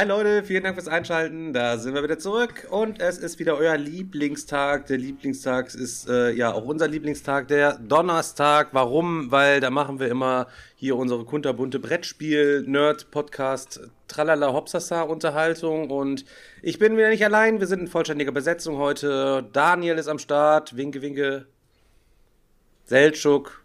Hi Leute, vielen Dank fürs Einschalten. Da sind wir wieder zurück und es ist wieder euer Lieblingstag. Der Lieblingstag ist äh, ja auch unser Lieblingstag, der Donnerstag. Warum? Weil da machen wir immer hier unsere kunterbunte Brettspiel, Nerd, Podcast, Tralala Hopsasa Unterhaltung und ich bin wieder nicht allein. Wir sind in vollständiger Besetzung heute. Daniel ist am Start. Winke, winke. Seltschuk.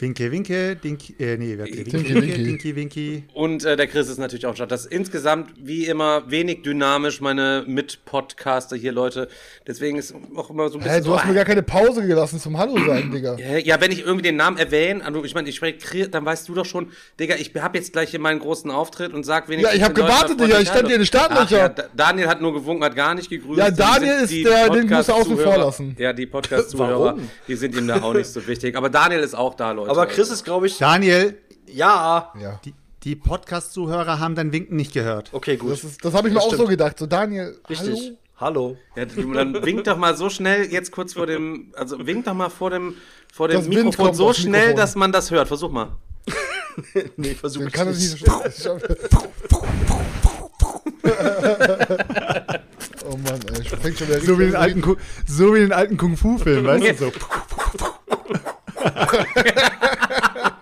Winke, winke, dinky, äh, nee, warte, winke, winke, winky. dinky, winky. Und äh, der Chris ist natürlich auch am Start. Das ist insgesamt, wie immer, wenig dynamisch, meine Mit-Podcaster hier, Leute. Deswegen ist auch immer so ein bisschen Hä, so, du hast mir gar keine Pause gelassen zum Hallo sagen, Digga. Ja, wenn ich irgendwie den Namen erwähne, also ich meine, ich spreche, Chris, dann weißt du doch schon, Digga, ich habe jetzt gleich hier meinen großen Auftritt und sag wenigstens. Ja, ich hab den Leuten gewartet, Digga, ich stand hier in den Startlöchern. Ach, ja, Da- Daniel hat nur gewunken, hat gar nicht gegrüßt. Ja, Daniel ist die der- den musst du außen vor lassen. Ja, die Podcast-Zuhörer, die sind ihm da auch nicht so wichtig. Aber Daniel ist auch da, Leute. Aber Chris ist, glaube ich, Daniel, ja. Ja. die, die Podcast-Zuhörer haben dein Winken nicht gehört. Okay, gut. Das, ist, das habe ich mir auch so gedacht. So, Daniel, Richtig. hallo? Hallo. Ja, dann wink doch mal so schnell jetzt kurz vor dem, also wink doch mal vor dem, vor dem Das Mikrofon so schnell, Mikrofon. dass man das hört. Versuch mal. Nee, versuch ich kann das nicht. nicht so schnell. oh Mann, ey, ich fängt schon wieder So wie richtig den an. alten, so wie den alten Kung-Fu-Film, weißt du? So.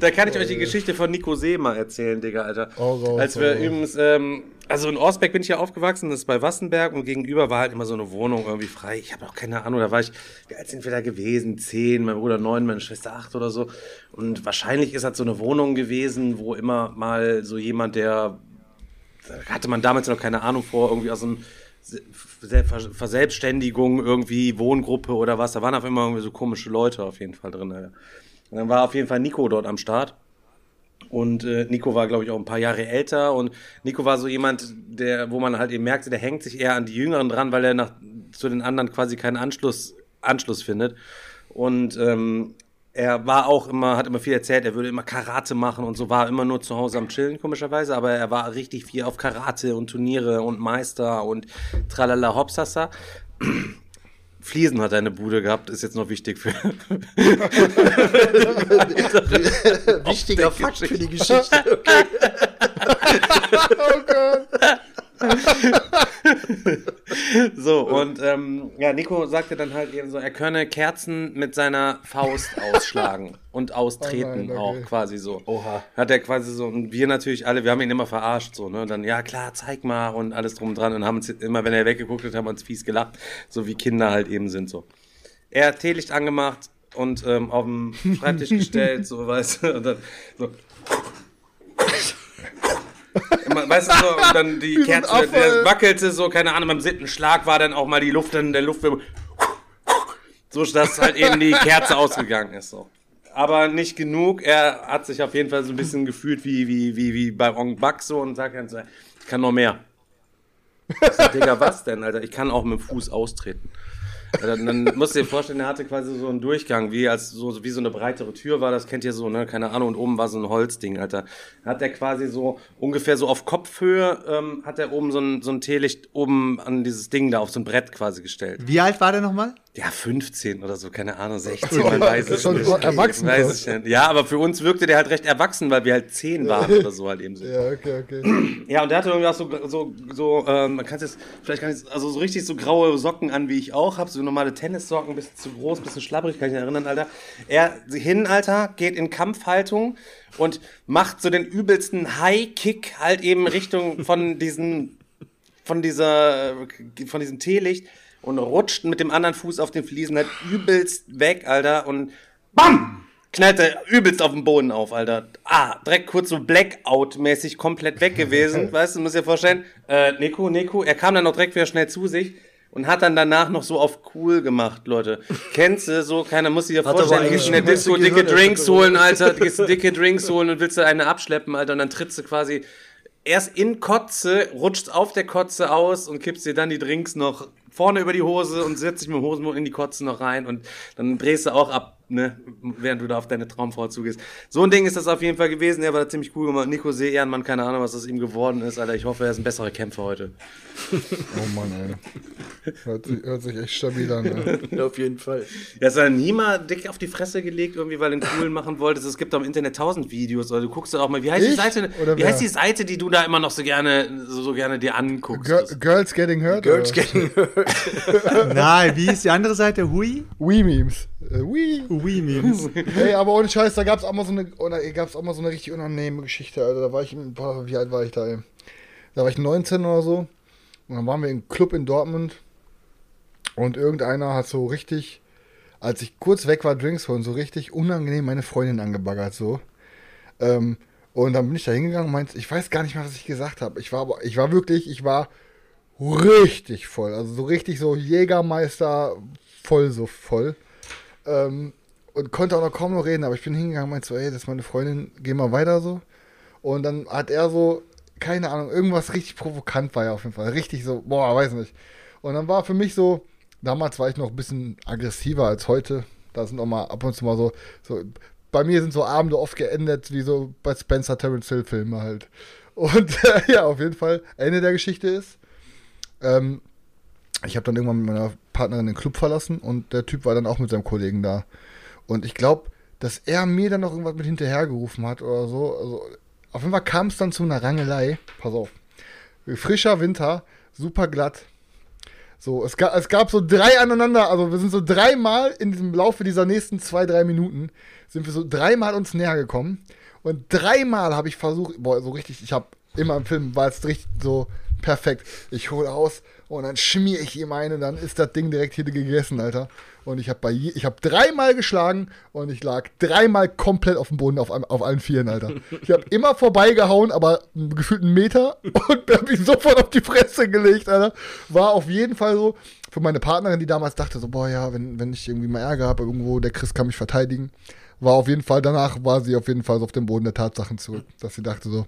Da kann ich euch die Geschichte von Nico Seemer erzählen, Digga, Alter. Oh, raus, Als wir oh, übrigens, ähm, also in Osbeck bin ich ja aufgewachsen, das ist bei Wassenberg und gegenüber war halt immer so eine Wohnung irgendwie frei. Ich habe auch keine Ahnung, da war ich, wie alt sind wir da gewesen? Zehn, mein Bruder neun, meine Schwester acht oder so. Und wahrscheinlich ist halt so eine Wohnung gewesen, wo immer mal so jemand, der, da hatte man damals noch keine Ahnung vor, irgendwie aus einem Verselbstständigung, irgendwie Wohngruppe oder was. Da waren auf immer irgendwie so komische Leute auf jeden Fall drin. Alter. Und dann war auf jeden Fall Nico dort am Start. Und äh, Nico war, glaube ich, auch ein paar Jahre älter. Und Nico war so jemand, der, wo man halt eben merkte, der hängt sich eher an die Jüngeren dran, weil er nach, zu den anderen quasi keinen Anschluss, Anschluss findet. Und ähm, er war auch immer, hat immer viel erzählt, er würde immer Karate machen und so war immer nur zu Hause am Chillen, komischerweise, aber er war richtig viel auf Karate und Turniere und Meister und tralala hopsasa. Fliesen hat er eine Bude gehabt, ist jetzt noch wichtig für. Wichtiger Fakt für die Geschichte. Okay. Oh Gott. So, und ähm, ja, Nico sagte dann halt eben so, er könne Kerzen mit seiner Faust ausschlagen und austreten Oh nein, okay. auch quasi so. Oha. Hat er quasi so, und wir natürlich alle, wir haben ihn immer verarscht, so, ne? Und dann, ja klar, zeig mal und alles drum und dran und haben uns immer, wenn er weggeguckt hat, haben wir uns fies gelacht, so wie Kinder halt eben sind, so. Er hat Teelicht angemacht und ähm, auf den Schreibtisch gestellt, so, weißt du, und dann so. Weißt du, so, und dann die Kerze, der wackelte so, keine Ahnung, beim siebten Schlag war dann auch mal die Luft in der Luft, so dass halt eben die Kerze ausgegangen ist, so. Aber nicht genug, er hat sich auf jeden Fall so ein bisschen gefühlt wie, wie, wie, wie bei Ong Bak so und sagt dann so, ich kann noch mehr. Ich sag, Digga, was denn, Alter? Ich kann auch mit dem Fuß austreten. Dann, dann musst du dir vorstellen, er hatte quasi so einen Durchgang, wie als so, wie so eine breitere Tür war, das kennt ihr so, ne, keine Ahnung, und oben war so ein Holzding, Alter. Hat er quasi so ungefähr so auf Kopfhöhe, ähm, hat er oben so ein, so ein Teelicht oben an dieses Ding da auf so ein Brett quasi gestellt. Wie alt war der nochmal? Ja, 15 oder so, keine Ahnung, 16, man weiß es nicht. erwachsen, Weiß ich nicht. Ja, aber für uns wirkte der halt recht erwachsen, weil wir halt 10 waren oder so halt eben so. Ja, okay, okay. Ja, und der hatte irgendwie auch so, so, so ähm, man kann es jetzt, vielleicht kann ich also so richtig so graue Socken an, wie ich auch habe, so normale Tennissocken, bisschen zu groß, bisschen schlabbrig, kann ich mich erinnern, Alter. Er hin, Alter, geht in Kampfhaltung und macht so den übelsten High-Kick halt eben Richtung von diesen, von dieser, von diesem Teelicht und rutscht mit dem anderen Fuß auf den Fliesen halt übelst weg, Alter, und BAM! knallt er übelst auf den Boden auf, Alter. Ah, direkt kurz so Blackout-mäßig komplett weg gewesen. weißt du, muss dir vorstellen. Äh, Nico, Nico, er kam dann noch direkt wieder schnell zu sich und hat dann danach noch so auf cool gemacht, Leute. Kennst du so? Keiner muss sich Hat vorstellen, du gehst in der Disco dicke Drinks holen, Alter. Du gehst dicke Drinks holen und willst da eine abschleppen, Alter. Und dann trittst du quasi erst in Kotze, rutscht auf der Kotze aus und kippst dir dann die Drinks noch vorne über die Hose und setzt dich mit dem Hosenmund in die Kotze noch rein und dann drehst du auch ab, ne, während du da auf deine Traumfrau zugehst. So ein Ding ist das auf jeden Fall gewesen, der war da ziemlich cool gemacht. Nico See Ehrenmann, keine Ahnung, was aus ihm geworden ist, Alter. Ich hoffe, er ist ein besserer Kämpfer heute. Oh Mann, ey. Hört sich, hört sich echt stabil an, ey. Auf jeden Fall. Ja, ist er nie mal dick auf die Fresse gelegt, irgendwie, weil du ihn cool machen wolltest. Es gibt im Internet tausend Videos, oder du guckst doch auch mal, wie heißt die Ich? Seite, Oder wie wer? heißt die Seite, die du da immer noch so gerne, so, so gerne dir anguckst? Girl, Girls Getting Hurt? Girls oder? Getting Nein, wie ist die andere Seite? Hui? Wii-Memes. Äh, Wii. Hui-Memes. Ey, aber ohne Scheiß, da gab's auch mal so eine, gab's auch mal so eine richtig unangenehme Geschichte, Alter. Da war ich, boah, wie alt war ich da, ey? Da war ich 19 oder so. Und dann waren wir im Club in Dortmund. Und irgendeiner hat so richtig, als ich kurz weg war, Drinks holen, so richtig unangenehm meine Freundin angebaggert, so. Ähm, und dann bin ich da hingegangen und meinte, ich weiß gar nicht mehr, was ich gesagt habe. Ich war aber, ich war wirklich, ich war richtig voll. Also so richtig so Jägermeister voll so voll. Ähm, und konnte auch noch kaum noch reden, aber ich bin hingegangen und meinte so, ey, das ist meine Freundin, geh mal weiter so. Und dann hat er so, keine Ahnung, irgendwas richtig provokant war ja auf jeden Fall. Richtig so, boah, weiß nicht. Und dann war für mich so, damals war ich noch ein bisschen aggressiver als heute. Da sind auch mal ab und zu mal so, so bei mir sind so Abende oft geendet, wie so bei Spencer Terence Hill Filme halt. Und äh, ja, auf jeden Fall, Ende der Geschichte ist, ähm, ich habe dann irgendwann mit meiner Partnerin den Club verlassen und der Typ war dann auch mit seinem Kollegen da. Und ich glaube, dass er mir dann noch irgendwas mit hinterhergerufen hat oder so. Also, auf jeden Fall kam es dann zu einer Rangelei. Pass auf. Frischer Winter, super glatt. So, es gab, es gab so drei aneinander, also wir sind so dreimal in diesem Laufe dieser nächsten zwei, drei Minuten, sind wir so dreimal uns näher gekommen. Und dreimal habe ich versucht, boah, so richtig, ich habe immer im Film, war es richtig so perfekt. Ich hole aus und dann schmier ich ihm ein und dann ist das Ding direkt hier gegessen, Alter. Und ich habe bei je, ich habe dreimal geschlagen und ich lag dreimal komplett auf dem Boden auf, auf allen Vieren, Alter. Ich habe immer vorbeigehauen, aber gefühlt einen Meter und habe ich sofort auf die Fresse gelegt, Alter. War auf jeden Fall so für meine Partnerin, die damals dachte so, boah, ja, wenn, wenn ich irgendwie mal Ärger habe irgendwo, der Chris kann mich verteidigen. War auf jeden Fall, danach war sie auf jeden Fall so auf dem Boden der Tatsachen zurück, dass sie dachte so,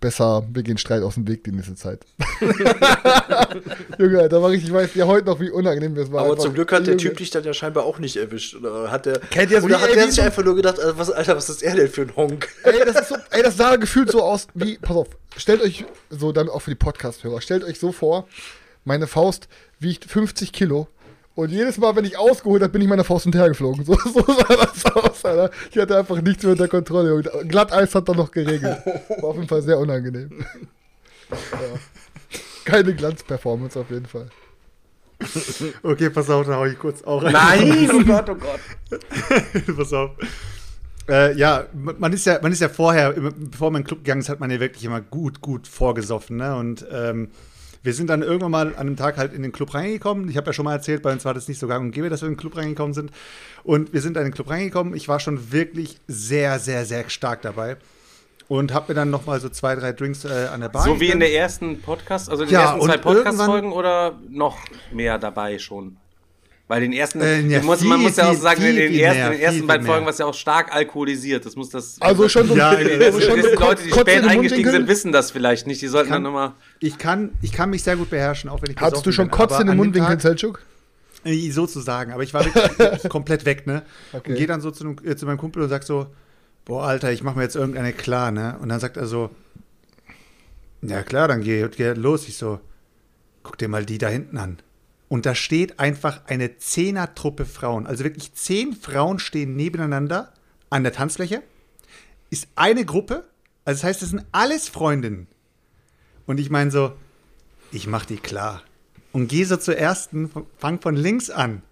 besser, wir gehen Streit aus dem Weg die nächste Zeit. Junge, da war richtig, ich weiß ja heute noch, wie unangenehm das war. Aber Einfach- zum Glück hat der. Typ dich dann ja scheinbar auch nicht erwischt. Oder hat der, Kennt ihr das oder hat der sich einfach nur gedacht, Alter, was, Alter, was ist er denn für ein Honk? Ey, das ist so, ey, das sah gefühlt so aus wie, pass auf, stellt euch so, dann auch für die Podcast-Hörer, stellt euch so vor, meine Faust wiegt 50 Kilo und jedes Mal, wenn ich ausgeholt habe, bin ich meiner Faust hinterhergeflogen. So, so sah das aus, Alter. Ich hatte einfach nichts mehr unter Kontrolle. Und Glatteis hat dann noch geregelt. War auf jeden Fall sehr unangenehm. Ja. Keine Glanzperformance auf jeden Fall. Okay, pass auf, da hau ich kurz auch rein. Nein, oh Gott, oh Gott. Pass auf. Äh, ja, man ist ja, man ist ja vorher, bevor man in den Club gegangen ist, hat man ja wirklich immer gut, gut vorgesoffen, ne? Und ähm, wir sind dann irgendwann mal an einem Tag halt in den Club reingekommen. Ich habe ja schon mal erzählt, bei uns war das nicht so gang und gäbe, dass wir in den Club reingekommen sind. Und wir sind in den Club reingekommen. Ich war schon wirklich sehr, sehr, sehr stark dabei. Und habe mir dann noch mal so zwei, drei Drinks äh, an der Bar So wie in der ersten Podcast, also in den Ja, ersten zwei Podcast-Folgen oder noch mehr dabei schon? Weil den ersten, Äh, ja, du musst, viel, man muss ja auch viel, sagen, in viel, den viel ersten, mehr, den ersten beiden. Folgen war es ja auch stark alkoholisiert. Das muss das. Also schon so, Ja, also schon die Leute, die spät den eingestiegen sind, wissen das vielleicht nicht. Die sollten Kann- dann nochmal. Ich kann, ich kann mich sehr gut beherrschen, auch wenn ich Hattest du schon bin. Kotze in den an dem Mundwinkel, Tag- Selchuk? Äh, Sozusagen, aber ich war wirklich, wirklich komplett weg, ne? Okay. Und gehe dann so zu, einem- äh, zu meinem Kumpel und sag so, boah, Alter, ich mache mir jetzt irgendeine klar, ne? Und dann sagt er so, ja klar, dann geh, geh los. Ich so, guck dir mal die da hinten an. Und da steht einfach eine Zehner-Truppe Frauen. Also wirklich zehn Frauen stehen nebeneinander an der Tanzfläche. Ist eine Gruppe, also das heißt, das sind alles Freundinnen. Und ich meine so, ich mach die klar. Und gehe so zur ersten, fang von links an.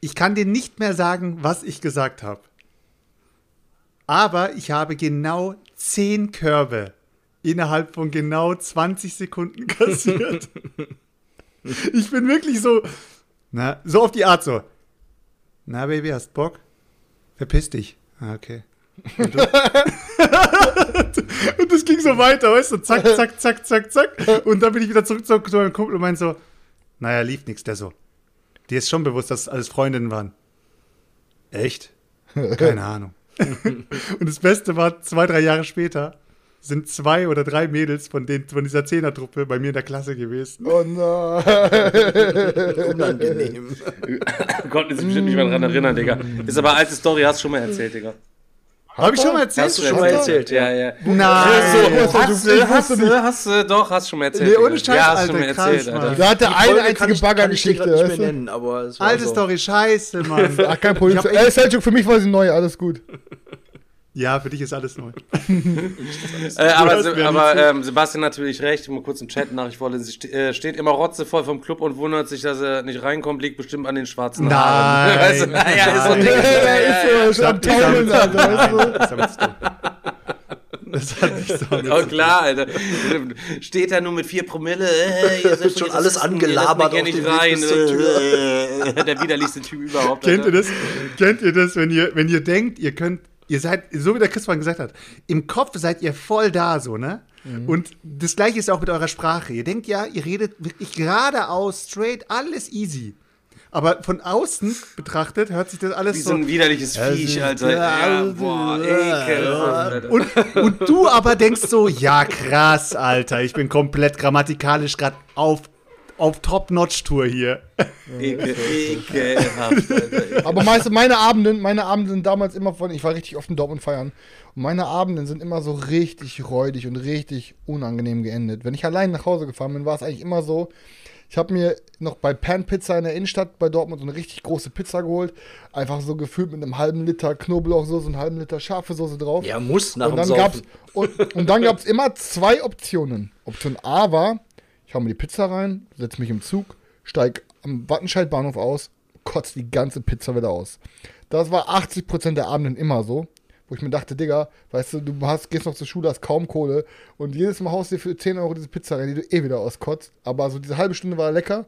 Ich kann dir nicht mehr sagen, was ich gesagt habe. Aber ich habe genau zehn Körbe innerhalb von genau 20 Sekunden kassiert. ich bin wirklich so, na, so auf die Art so. Na, Baby, hast Bock? Verpiss dich. Ah, okay. Und, und das ging so weiter, weißt du, zack, zack, zack, zack, zack. Und dann bin ich wieder zurück zu, meinem Kumpel und meinte so, naja, lief nichts, der so. Dir ist schon bewusst, dass es alles Freundinnen waren. Echt? Keine Ahnung. und das Beste war, zwei, drei Jahre später sind zwei oder drei Mädels von, den, von dieser Zehnertruppe bei mir in der Klasse gewesen. Oh nein. Unangenehm. Konnten sich bestimmt nicht mehr daran erinnern, Digga. Ist aber alte Story, hast du schon mal erzählt, Digga. Habe ich schon mal erzählt? Hast du schon mal erzählt, ja, ja. Nein. Hast wusste du, hast nicht. du, hast du, doch, hast schon mal erzählt. Nee, ohne Digga. Scheiß, ja, hast Alter, schon mal krass, erzählt, Mann. Alter. Da hat der Die eine einzige ich- kann ich Baggergeschichte. nicht weißt mehr du? nennen, aber es war Alte so. Story, scheiße, Mann. Ach, kein Problem. Hab Ey, Selchuk, für mich war sie neu, alles gut. Ja, für dich ist alles neu. Äh, aber Se- aber ähm, Sebastian natürlich recht, mal kurz im Chat Nachricht vorlesen. Sie ste äh, steht immer rotzevoll vom Club und wundert sich, dass er nicht reinkommt, liegt bestimmt an den schwarzen Nein, Haaren. Weißt du, naja, ist so ein nein. Ding. Ja, Ja, ja, ist so, schon am Taumeln, das hat nichts damit ja. Oh klar, Alter. Steht da nur mit vier Promille. Äh, ihr seid Schon alles ihr angelabert dem nicht rein. Der widerlichste Typ überhaupt. Kennt ihr Alter. das? Kennt ihr das, wenn ihr, wenn ihr denkt, ihr könnt, ihr seid, so wie der Christian gesagt hat, im Kopf seid ihr voll da, so, ne? Und das gleiche ist auch mit eurer Sprache. Ihr denkt ja, ihr redet wirklich geradeaus, straight, alles easy. Aber von außen betrachtet hört sich das alles Wie so. so ein widerliches Viech, Alter. Ja, boah, ekelhaft, Alter. und, und du aber denkst so, ja krass, Alter, ich bin komplett grammatikalisch gerade auf, auf Top-Notch-Tour hier. Ekel, ekelhaft, Alter. Aber meist, meine Abenden, meine Abenden sind damals immer von, ich war richtig oft in Dortmund feiern. Und meine Abenden sind immer so richtig räudig und richtig unangenehm geendet. Wenn ich allein nach Hause gefahren bin, war es eigentlich immer so, ich habe mir noch bei Pan Pizza in der Innenstadt bei Dortmund so eine richtig große Pizza geholt. Einfach so gefüllt mit einem halben Liter Knoblauchsoße und einem halben Liter scharfe Soße drauf. Ja, muss nach und dem dann gab's und, und dann gab's immer zwei Optionen. Option A war, ich hau mir die Pizza rein, setz mich im Zug, steig am Wattenscheid-Bahnhof aus, kotz die ganze Pizza wieder aus. Das war 80% der Abenden immer so, wo ich mir dachte, Digga, weißt du, du hast, gehst noch zur Schule, hast kaum Kohle und jedes Mal haust du dir für 10 Euro diese Pizza rein, die du eh wieder auskotzt. Aber so diese halbe Stunde war lecker.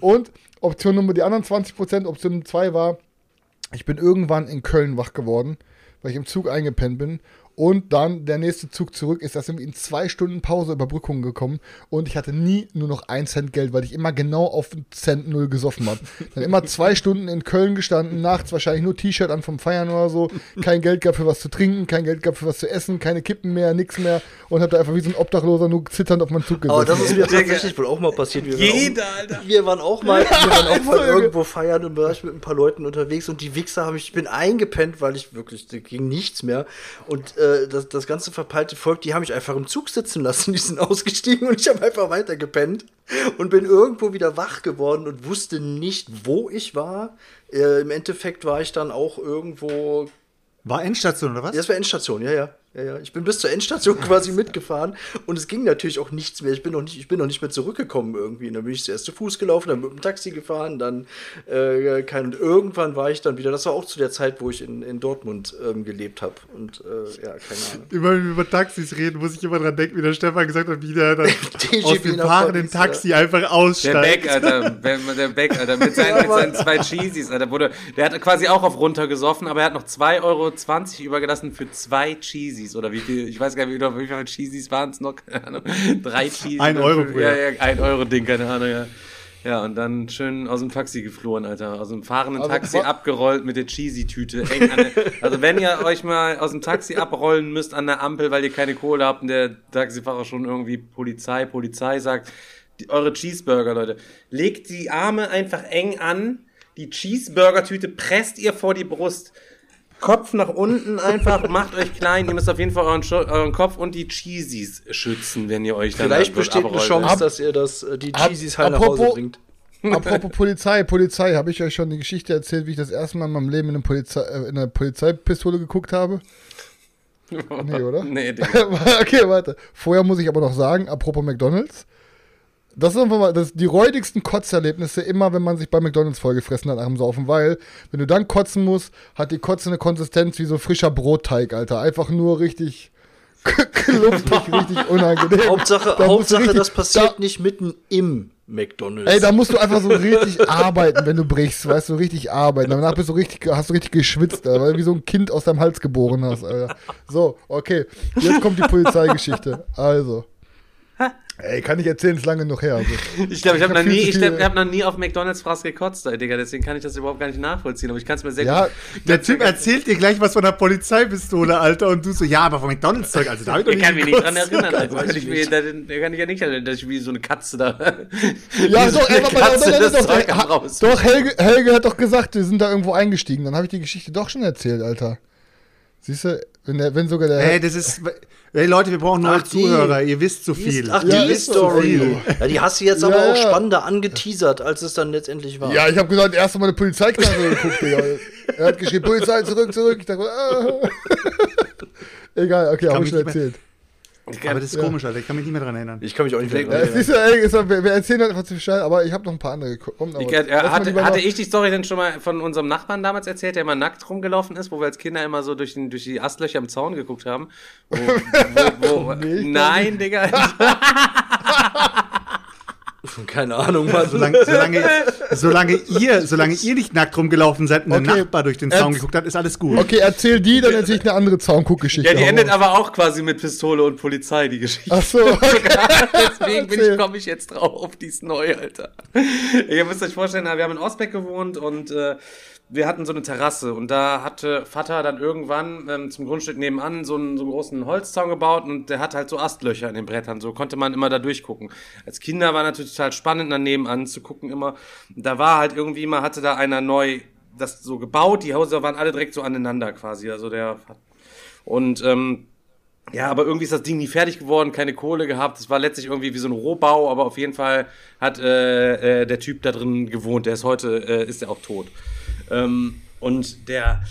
Und Option Nummer, die anderen 20%, Option 2 war, ich bin irgendwann in Köln wach geworden, weil ich im Zug eingepennt bin. Und dann der nächste Zug zurück ist, dass irgendwie in zwei Stunden Pause Überbrückung gekommen. Und ich hatte nie nur noch ein Cent Geld, weil ich immer genau auf Cent null gesoffen habe. Dann immer zwei Stunden in Köln gestanden, nachts wahrscheinlich nur T-Shirt an vom Feiern oder so. Kein Geld gab für was zu trinken, kein Geld gab für was zu essen, keine Kippen mehr, nix mehr. Und hab da einfach wie so ein Obdachloser nur zitternd auf meinen Zug gesessen. Aber das ist mir tatsächlich wohl auch mal passiert. Wir waren Jeder, auch, Alter. Wir waren auch mal, wir waren auch mal irgendwo feiern und war ich mit ein paar Leuten unterwegs und die Wichser haben ich, ich bin eingepennt, weil ich wirklich, da ging nichts mehr. Und äh, das, das ganze verpeilte Volk, die haben mich einfach im Zug sitzen lassen, die sind ausgestiegen und ich habe einfach weiter gepennt und bin irgendwo wieder wach geworden und wusste nicht, wo ich war. Äh, Im Endeffekt war ich dann auch irgendwo War Endstation oder was? ja, das war Endstation, ja, ja. Ja, ja. Ich bin bis zur Endstation quasi mitgefahren und es ging natürlich auch nichts mehr. Ich bin noch nicht, ich bin noch nicht mehr zurückgekommen irgendwie. Und dann bin ich zuerst zu Fuß gelaufen, dann mit dem Taxi gefahren, dann äh, kein, und irgendwann war ich dann wieder. Das war auch zu der Zeit, wo ich in, in Dortmund ähm, gelebt habe. Und äh, ja, keine Ahnung. Immer wenn wir über Taxis reden, muss ich immer dran denken, wie der Stefan gesagt hat, wie der dann aus dem fahrenden Paris, ja. Taxi einfach Der aussteigt. Beck, Alter, der der Beck, Alter, mit seinen, mit seinen zwei Cheesies, Alter, wurde, der hat quasi auch auf runter gesoffen, aber er hat noch 2,20 Euro übergelassen für zwei Cheesies, oder wie viel, ich weiß gar nicht, wie viele Cheesies waren es noch, keine Ahnung, drei Cheesies. Ein Euro pro Ja, ja, ein Euro Ding, keine Ahnung, ja. Ja, und dann schön aus dem Taxi geflohen, Alter. Aus dem fahrenden Also, Taxi abgerollt mit der Cheesy-Tüte. Also wenn ihr euch mal aus dem Taxi abrollen müsst an der Ampel, weil ihr keine Kohle habt und der Taxifahrer schon irgendwie Polizei, Polizei sagt, die, eure Cheeseburger, Leute, legt die Arme einfach eng an, die Cheeseburger-Tüte presst ihr vor die Brust. Kopf nach unten einfach, macht euch klein. Ihr müsst auf jeden Fall euren, euren Kopf und die Cheesies schützen, wenn ihr euch dann Vielleicht besteht eine. Chance, Ab- dass ihr das, äh, die Cheesies heil nach Hause apropos- bringt. Apropos Polizei, Polizei, habe ich euch schon die Geschichte erzählt, wie ich das erste Mal in meinem Leben in eine, Polizei, äh, in eine Polizeipistole geguckt habe? Nee, oder? Nee, Digga. okay, warte. Vorher muss ich aber noch sagen, apropos McDonalds. Das sind einfach mal das, die räudigsten Kotzerlebnisse immer, wenn man sich bei McDonalds vollgefressen hat nach dem Saufen, weil, wenn du dann kotzen musst, hat die Kotze eine Konsistenz wie so frischer Brotteig, Alter. Einfach nur richtig kluftig, richtig unangenehm. Hauptsache, Da Hauptsache richtig- das passiert da- nicht mitten im McDonalds. Ey, da musst du einfach so richtig arbeiten, wenn du brichst, weißt du, richtig arbeiten. Danach bist du richtig, hast du richtig geschwitzt, Alter, weil du wie so ein Kind aus deinem Hals geboren hast, Alter. So, okay. Jetzt kommt die Polizeigeschichte. Also. Ey, kann ich erzählen, ist lange noch her. Also. Ich glaube, ich habe hab noch, nie- ich glaub, hab noch nie auf McDonalds Fraß gekotzt, ey, Digga. Deswegen kann ich das überhaupt gar nicht nachvollziehen. Aber ich kann es mir sehr Ja, gut. Der Typ erzählt dir gleich was von der Polizeipistole, Alter, und du so, ja, aber von McDonalds-Zeug, also da ich doch Ich nicht kann mich nicht dran erinnern. Also weiß kann ich mir, da, da kann ich ja nicht erinnern, dass ich wie so eine Katze da. Ja, so doch, bei Katze doch, doch, doch, Helge, Helge hat doch gesagt, wir sind da irgendwo eingestiegen. Dann habe ich die Geschichte doch schon erzählt, Alter. Siehst du, wenn, der, wenn sogar der. Ey, das ist, ey Leute, wir brauchen neue. Zuhörer, ihr wisst zu Die viel. ach, Ja, die ist so Story. viel. Ja, die hast du jetzt Ja, aber auch spannender angeteasert, als es dann letztendlich war. ja, ich habe gesagt, erst mal eine Polizeiknarre geguckt, Digga. Er hat geschrieben, Polizei, zurück, zurück. Ich dachte, ah. Egal, okay, habe ich schon nicht mehr- erzählt. Aber das ist komisch, Alter, ich kann mich nicht mehr dran erinnern. Ich kann mich auch nicht mehr Ja, dran es erinnern. ist ja, ist ja, wir, wir erzählen halt einfach zu viel Scheiß, aber ich habe noch ein paar andere aber Ich, äh, hatte, hatte ich die Story denn schon mal von unserem Nachbarn damals erzählt, der immer nackt rumgelaufen ist, wo wir als Kinder immer so durch, den, durch die Astlöcher im Zaun geguckt haben? Wo, wo, wo, Nee, nein, Digga. Keine Ahnung, Mann. Solange, solange, solange, ihr, solange ihr nicht nackt rumgelaufen seid und der Okay. Nachbar durch den Zaun Erz- geguckt hat, ist alles gut. Okay, erzähl die, dann erzähl ich eine andere Zaunguckgeschichte. Ja, die endet aber auch quasi mit Pistole und Polizei, die Geschichte. Ach so, okay. Deswegen ich, komme ich jetzt drauf, die ist neu, Alter. Ihr müsst euch vorstellen, wir haben in Osbeck gewohnt und äh, wir hatten so eine Terrasse und da hatte Vater dann irgendwann ähm, zum Grundstück nebenan so einen, so einen großen Holzzaun gebaut und der hat halt so Astlöcher in den Brettern, so konnte man immer da durchgucken. Als Kinder war natürlich total spannend, daneben anzugucken immer. Und da war halt irgendwie mal, hatte da einer neu das so gebaut, die Häuser waren alle direkt so aneinander quasi, also der und ähm, ja, aber irgendwie ist das Ding nie fertig geworden, keine Kohle gehabt. Es war letztlich irgendwie wie so ein Rohbau, aber auf jeden Fall hat äh, äh, der Typ da drin gewohnt. Der ist heute, äh, ist er auch tot. Ähm, und der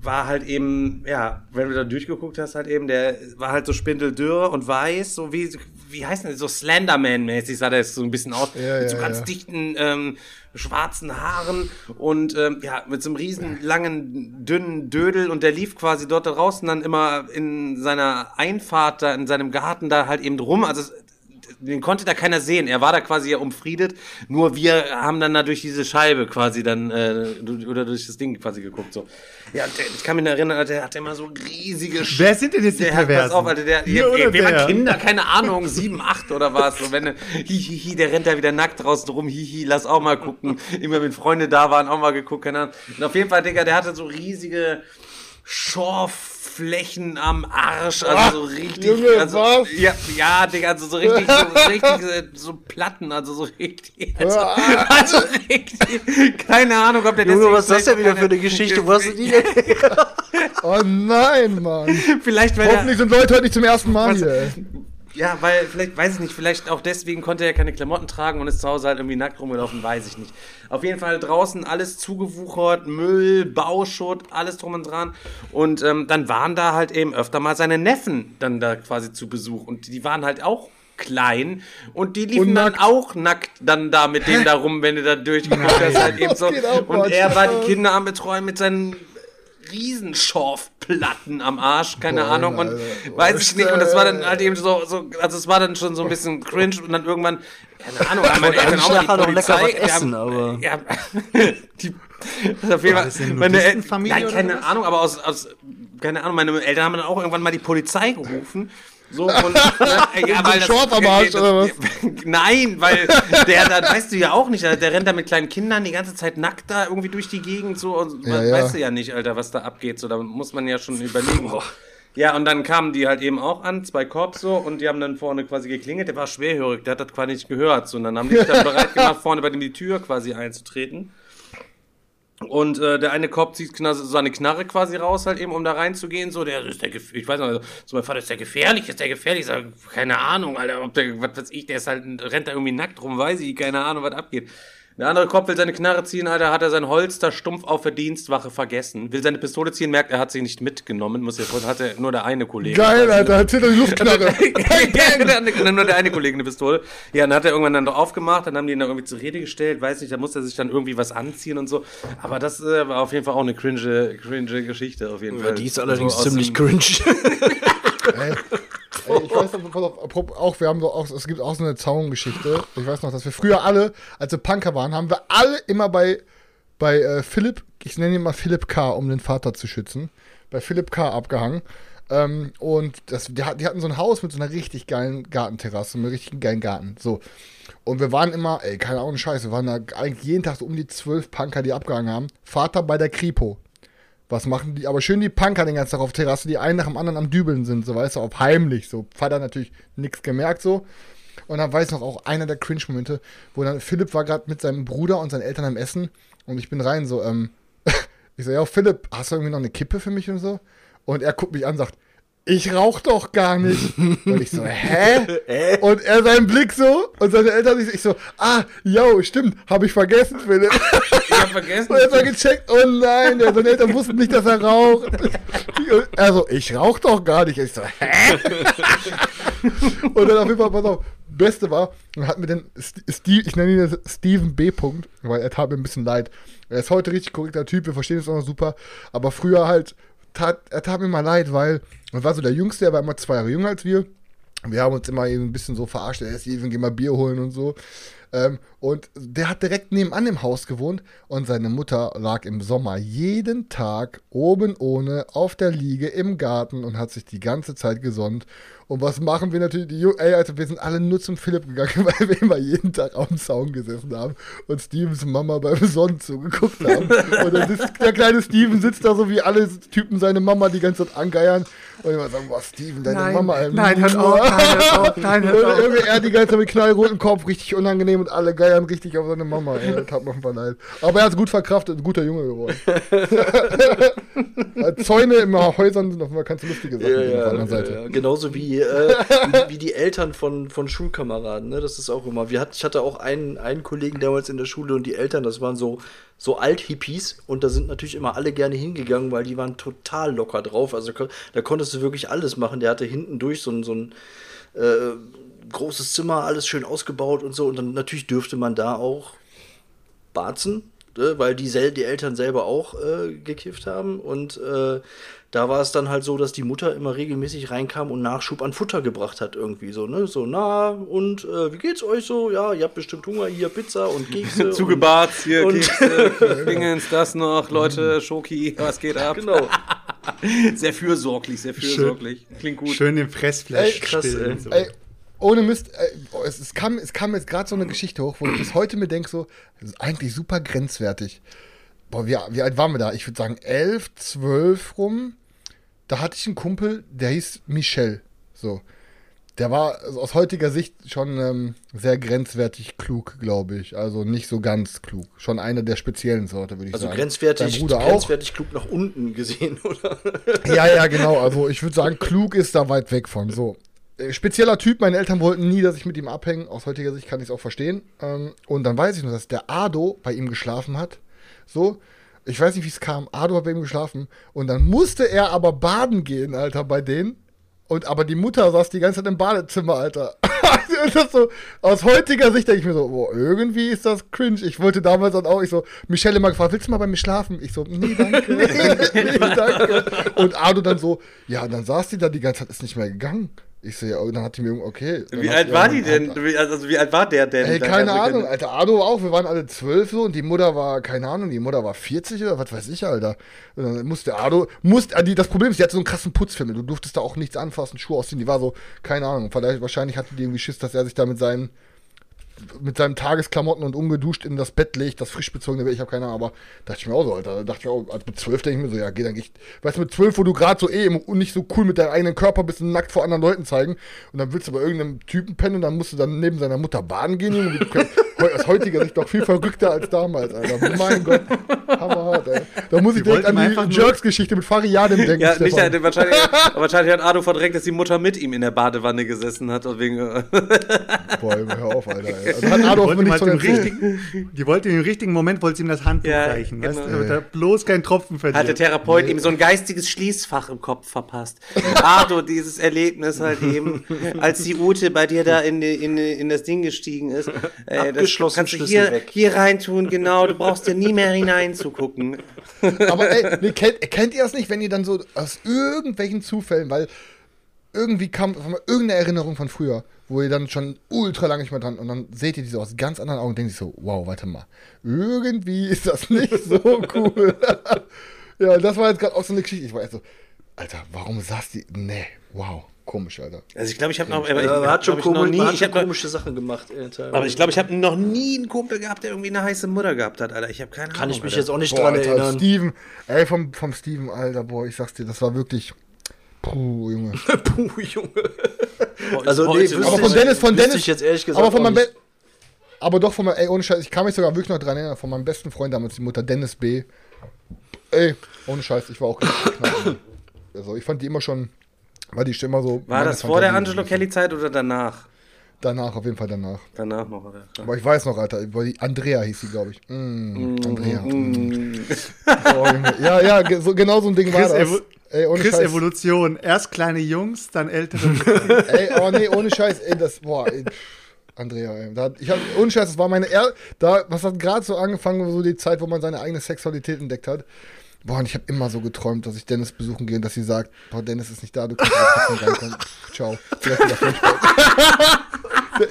war halt eben, ja, wenn du da durchgeguckt hast, halt eben, der war halt so spindeldürr und weiß, so wie, wie heißt denn das, so Slenderman-mäßig sah der jetzt so ein bisschen aus, Ja, mit so ja, ganz ja. dichten, ähm, schwarzen Haaren und ähm, ja, mit so einem riesen langen, dünnen Dödel und der lief quasi dort da draußen dann immer in seiner Einfahrt da in seinem Garten da halt eben drum. Also den konnte da keiner sehen. Er war da quasi ja umfriedet. Nur wir haben dann da durch diese Scheibe quasi dann äh, oder durch das Ding quasi geguckt. So. Ja, der, ich kann mich erinnern, der hatte immer so riesige Sch Wer sind denn jetzt die der hat, pass Perversen? auf, Alter, der, ja, oder wir waren der? Kinder, keine Ahnung, sieben, acht oder was. So, wenn, du- hi, hi, hi, der rennt da wieder nackt draußen rum, hi, hi, lass auch mal gucken. Immer wenn Freunde da waren, auch mal geguckt, keine Ahnung. Und auf jeden Fall, Digga, der hatte so riesige Schorfflächen am Arsch, also so richtig, Junge, also, was? ja, ja, Digga, also so richtig, so, richtig, äh, so Platten, also so richtig, also, also richtig, keine Ahnung, ob der Junge, was ist das denn wieder für eine Geschichte? Wo hast du die denn? Oh nein, Mann. Vielleicht, weil er, Hoffentlich sind Leute heute nicht zum ersten Mal Was- hier. Ja, weil, vielleicht, weiß ich nicht, vielleicht auch deswegen konnte er keine Klamotten tragen und ist zu Hause halt irgendwie nackt rumgelaufen, weiß ich nicht. Auf jeden Fall draußen alles zugewuchert, Müll, Bauschutt, alles drum und dran. Und ähm, dann waren da halt eben öfter mal seine Neffen dann da quasi zu Besuch. Und die waren halt auch klein und die liefen Und dann auch nackt dann da mit dem da rum, wenn du da durchgeguckt hast, halt eben so. Und er war die Kinder am Betreuen mit seinen Riesenschorfplatten am Arsch, keine Boah, Ahnung. Und Alter. weiß ich nicht. Und das war dann halt eben so, so, also es war dann schon so ein bisschen cringe und dann irgendwann, keine Ahnung, haben meine Eltern auch mal die noch lecker Polizei. was essen, haben, aber- Ja, die, das auf jeden Fall, meine El- Nudistenfamilie Nein, oder keine was? Ahnung, aber aus, aus, keine Ahnung, meine Eltern haben dann auch irgendwann mal die Polizei gerufen. So, und, ne, ja, weil das, Schorf am Arsch, das- oder was? Nein, weil der, da weißt du ja auch nicht, der, rennt da mit kleinen Kindern die ganze Zeit nackt da irgendwie durch die Gegend so und Ja, ja. weißt du ja nicht, Alter, was da abgeht, so da muss man ja schon überlegen. So. Ja, und dann kamen die halt eben auch an, zwei Cops so, und die haben dann vorne quasi geklingelt, der war schwerhörig, der hat das quasi nicht gehört, so, und dann haben die sich dann bereit gemacht, vorne bei dem die Tür quasi einzutreten. Und äh, der eine Cop zieht seine Knarre quasi raus, halt eben, um da reinzugehen. So, der ist der gef- ich weiß nicht, so mein Vater ist der gefährlich, ist der gefährlich? Ich sag, keine Ahnung, Alter, ob der, was weiß ich, der ist halt, rennt da irgendwie nackt rum, weiß ich, keine Ahnung, was abgeht. Der andere Cop will seine Knarre ziehen, Alter, hat er sein Holster stumpf auf der Dienstwache vergessen. Will seine Pistole ziehen, merkt, er hat sie nicht mitgenommen, muss jetzt, hat er nur der eine Kollege. Geil. Alter, erzähl doch die Luftknarre. ja, der andere- nur der eine Kollege eine Pistole. Ja, dann hat er irgendwann dann doch aufgemacht, dann haben die ihn da irgendwie zur Rede gestellt, weiß nicht, da musste er sich dann irgendwie was anziehen und so. Aber das äh, war auf jeden Fall auch eine cringe, cringe Geschichte, auf jeden Fall. Die ist allerdings So aus ziemlich cringe. Ich weiß noch, auch, wir haben doch auch, es gibt auch so eine Zaungeschichte. Ich weiß noch, dass wir früher alle, als wir Punker waren, haben wir alle immer bei, bei äh, Philipp, ich nenne ihn mal Philipp K., um den Vater zu schützen, bei Philipp K. abgehangen. Ähm, und das, die, die hatten so ein Haus mit so einer richtig geilen Gartenterrasse, mit einem richtig geilen Garten. So. Und wir waren immer, ey, keine Ahnung, Scheiße, wir waren da eigentlich jeden Tag so um die zwölf Punker, die abgehangen haben. Vater bei der Kripo. Was machen die? Aber schön die Punker den ganzen Tag auf Terrasse, die einen nach dem anderen am Dübeln sind, so weißt du, auf heimlich. So. Vater natürlich nichts gemerkt so. Und dann weiß noch auch einer der Cringe-Momente, wo dann Philipp war gerade mit seinem Bruder und seinen Eltern am Essen und ich bin rein so, ähm, ich so, ja, Philipp, hast du irgendwie noch eine Kippe für mich und so? Und er guckt mich an sagt, ich rauch doch gar nicht. Und ich so, hä? Und er seinen Blick so und seine Eltern, ich so, ah, yo, stimmt, habe ich vergessen, Philipp. Ich hab vergessen. Und er hat mal gecheckt, oh nein, seine Eltern wussten nicht, dass er raucht. Er so, ich rauch doch gar nicht. Ich so, hä? Und dann auf jeden Fall, pass auf, Beste war, hat mir den, St- Steve, ich nenne ihn Steven B. Punkt, weil er tat mir ein bisschen leid. Er ist heute richtig korrekter Typ, wir verstehen es auch noch super, aber früher halt, tat, er tat mir mal leid, weil, er war so der Jüngste, er war immer zwei Jahre jünger als wir. Wir haben uns immer eben ein bisschen so verarscht, er ist Steven, geh mal Bier holen und so. Ähm, und der hat direkt nebenan im Haus gewohnt und seine Mutter lag im Sommer jeden Tag oben ohne auf der Liege im Garten und hat sich die ganze Zeit gesonnt. Und was machen wir natürlich? Die, ey, also wir sind alle nur zum Philipp gegangen, weil wir immer jeden Tag auf dem Zaun gesessen haben und Stevens Mama beim Sonnen zugeguckt haben. Und dann sitzt, der kleine Steven sitzt da so wie alle Typen seine Mama die ganze Zeit angeiern und immer sagen, boah, Steven, deine Nein, Mama. ey, nein, hört auf, nein, hört auf, nein, hört und auf. irgendwie er die ganze Zeit mit knallrotem Kopf, richtig unangenehm und alle geiern richtig auf seine Mama. Ey, das hat mal leid. Aber er hat es gut verkraftet, ein guter Junge geworden. Zäune in Häusern sind auf Fall ganz lustige Sachen Ja, auf der ja, anderen Seite. ja. Genauso wie, äh, wie, wie die Eltern von, von Schulkameraden, ne? Das ist auch immer. Wir hat, ich hatte auch einen, einen Kollegen damals in der Schule und die Eltern, das waren so, so Alt-Hippies und da sind natürlich immer alle gerne hingegangen, weil die waren total locker drauf. Also da konntest du wirklich alles machen. Der hatte hinten durch so ein, so ein äh, großes Zimmer, alles schön ausgebaut und so. Und dann natürlich dürfte man da auch Barzen, ne, weil die, die Eltern selber auch äh, gekifft haben. Und äh, da war es dann halt so, dass die Mutter immer regelmäßig reinkam und Nachschub an Futter gebracht hat, irgendwie so, ne? So, na, und äh, wie geht's euch so? Ja, ihr habt bestimmt Hunger, hier Pizza und Kekse. Zugebart, hier, und- Kekse, Dingens, das noch, Leute, Schoki, was geht ab? Genau. Sehr fürsorglich, sehr fürsorglich. Klingt gut. Schön den Fressflash Ey, krass, ey. so. Ey, ohne Mist, ey, es, es, kam, es kam jetzt gerade so eine Geschichte hoch, wo ich bis heute mir denke, so, das ist eigentlich super grenzwertig. Boah, wie, wie alt waren wir da? Ich würde sagen elf, zwölf rum. Da hatte ich einen Kumpel, der hieß Michel. So. Der war also aus heutiger Sicht schon ähm, sehr grenzwertig klug, glaube ich. Also nicht so ganz klug. Schon eine der speziellen Sorte, würde ich Also sagen. grenzwertig, Bruder auch. grenzwertig klug nach unten gesehen, oder? Ja, ja, genau. Also ich würde sagen, klug ist da weit weg von. So. Äh, Spezieller Typ, meine Eltern wollten nie, dass ich mit ihm abhänge. Aus heutiger Sicht kann ich es auch verstehen. Ähm, und dann weiß ich nur, dass der Ado bei ihm geschlafen hat. So. Ich weiß nicht, wie es kam. Ado hat bei ihm geschlafen. Und dann musste er aber baden gehen, Alter, bei denen. Und aber die Mutter saß die ganze Zeit im Badezimmer, Alter. So, aus heutiger Sicht denke ich mir so, boah, irgendwie ist das cringe. Ich wollte damals dann auch, ich so, Michelle immer gefragt, willst du mal bei mir schlafen? Ich so, nee, danke. nee, danke. Und Ado dann so, ja, dann saß die da die ganze Zeit, ist nicht mehr gegangen. Ich so, ja, und dann hat die mir, okay. Dann Wie hat- alt war die denn? hat- Wie- Also wie alt war der denn? Ey, keine also, Ahnung, Alter. Ado auch, wir waren alle zwölf so und die Mutter war, keine Ahnung, die Mutter war 40 oder was weiß ich, Alter. Und dann musste Ado, musste, die, das Problem ist, die hatte so einen krassen Putzfilm. Du durftest da auch nichts anfassen, Schuhe ausziehen. Die war so, keine Ahnung, vielleicht, wahrscheinlich hatte die irgendwie Schiss, dass er sich da mit seinen, mit seinen Tagesklamotten und ungeduscht in das Bett legt, das frisch bezogene Bett, ich habe keine Ahnung, aber dachte ich mir auch so, Alter. Da dachte ich mir auch, also mit zwölf denke ich mir so, ja, geh dann echt, weißt du, mit zwölf, wo du gerade so eh im- nicht so cool mit deinem eigenen Körper bist und nackt vor anderen Leuten zeigen und dann willst du bei irgendeinem Typen pennen und dann musst du dann neben seiner Mutter baden gehen, Junge. Du- Aus heutiger Sicht doch viel verrückter als damals, Alter. Mein Gott, hammerhart, ey. Da muss ich Die direkt an die Jerks-Geschichte mit Fariadim denken, Ja, nicht, der, wahrscheinlich, wahrscheinlich hat Ado verdrängt, dass die Mutter mit ihm in der Badewanne gesessen hat. Wegen, äh, Boah, hör auf, Alter. Ey. Also hat Adolf Die wollte, halt richtigen, die wollte im richtigen Moment wollte sie ihm das Handtuch Ja, reichen, weißt genau. damit er bloß kein Tropfen verliert. hat der Therapeut ihm so ein geistiges Schließfach im Kopf verpasst. Ado, dieses Erlebnis halt eben, als die Ute bei dir da in, in, in das Ding gestiegen ist. Äh, Abgeschlossen, kannst du Schlüssel hier, weg. hier reintun, genau. Du brauchst ja nie mehr hineinzugucken. Aber ey, nee, kennt, kennt ihr das nicht, wenn ihr dann so aus irgendwelchen Zufällen, weil irgendwie kam irgendeine Erinnerung von früher, wo ihr dann schon ultra lange nicht mehr dran und dann seht ihr die so aus ganz anderen Augen und denkt sich so, wow, warte mal, irgendwie ist das nicht so cool. ja, das war jetzt gerade auch so eine Geschichte. Ich war jetzt so, Alter, warum saß die. Nee, wow, komisch, Alter. Also ich glaube, ich habe noch, aber ich, Ja, hat schon, komisch, nie, hat ich schon hab noch, komische Sachen gemacht. teilweise. aber ich glaube, ich habe noch nie einen Kumpel gehabt, der irgendwie eine heiße Mutter gehabt hat, Alter. Ich habe keine Kann Ahnung. ich mich Alter. jetzt auch nicht Boah, dran Alter, erinnern. Steven, ey, vom, vom Steven, Alter, boah, ich sag's dir, das war wirklich. Puh, Junge. Puh, Junge. Also, nee. Aber von Dennis, von wüsste Dennis. ich jetzt ehrlich gesagt aber von meinem Aber doch von meinem, ey, ohne Scheiß, ich kann mich sogar wirklich noch dran erinnern, von meinem besten Freund damals, die Mutter Dennis B. Ey, ohne Scheiß, ich war auch. Also, ich fand die immer schon, war die immer so. War das vor der. Angelo Kelly-Zeit oder danach? Danach, auf jeden Fall danach. Danach noch, oder? Aber ich weiß noch, Alter, über die Andrea hieß sie, glaube ich. Mm, Andrea. Mm. Oh, Junge. ja, ja, so, genau so ein Ding war Chris, das. Evo Ey, ohne Chris Scheiß. Evolution. Erst kleine Jungs, dann ältere. Ey, oh nee, ohne Scheiß, ey, das, boah, ey, Andrea, ey, da, ich hab, ohne Scheiß, das war meine, er da, was hat gerade so angefangen, so die Zeit, wo man seine eigene Sexualität entdeckt hat. Boah, und ich habe immer so geträumt, dass ich Dennis besuchen gehe und dass sie sagt, boah, Dennis ist nicht da, du kannst trotzdem reinkommen. Ciao. Wieder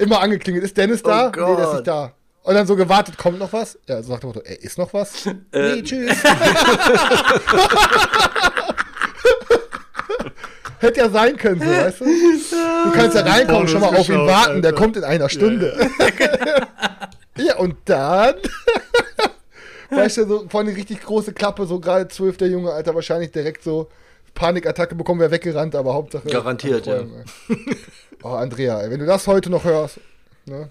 immer angeklingelt, ist Dennis da? Oh nee, der ist nicht da. Und dann so gewartet, kommt noch was? Ja, so sagt der Motto, ey, ist noch was? nee, tschüss. Hätte ja sein können, so, weißt du? Du kannst ja reinkommen, Pornos schon mal auf ihn warten, der Alter. kommt in einer Stunde. Ja, und dann, weißt du, so vorne richtig große Klappe, so gerade zwölf der Junge, Alter, wahrscheinlich direkt so Panikattacke bekommen, wäre weggerannt, aber Hauptsache. Garantiert, ja. Oh, Andrea, ey, wenn du das heute noch hörst, ne?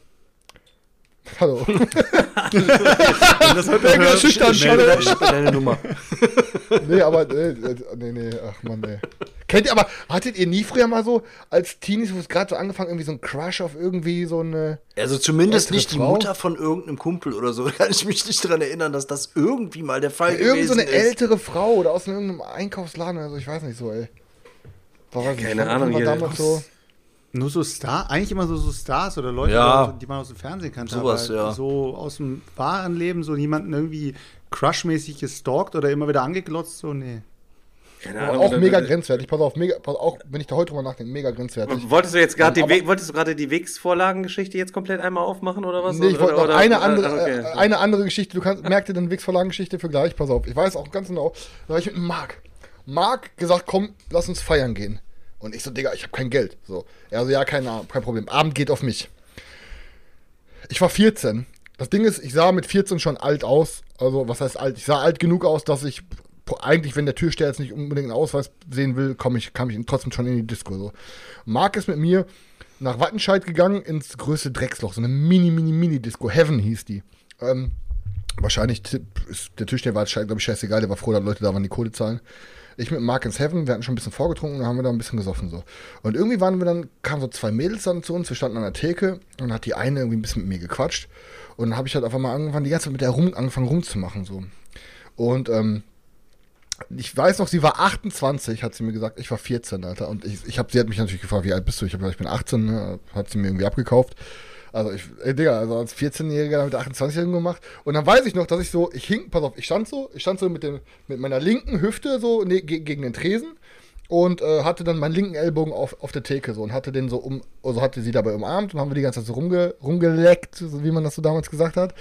Hallo. das wird Denk mal schüchtern, Ich schade. habe ich hab deine Nummer. Nee, aber, äh, äh, nee, nee, ach man, nee. Kennt ihr aber, hattet ihr nie früher mal so, als Teenies, wo es gerade so angefangen, irgendwie so ein Crush auf irgendwie so eine. Also zumindest nicht die Frau? Mutter von irgendeinem Kumpel oder so. Da kann ich mich nicht dran erinnern, dass das irgendwie mal der Fall Irgend so gewesen eine ist. ältere Frau oder aus irgendeinem Einkaufsladen oder so, ich weiß nicht so, ey. War, nicht, keine Ahnung, hier- damals so. Nur so Star, eigentlich immer so, so Stars oder Leute, Ja. die man aus dem Fernsehen kannte. Sowas, ja. So aus dem wahren Leben, so jemanden irgendwie crushmäßig gestalkt oder immer wieder angeglotzt, so, nee. Ahnung, auch mega grenzwertig, pass auf, mega, pass auch, wenn ich da heute drüber nachdenke, mega grenzwertig. Wolltest du jetzt gerade die, wolltest du gerade die Wegs-Vorlagengeschichte jetzt komplett einmal aufmachen oder was? Nee, ich wollte noch eine oder- andere, ah, okay. äh, eine andere Geschichte. Du kannst, merk dir den Wix-Verlagen-Geschichte für gleich, pass auf. Ich weiß auch ganz genau, da war ich mit Marc. Marc gesagt, komm, lass uns feiern gehen. Und ich so, Digga, ich habe kein Geld. So. Er so, ja, kein, kein Problem. Abend geht auf mich. Ich war 14. Das Ding ist, ich sah mit 14 schon alt aus. Also, was heißt alt? Ich sah alt genug aus, dass ich eigentlich, wenn der Türsteher jetzt nicht unbedingt einen Ausweis sehen will, komm ich, kam ich trotzdem schon in die Disco. So. Marc ist mit mir nach Wattenscheid gegangen ins größte Drecksloch, so eine mini, mini, mini Disco. Heaven hieß die. Ähm, wahrscheinlich ist der Tischler war, glaube ich, scheißegal, der war froh, dass Leute da waren, die Kohle zahlen. Ich mit Mark ins Heaven, wir hatten schon ein bisschen vorgetrunken, dann haben wir da ein bisschen gesoffen so. Und irgendwie waren wir dann, kamen so zwei Mädels dann zu uns, wir standen an der Theke und hat die eine irgendwie ein bisschen mit mir gequatscht. Und dann habe ich halt auf einmal angefangen, die ganze Zeit mit der rum, angefangen rumzumachen so. Und ähm, ich weiß noch, sie war 28, hat sie mir gesagt. Ich war 14, Alter. Und ich, ich hab, sie hat mich natürlich gefragt, wie alt bist du? Ich habe gesagt, ich bin 18, ne? hat sie mir irgendwie abgekauft. Also ich, ey, Digga, also als 14-Jähriger mit 28-Jährigen gemacht. Und dann weiß ich noch, dass ich so, ich hing, pass auf, ich stand so, ich stand so mit, dem, mit meiner linken Hüfte so ne, ge gegen den Tresen und äh, hatte dann meinen linken Ellbogen auf, auf der Theke so und hatte den so um, also hatte sie dabei umarmt und haben wir die ganze Zeit so rumge, rumgeleckt, so wie man das so damals gesagt hat.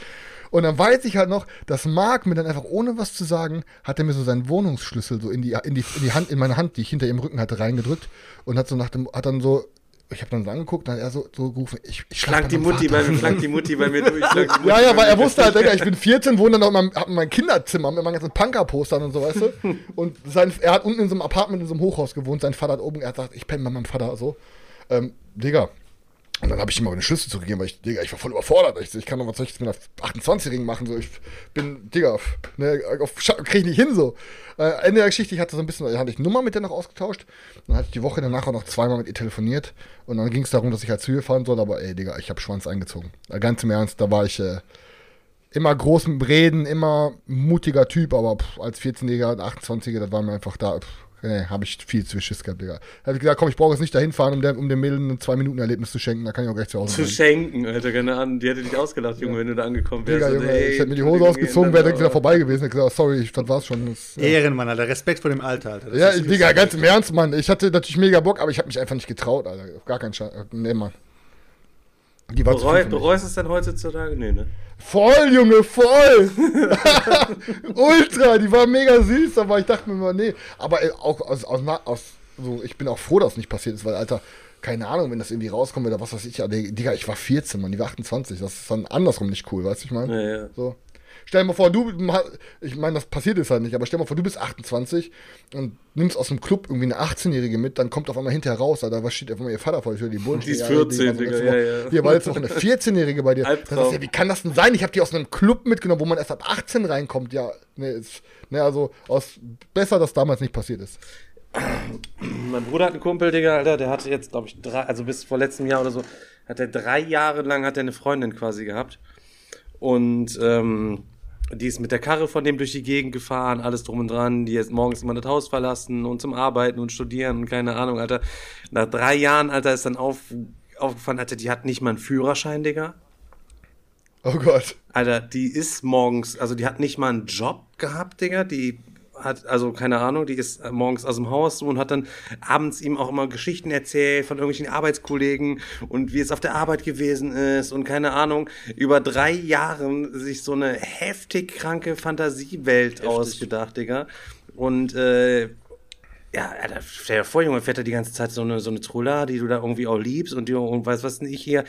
Und dann weiß ich halt noch, dass Marc mir dann einfach ohne was zu sagen, hat er mir so seinen Wohnungsschlüssel so in die, in die, in die Hand, in meine Hand, die ich hinter ihrem Rücken hatte, reingedrückt und hat so nach dem, hat dann so, ich habe dann so angeguckt, dann hat er so, so gerufen, ich, ich schlag die meinem Mutti Vater. bei mir, flankt die Mutti bei mir durch. Ja, ja, weil er wusste halt, Digga, ich bin 14, wohne dann noch in meinem, hab mein Kinderzimmer mit meinen ganzen Punker-Postern und so, weißt du? Und sein, er hat unten in so einem Apartment, in so einem Hochhaus gewohnt, sein Vater hat oben, er hat gesagt, ich penne bei meinem Vater so. Ähm, Digga. Und dann habe ich ihm auch den Schlüssel zugegeben, weil ich, Digga, ich war voll überfordert. Ich, ich kann doch was soll mit einer 28-Jährigen machen, so, ich bin, Digga, ne, krieg ich nicht hin, so. Äh, Ende der Geschichte, ich hatte so ein bisschen, hatte ich Nummer mit der noch ausgetauscht. Dann hatte ich die Woche danach auch noch zweimal mit ihr telefoniert. Und dann ging es darum, dass ich halt zu ihr fahren soll, aber ey, Digga, ich habe Schwanz eingezogen. Äh, Ganz im Ernst, da war ich, äh, immer groß mit Reden, immer mutiger Typ, aber pff, als 14-Jähriger, 28-Jähriger, das war mir einfach da, pff, nee, habe ich viel zu Schiss gehabt, Digga. Da hab ich gesagt, komm, ich brauche jetzt nicht dahin fahren, um, der, um dem Mädel ein Zwei-Minuten-Erlebnis zu schenken, da kann ich auch gleich zu Hause Zu schenken, Alter, keine Ahnung. Die hätte dich ausgelacht, Junge, wenn du da angekommen wärst. Digga, Junge, ey, ich hätte mir die Hose ausgezogen, wäre direkt wieder vorbei gewesen. Ich hab gesagt, sorry, ich- das war's schon. Das, ja, Ehrenmann, Alter. Respekt vor dem Alter, Alter. Das ja Digga, ganz im Ernst, Mann. Ich hatte natürlich mega Bock, aber ich habe mich einfach nicht getraut, Alter. Auf gar keinen Scheiß. Nee, Mann. Die war Bereu, bereust du es dann heutzutage? Nee, ne? Voll, Junge, voll! Ultra, die war mega süß, aber ich dachte mir mal, nee. Aber äh, auch aus, aus, aus so, ich bin auch froh, dass es nicht passiert ist, weil, Alter, keine Ahnung, wenn das irgendwie rauskommt oder was weiß ich, ja, Digga, ich war 14, Mann, die war 28, das ist dann andersrum nicht cool, weißt du, ich meine? Ja, ja. So. Stell dir mal vor, du, ich meine, das passiert jetzt halt nicht, aber stell dir mal vor, du bist 28 und nimmst aus dem Club irgendwie eine 18-Jährige mit, dann kommt auf einmal hinterher raus, Alter, was steht auf einmal ihr Vater vor der Tür, die Bullen. Die ist stehen, ja, 14, war so Digga, ja, ja. Hier war jetzt noch eine 14-Jährige bei dir. Ist ja, wie kann das denn sein? Ich habe die aus einem Club mitgenommen, wo man erst ab 18 reinkommt. Ja, ne, ist, ne also aus, besser, dass damals nicht passiert ist. Mein Bruder hat einen Kumpel, Digga, Alter, der hatte jetzt, glaube ich, drei, also bis vor letztem Jahr oder so, hat er drei Jahre lang hat er eine Freundin quasi gehabt. Und ähm, die ist mit der Karre von dem durch die Gegend gefahren, alles drum und dran, die jetzt morgens immer das Haus verlassen und zum Arbeiten und studieren und keine Ahnung, Alter. Nach drei Jahren, Alter, ist dann auf, aufgefallen, Alter, die hat nicht mal einen Führerschein, Digga. Oh Gott. Alter, die ist morgens, also die hat nicht mal einen Job gehabt, Digga. Die hat, also keine Ahnung, die ist morgens aus dem Haus und hat dann abends ihm auch immer Geschichten erzählt von irgendwelchen Arbeitskollegen und wie es auf der Arbeit gewesen ist und keine Ahnung, über drei Jahren sich so eine heftig kranke Fantasiewelt ausgedacht, Digga. Und äh, ja, Alter, stell dir vor, Junge, fährt er die ganze Zeit so eine, so eine Troller, die du da irgendwie auch liebst und die und weiß was nicht hier,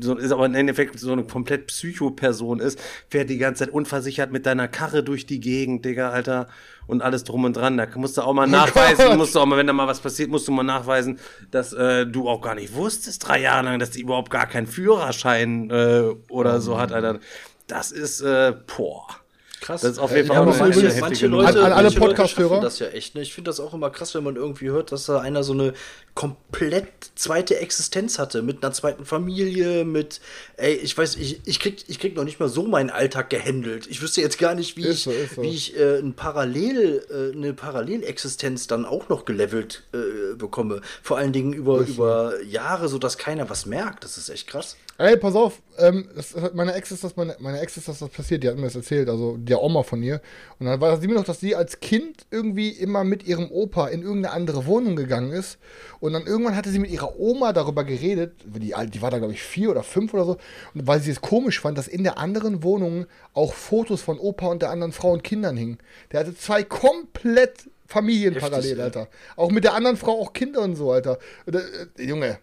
so, ist aber im Endeffekt so eine komplett Psycho-Person ist, fährt die ganze Zeit unversichert mit deiner Karre durch die Gegend, Digga, Alter, und alles drum und dran. Da musst du auch mal nachweisen, Gott. musst du auch mal, wenn da mal was passiert, musst du mal nachweisen, dass äh, du auch gar nicht wusstest, drei Jahre lang, dass die überhaupt gar keinen Führerschein äh, oder so hat, Alter. Das ist, äh, boah. Krass. Das ist auf jeden Ja, Fall eine manche- manche. Leute, alle Leute Podcast-Hörer. das ja echt. Ne? Ich finde das auch immer krass, wenn man irgendwie hört, dass da einer so eine komplett zweite Existenz hatte, mit einer zweiten Familie, mit, ey, ich weiß, ich, ich, krieg, ich krieg noch nicht mal so meinen Alltag gehandelt. Ich wüsste jetzt gar nicht, wie Ist ich, so, so. wie ich äh, ein Parallel, äh, eine Parallelexistenz dann auch noch gelevelt äh, bekomme. Vor allen Dingen über, über Jahre, sodass keiner was merkt. Das ist echt krass. Ey, pass auf, ähm, das, meine Ex ist das, meine, meine Ex ist das, das passiert, die hat mir das erzählt, also der Oma von ihr. Und dann war sie mir noch, dass sie als Kind irgendwie immer mit ihrem Opa in irgendeine andere Wohnung gegangen ist. Und dann irgendwann hatte sie mit ihrer Oma darüber geredet, die, die war da, glaube ich, vier oder fünf oder so, und weil sie es komisch fand, dass in der anderen Wohnung auch Fotos von Opa und der anderen Frau und Kindern hingen. Der hatte zwei komplett Familien Heftig, parallel, ey. Alter. Auch mit der anderen Frau auch Kinder und so, Alter. Und, äh, äh, Junge,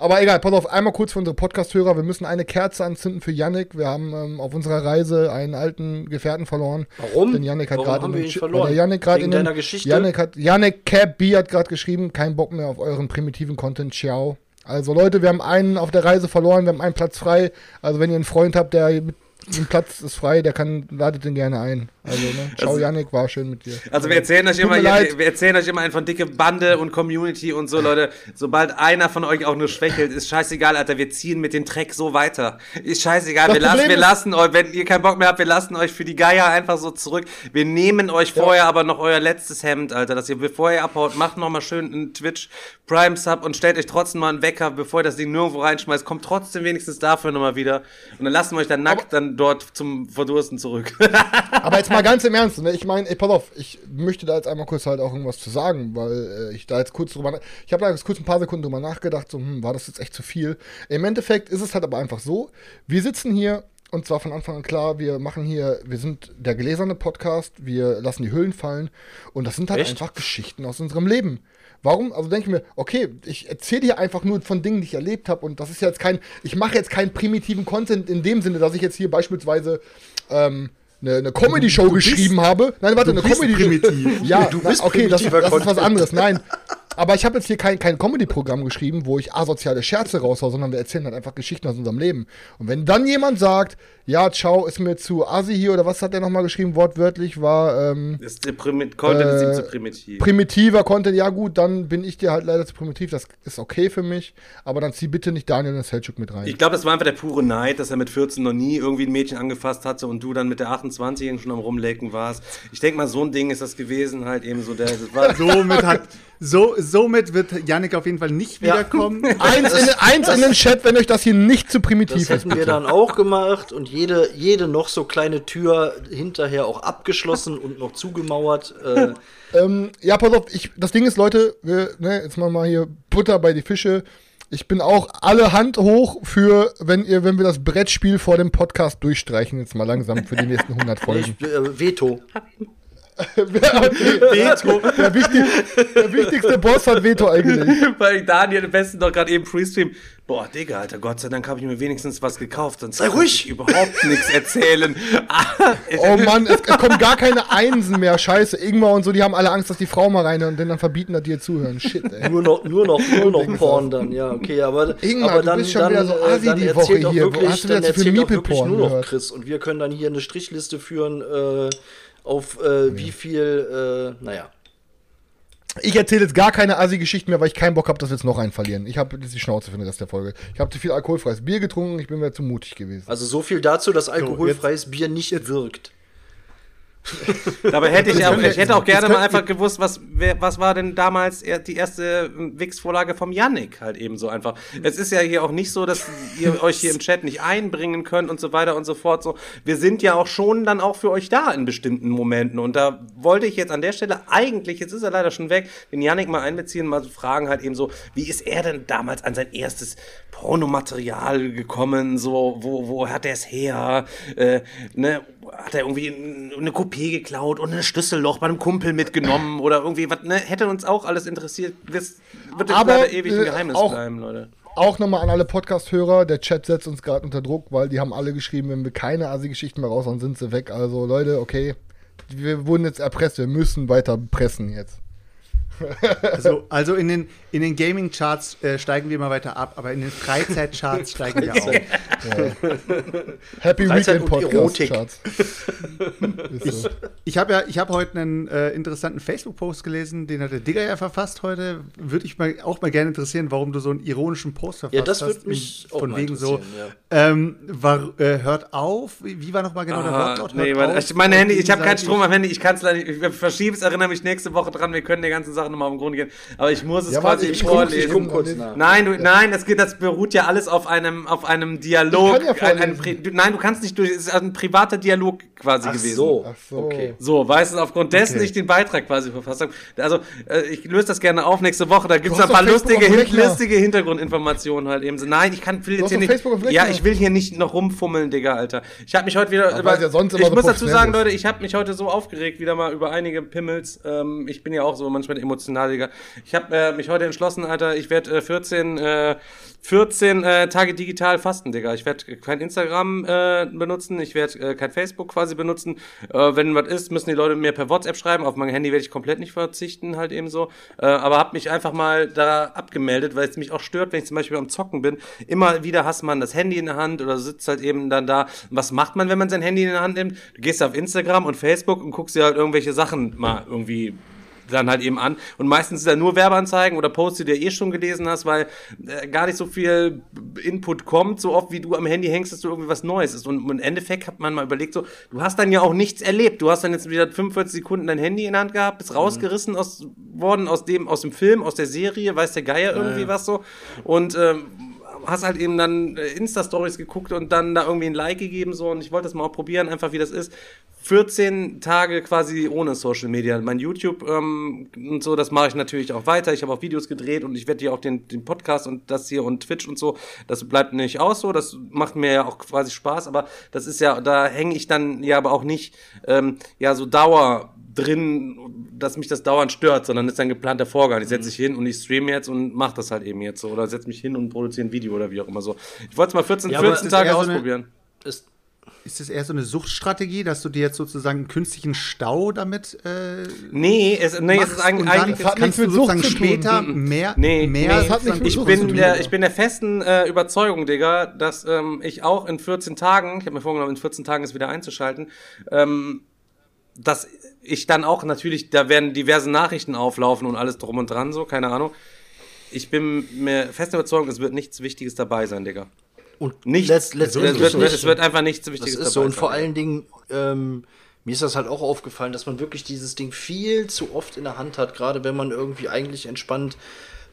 aber egal, pass auf, einmal kurz für unsere Podcast-Hörer. Wir müssen eine Kerze anzünden für Yannick. Wir haben ähm, auf unserer Reise einen alten Gefährten verloren. Warum? Denn Yannick hat Warum gerade in den verloren? Yannick gerade in deiner Geschichte? Yannick hat Yannick Cap B hat gerade geschrieben, kein Bock mehr auf euren primitiven Content. Ciao. Also Leute, wir haben einen auf der Reise verloren, wir haben einen Platz frei. Also wenn ihr einen Freund habt, der mit ein Platz ist frei, der kann ladet den gerne ein. Also ne, ciao Yannick, war schön mit dir. Also wir erzählen euch Tut immer, wir erzählen euch immer einen von dicke Bande und Community und so, Leute. Sobald einer von euch auch nur schwächelt, ist scheißegal, Alter. Wir ziehen mit dem Dreck so weiter. Ist scheißegal. Das Wir lassen, Problem wir ist- lassen euch, wenn ihr keinen Bock mehr habt, wir lassen euch für die Geier einfach so zurück. Wir nehmen euch vorher aber noch euer letztes Hemd, Alter, dass ihr, bevor ihr abhaut, macht noch mal schön einen Twitch Prime Sub und stellt euch trotzdem mal einen Wecker, bevor ihr das Ding nirgendwo reinschmeißt. Kommt trotzdem wenigstens dafür noch mal wieder. Und dann lassen wir euch dann nackt dann dort zum Verdursten zurück. Aber jetzt mal ganz im Ernst, ne? ich meine, pass auf, ich möchte da jetzt einmal kurz halt auch irgendwas zu sagen, weil äh, ich da jetzt kurz drüber, ich habe da jetzt kurz ein paar Sekunden drüber nachgedacht, so, hm, war das jetzt echt zu viel? Im Endeffekt ist es halt aber einfach so, wir sitzen hier und zwar von Anfang an klar, wir machen hier, wir sind der gelesene Podcast, wir lassen die Hüllen fallen und das sind halt Echt? einfach Geschichten aus unserem Leben. Warum? Also denke ich mir, okay, ich erzähle dir einfach nur von Dingen, die ich erlebt habe und das ist jetzt kein, ich mache jetzt keinen primitiven Content in dem Sinne, dass ich jetzt hier beispielsweise ähm, eine, eine Comedy-Show geschrieben habe. Nein, warte, eine bist Comedy primitiv. Ja, Du bist na, okay, das, das ist was anderes. Nein. Aber ich habe jetzt hier kein, kein Comedy-Programm geschrieben, wo ich asoziale Scherze raushau, sondern wir erzählen halt einfach Geschichten aus unserem Leben. Und wenn dann jemand sagt, ja, ciao, ist mir zu assi hier, oder was hat der nochmal geschrieben, wortwörtlich, war ähm, ist der Primi Content ist ihm Äh, zu primitiv. primitiver Content, ja gut, dann bin ich dir halt leider zu primitiv, das ist okay für mich, aber dann zieh bitte nicht Daniel und Selchuk mit rein. Ich glaube, das war einfach der pure Neid, dass er mit 14 noch nie irgendwie ein Mädchen angefasst hatte und du dann mit der 28 schon am Rumlecken warst. Ich denke mal, so ein Ding ist das gewesen, halt eben so der. Das war, Somit, hat, so, somit wird Yannick auf jeden Fall nicht wiederkommen. eins, in, eins in den Chat, wenn euch das hier nicht zu primitiv Das ist. hätten wir dann auch gemacht und jede, jede noch so kleine Tür hinterher auch abgeschlossen und noch zugemauert. Äh, Ähm, ja, pass auf, ich, das Ding ist, Leute, wir, ne, jetzt machen wir mal hier Butter bei die Fische. Ich bin auch alle Hand hoch für, wenn ihr, wenn wir das Brettspiel vor dem Podcast durchstreichen, jetzt mal langsam für die nächsten 100 Folgen. Ich, äh, Veto. Veto. Der, wichtig, der wichtigste Boss hat Veto eingelegt. Weil Daniel am besten doch gerade eben Pre-Stream. Boah, Digga, Alter, Gott sei Dank habe ich mir wenigstens was gekauft, sonst Sei ruhig. ich überhaupt nichts erzählen. Oh Mann, es, es kommen gar keine Einsen mehr. Scheiße, Ingmar und so, die haben alle Angst, dass die Frau mal reinhört und denen dann verbieten, dass die ihr zuhören. Shit, ey. Nur noch, nur noch, nur noch Porn dann, ja, okay, aber, Ingmar, aber du dann, bist schon dann, wieder so äh, dann die Woche hier. Wo wirklich, hast du denn jetzt für Miepelporn nur noch gehört? Chris und wir können dann hier eine Strichliste führen, äh, auf äh, wie viel, äh, naja. Ich erzähle jetzt gar keine Assi-Geschichten mehr, weil ich keinen Bock habe, dass wir jetzt noch einen verlieren. Ich habe jetzt die Schnauze für den Rest der Folge. Ich habe zu viel alkoholfreies Bier getrunken, ich bin mir zu mutig gewesen. Also so viel dazu, dass alkoholfreies Bier nicht wirkt. Dabei hätte ich auch, können wir- ich hätte auch gerne mal einfach gewusst, was, wer, was war denn damals die erste Wix-Vorlage vom Yannick halt eben so einfach. Es ist ja hier auch nicht so, dass ihr euch hier im Chat nicht einbringen könnt und so weiter und so fort. So, wir sind ja auch schon dann auch für euch da in bestimmten Momenten. Und da wollte ich jetzt an der Stelle eigentlich, jetzt ist er leider schon weg, den Yannick mal einbeziehen, mal so fragen halt eben so, wie ist er denn damals an sein erstes Pornomaterial gekommen? So, wo, wo hat er es her? Äh, ne, hat er irgendwie eine Kopie geklaut und ein Schlüsselloch bei einem Kumpel mitgenommen oder irgendwie was, ne? Hätte uns auch alles interessiert. Das wird jetzt Aber, leider ewig ein äh, Geheimnis auch- bleiben, Leute. Auch nochmal an alle Podcast-Hörer, der Chat setzt uns gerade unter Druck, weil die haben alle geschrieben, wenn wir keine Assi-Geschichten mehr raushauen, sind sie weg. Also Leute, okay, wir wurden jetzt erpresst, wir müssen weiter pressen jetzt. Also, also in den, in den Gaming-Charts äh, steigen wir immer weiter ab, aber in den Freizeit-Charts steigen wir auf. Happy Freizeit Weekend und Podcast Erotik. Charts. Ist so. Ich habe ja, ich habe heute einen äh, interessanten Facebook-Post gelesen, den hat der Digger ja verfasst heute. Würde ich mal auch mal gerne interessieren, warum du so einen ironischen Post verfasst Ja, das hast. würde mich in- auch Von mal wegen so, interessieren, ähm, war, äh, hört auf. Wie wie war nochmal genau der Wortlaut? nee, Hört warte, auf, ich, meine Handy, ich habe keinen Strom am Handy, ich kann es leider nicht, ich verschiebe es, erinnere mich nächste Woche dran, wir können der ganzen Sache nochmal auf den Grund gehen, aber ich muss es Ja, warte, ich guck- vorlesen. ich guck kurz nach. Nein, du, nein, das, geht, das beruht ja alles auf einem, auf einem Dialog. Ich kann ja ein, ein, du, nein, du kannst nicht durch, es ist ein privater Dialog quasi Ach gewesen. so. Ach so. Okay. So, weißt du, aufgrund dessen Okay. ich den Beitrag quasi verfasst habe. Also, äh, ich löse das gerne auf nächste Woche. Da gibt es ein paar lustige, hin lustige Hintergrundinformationen halt eben. So, Nein, ich kann will jetzt hier nicht. Ja, ich will hier nicht noch rumfummeln, Digga, Alter. Ich habe mich heute wieder. Aber es ja sonst immer ich so muss dazu sagen, ist. Leute, ich habe mich heute so aufgeregt wieder mal über einige Pimmels. Ähm, ich bin ja auch so manchmal emotional, Digga. Ich habe äh, mich heute entschlossen, Alter. Ich werde äh, 14 äh, 14 äh, Tage digital fasten, Digga. Ich werde kein Instagram äh, benutzen, ich werde äh, kein Facebook quasi benutzen. Äh, wenn was ist, müssen die Leute mir per WhatsApp schreiben. Auf mein Handy werde ich komplett nicht verzichten, halt eben so. Äh, aber habe mich einfach mal da abgemeldet, weil es mich auch stört, wenn ich zum Beispiel am Zocken bin. Immer wieder hast man das Handy in der Hand oder sitzt halt eben dann da. Was macht man, wenn man sein Handy in der Hand nimmt? Du gehst auf Instagram und Facebook und guckst dir halt irgendwelche Sachen mal irgendwie dann halt eben an. Und meistens sind da nur Werbeanzeigen oder Posts, die du eh schon gelesen hast, weil äh, gar nicht so viel Input kommt, so oft wie du am Handy hängst, dass du irgendwie was Neues ist. Und im Endeffekt hat man mal überlegt, so, du hast dann ja auch nichts erlebt. Du hast dann jetzt wieder 45 Sekunden dein Handy in der Hand gehabt, bist rausgerissen aus, worden aus dem, aus dem Film, aus der Serie, weiß der Geier irgendwie was so. Und ähm, hast halt eben dann äh, Insta-Stories geguckt und dann da irgendwie ein Like gegeben so und ich wollte das mal probieren, einfach wie das ist. 14 Tage quasi ohne Social Media. Mein YouTube ähm, und so, das mache ich natürlich auch weiter. Ich habe auch Videos gedreht und ich werde hier auch den, den Podcast und das hier und Twitch und so, das bleibt nicht aus so. Das macht mir ja auch quasi Spaß, aber das ist ja, da hänge ich dann ja aber auch nicht ähm, ja so Dauer drin, dass mich das dauernd stört, sondern ist ein geplanter Vorgang. Ich setze mich hin und ich streame jetzt und mache das halt eben jetzt so. Oder setze mich hin und produziere ein Video oder wie auch immer so. Ich wollte es mal 14, Ja, aber 14 ist das Tage eher so eine- ausprobieren. Ist, Ist das eher so eine Suchtstrategie, dass du dir jetzt sozusagen einen künstlichen Stau damit äh, Nee, es, nee, es ist eigentlich, eigentlich hat kannst du mit Sucht sozusagen zu tun. später Mhm. mehr, Nee, mehr nee, das ich Sucht bin, der, ich bin der festen äh, Überzeugung, Digga, dass ähm, ich auch in 14 Tagen, ich habe mir vorgenommen, in 14 Tagen es wieder einzuschalten, ähm, dass ich dann auch natürlich, da werden diverse Nachrichten auflaufen und alles drum und dran, so, keine Ahnung. Ich bin mir fest überzeugt, es wird nichts Wichtiges dabei sein, Digga. und Nichts. letzt- es, letztendlich wird, nicht. es wird einfach nichts Das Wichtiges ist so. dabei Und vor allen Dingen, ähm, mir ist das halt auch aufgefallen, dass man wirklich dieses Ding viel zu oft in der Hand hat, gerade wenn man irgendwie eigentlich entspannt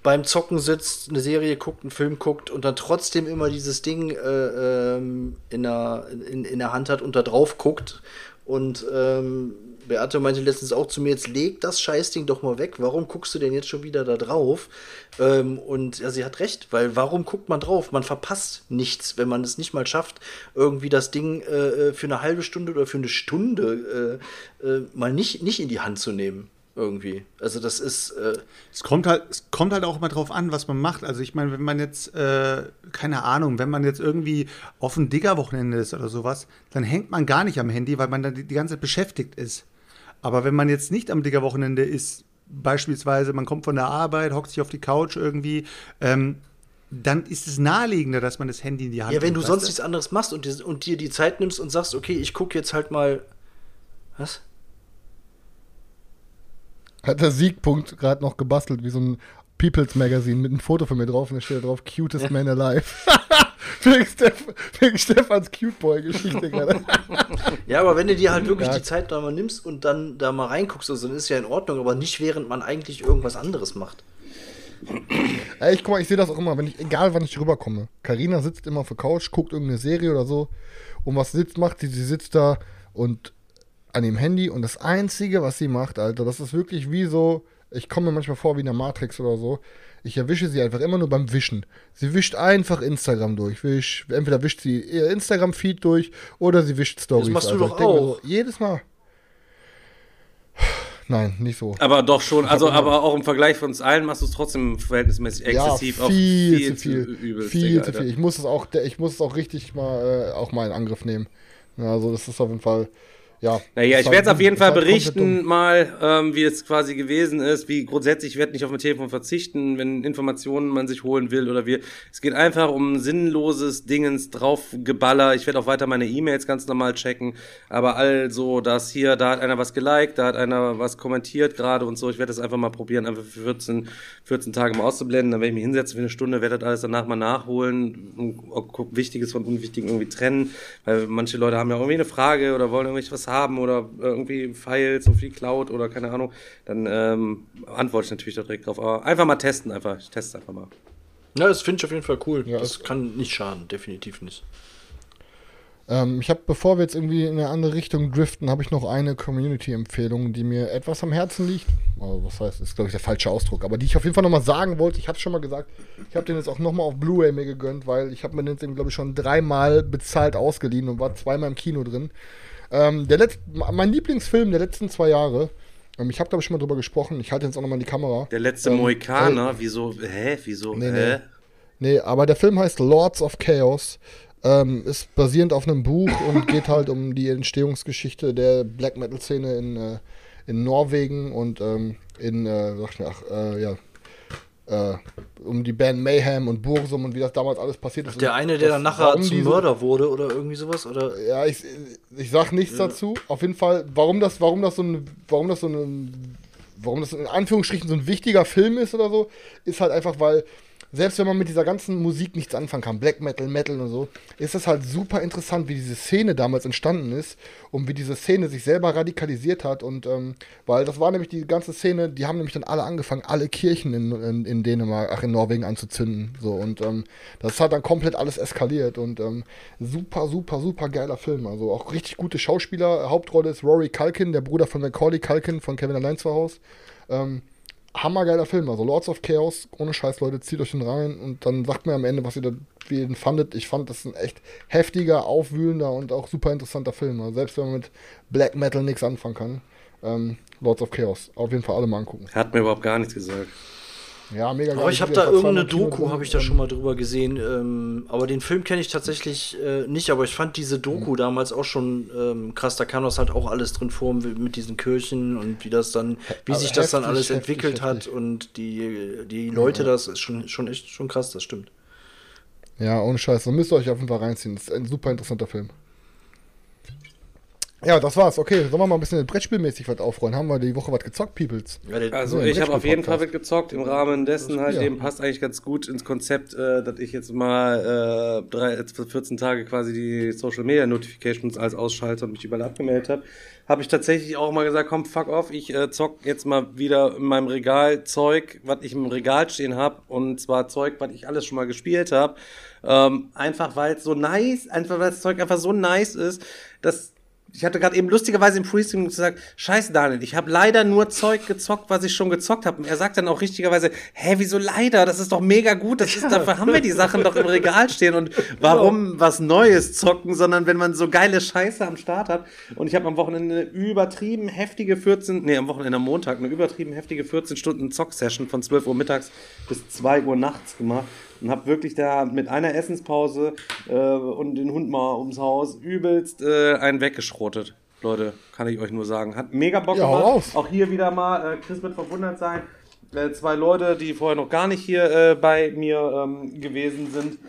beim Zocken sitzt, eine Serie guckt, einen Film guckt und dann trotzdem immer dieses Ding äh, ähm, in, der, in, in der Hand hat und da drauf guckt. Und ähm, Beate meinte letztens auch zu mir, jetzt leg das Scheißding doch mal weg. Warum guckst du denn jetzt schon wieder da drauf? Ähm, und ja, sie hat recht, weil warum guckt man drauf? Man verpasst nichts, wenn man es nicht mal schafft, irgendwie das Ding äh, für eine halbe Stunde oder für eine Stunde äh, äh, mal nicht, nicht in die Hand zu nehmen. Irgendwie. Also das ist. Äh Es kommt halt, es kommt halt auch mal drauf an, was man macht. Also ich meine, wenn man jetzt, äh, keine Ahnung, wenn man jetzt irgendwie auf ein Digger-Wochenende ist oder sowas, dann hängt man gar nicht am Handy, weil man dann die, die ganze Zeit beschäftigt ist. Aber wenn man jetzt nicht am Digger-Wochenende ist, beispielsweise, man kommt von der Arbeit, hockt sich auf die Couch irgendwie, ähm, dann ist es naheliegender, dass man das Handy in die Hand ja, wenn du nimmt, sonst nichts anderes machst und dir, und dir die Zeit nimmst und sagst, okay, ich gucke jetzt halt mal. Was? Hat der Siegpunkt gerade noch gebastelt, wie so ein People's Magazine mit einem Foto von mir drauf und da steht da drauf, cutest man alive. wegen, Steff, wegen Stefans Cute Boy-Geschichte gerade. Ja, aber wenn du dir halt wirklich Ja. die Zeit da mal nimmst und dann da mal reinguckst, also, dann ist ja in Ordnung, aber nicht während man eigentlich irgendwas anderes macht. Ey, ich guck mal, ich sehe das auch immer, wenn ich, egal wann ich rüberkomme. Karina sitzt immer auf der Couch, guckt irgendeine Serie oder so. Und was sitzt, macht sie? Sie sitzt da und an dem Handy und das Einzige, was sie macht, Alter, das ist wirklich wie so, ich komme mir manchmal vor wie in der Matrix oder so. Ich erwische sie einfach immer nur beim Wischen. Sie wischt einfach Instagram durch. Wisch, entweder wischt sie ihr Instagram-Feed durch oder sie wischt Stories. machst du Alter. doch auch. So, jedes Mal. Nein, nicht so. Aber doch schon, also aber auch im Vergleich von uns allen machst du es trotzdem verhältnismäßig exzessiv. ja, auf viel, zu viel. übelst, viel Digga, zu viel. Ich muss es auch, ich muss es auch richtig mal, äh, auch mal in Angriff nehmen. Also das ist auf jeden Fall, ja. Naja, ich werde es auf jeden Fall berichten, mal, ähm, wie es quasi gewesen ist. Wie grundsätzlich, ich werde nicht auf mein Telefon verzichten, wenn Informationen man sich holen will oder wir. Es geht einfach um sinnloses Dingens draufgeballer. Ich werde auch weiter meine E-Mails ganz normal checken. Aber also, dass hier, da hat einer was geliked, da hat einer was kommentiert gerade und so. Ich werde das einfach mal probieren, einfach für 14, 14 Tage mal auszublenden. Dann werde ich mich hinsetzen für eine Stunde, werde das alles danach mal nachholen Wichtiges von Unwichtigem irgendwie trennen. Weil manche Leute haben ja irgendwie eine Frage oder wollen irgendwie was haben oder irgendwie Files auf die Cloud oder keine Ahnung. Dann ähm, antworte ich natürlich da direkt drauf. Aber einfach mal testen, einfach. Ich teste einfach mal. Ja, das finde ich auf jeden Fall cool. Ja, das kann nicht schaden, definitiv nicht. Ähm, ich habe, bevor wir jetzt irgendwie in eine andere Richtung driften, habe ich noch eine Community-Empfehlung, die mir etwas am Herzen liegt. Also, was heißt, ist glaube ich der falsche Ausdruck, aber die ich auf jeden Fall nochmal sagen wollte. Ich habe schon mal gesagt, ich habe den jetzt auch nochmal auf Blu-ray mir gegönnt, weil ich habe mir den, glaube ich, schon dreimal bezahlt ausgeliehen und war zweimal im Kino drin. Ähm, der Letz mein Lieblingsfilm der letzten zwei Jahre. Ähm, ich habe, glaube ich, schon mal drüber gesprochen. Ich halte jetzt auch nochmal in die Kamera. Der letzte Ähm, Mohikaner, wieso, hä, wieso, Nee, hä? nee. Nee, aber der Film heißt Lords of Chaos. Ähm, ist basierend auf einem Buch und geht halt um die Entstehungsgeschichte der Black Metal Szene in, äh, in Norwegen und ähm, in, äh, sag ich mir, ach, äh, ja, äh, um die Band Mayhem und Bursum und wie das damals alles passiert ist. Der eine, der dann nachher zum Mörder wurde oder irgendwie sowas? Oder? ja, ich, ich sag nichts dazu. Auf jeden Fall, warum das, warum das so ein, warum das so ein, warum das in Anführungsstrichen so ein wichtiger Film ist oder so, ist halt einfach, weil selbst wenn man mit dieser ganzen Musik nichts anfangen kann, Black Metal, Metal und so, ist das halt super interessant, wie diese Szene damals entstanden ist und wie diese Szene sich selber radikalisiert hat und ähm, weil das war nämlich die ganze Szene, die haben nämlich dann alle angefangen, alle Kirchen in, in, in Dänemark, ach in Norwegen anzuzünden, so und ähm, das hat dann komplett alles eskaliert und ähm, super, super, super geiler Film, also auch richtig gute Schauspieler, Hauptrolle ist Rory Culkin, der Bruder von Macaulay Culkin von Kevin Allein zu Hause. Ähm, hammergeiler Film. Also Lords of Chaos, ohne Scheiß, Leute, zieht euch den rein und dann sagt mir am Ende, was ihr da, wie ihr den fandet. Ich fand das ein echt heftiger, aufwühlender und auch super interessanter Film. Also selbst wenn man mit Black Metal nichts anfangen kann. Ähm, Lords of Chaos. Auf jeden Fall alle mal angucken. Hat mir überhaupt gar nichts gesagt. Ja, mega geil. Aber ich habe da irgendeine Doku, habe ich da schon mal drüber gesehen. Ähm, aber den Film kenne ich tatsächlich äh, nicht. Aber ich fand diese Doku damals auch schon ähm, krass. Da kam das halt auch alles drin vor mit diesen Kirchen und wie das dann, wie Also sich das dann heftig, alles heftig, entwickelt hat heftig. und die, die Leute, das ist schon, schon echt schon krass, das stimmt. Ja, ohne Scheiß. Da müsst ihr euch auf jeden Fall reinziehen. Das ist ein super interessanter Film. Ja, das war's. Okay, sollen wir mal ein bisschen brettspielmäßig was aufräumen? Haben wir die Woche was gezockt, Peoples? Also So, ich habe auf jeden Fall Brettspiel-Podcast. mitgezockt im Rahmen dessen halt Ja. eben passt eigentlich ganz gut ins Konzept, äh, dass ich jetzt mal äh, drei, jetzt für 14 Tage quasi die Social Media Notifications als ausschalte und mich überall abgemeldet habe. Habe ich tatsächlich auch mal gesagt, komm, fuck off, ich äh, zock jetzt mal wieder in meinem Regal Zeug, was ich im Regal stehen habe und zwar Zeug, was ich alles schon mal gespielt habe. Ähm, einfach weil es so nice, einfach weil das Zeug einfach so nice ist, dass ich hatte gerade eben lustigerweise im Freestream gesagt, scheiße Daniel, ich habe leider nur Zeug gezockt, was ich schon gezockt habe. Und er sagt dann auch richtigerweise, hä, wieso leider? Das ist doch mega gut. Das ist, dafür haben wir die Sachen doch im Regal stehen. Und warum was Neues zocken, sondern wenn man so geile Scheiße am Start hat. Und ich habe am Wochenende eine übertrieben heftige 14, nee, am Wochenende am Montag eine übertrieben heftige 14 Stunden Zock-Session von 12 Uhr mittags bis 2 Uhr nachts gemacht und habe wirklich da mit einer Essenspause äh, und den Hund mal ums Haus übelst äh, einen weggeschrotet. Leute, kann ich euch nur sagen. Hat mega Bock Ja, gemacht. Auch hier wieder mal, äh, Chris wird verwundert sein. Äh, zwei Leute, die vorher noch gar nicht hier äh, bei mir ähm, gewesen sind.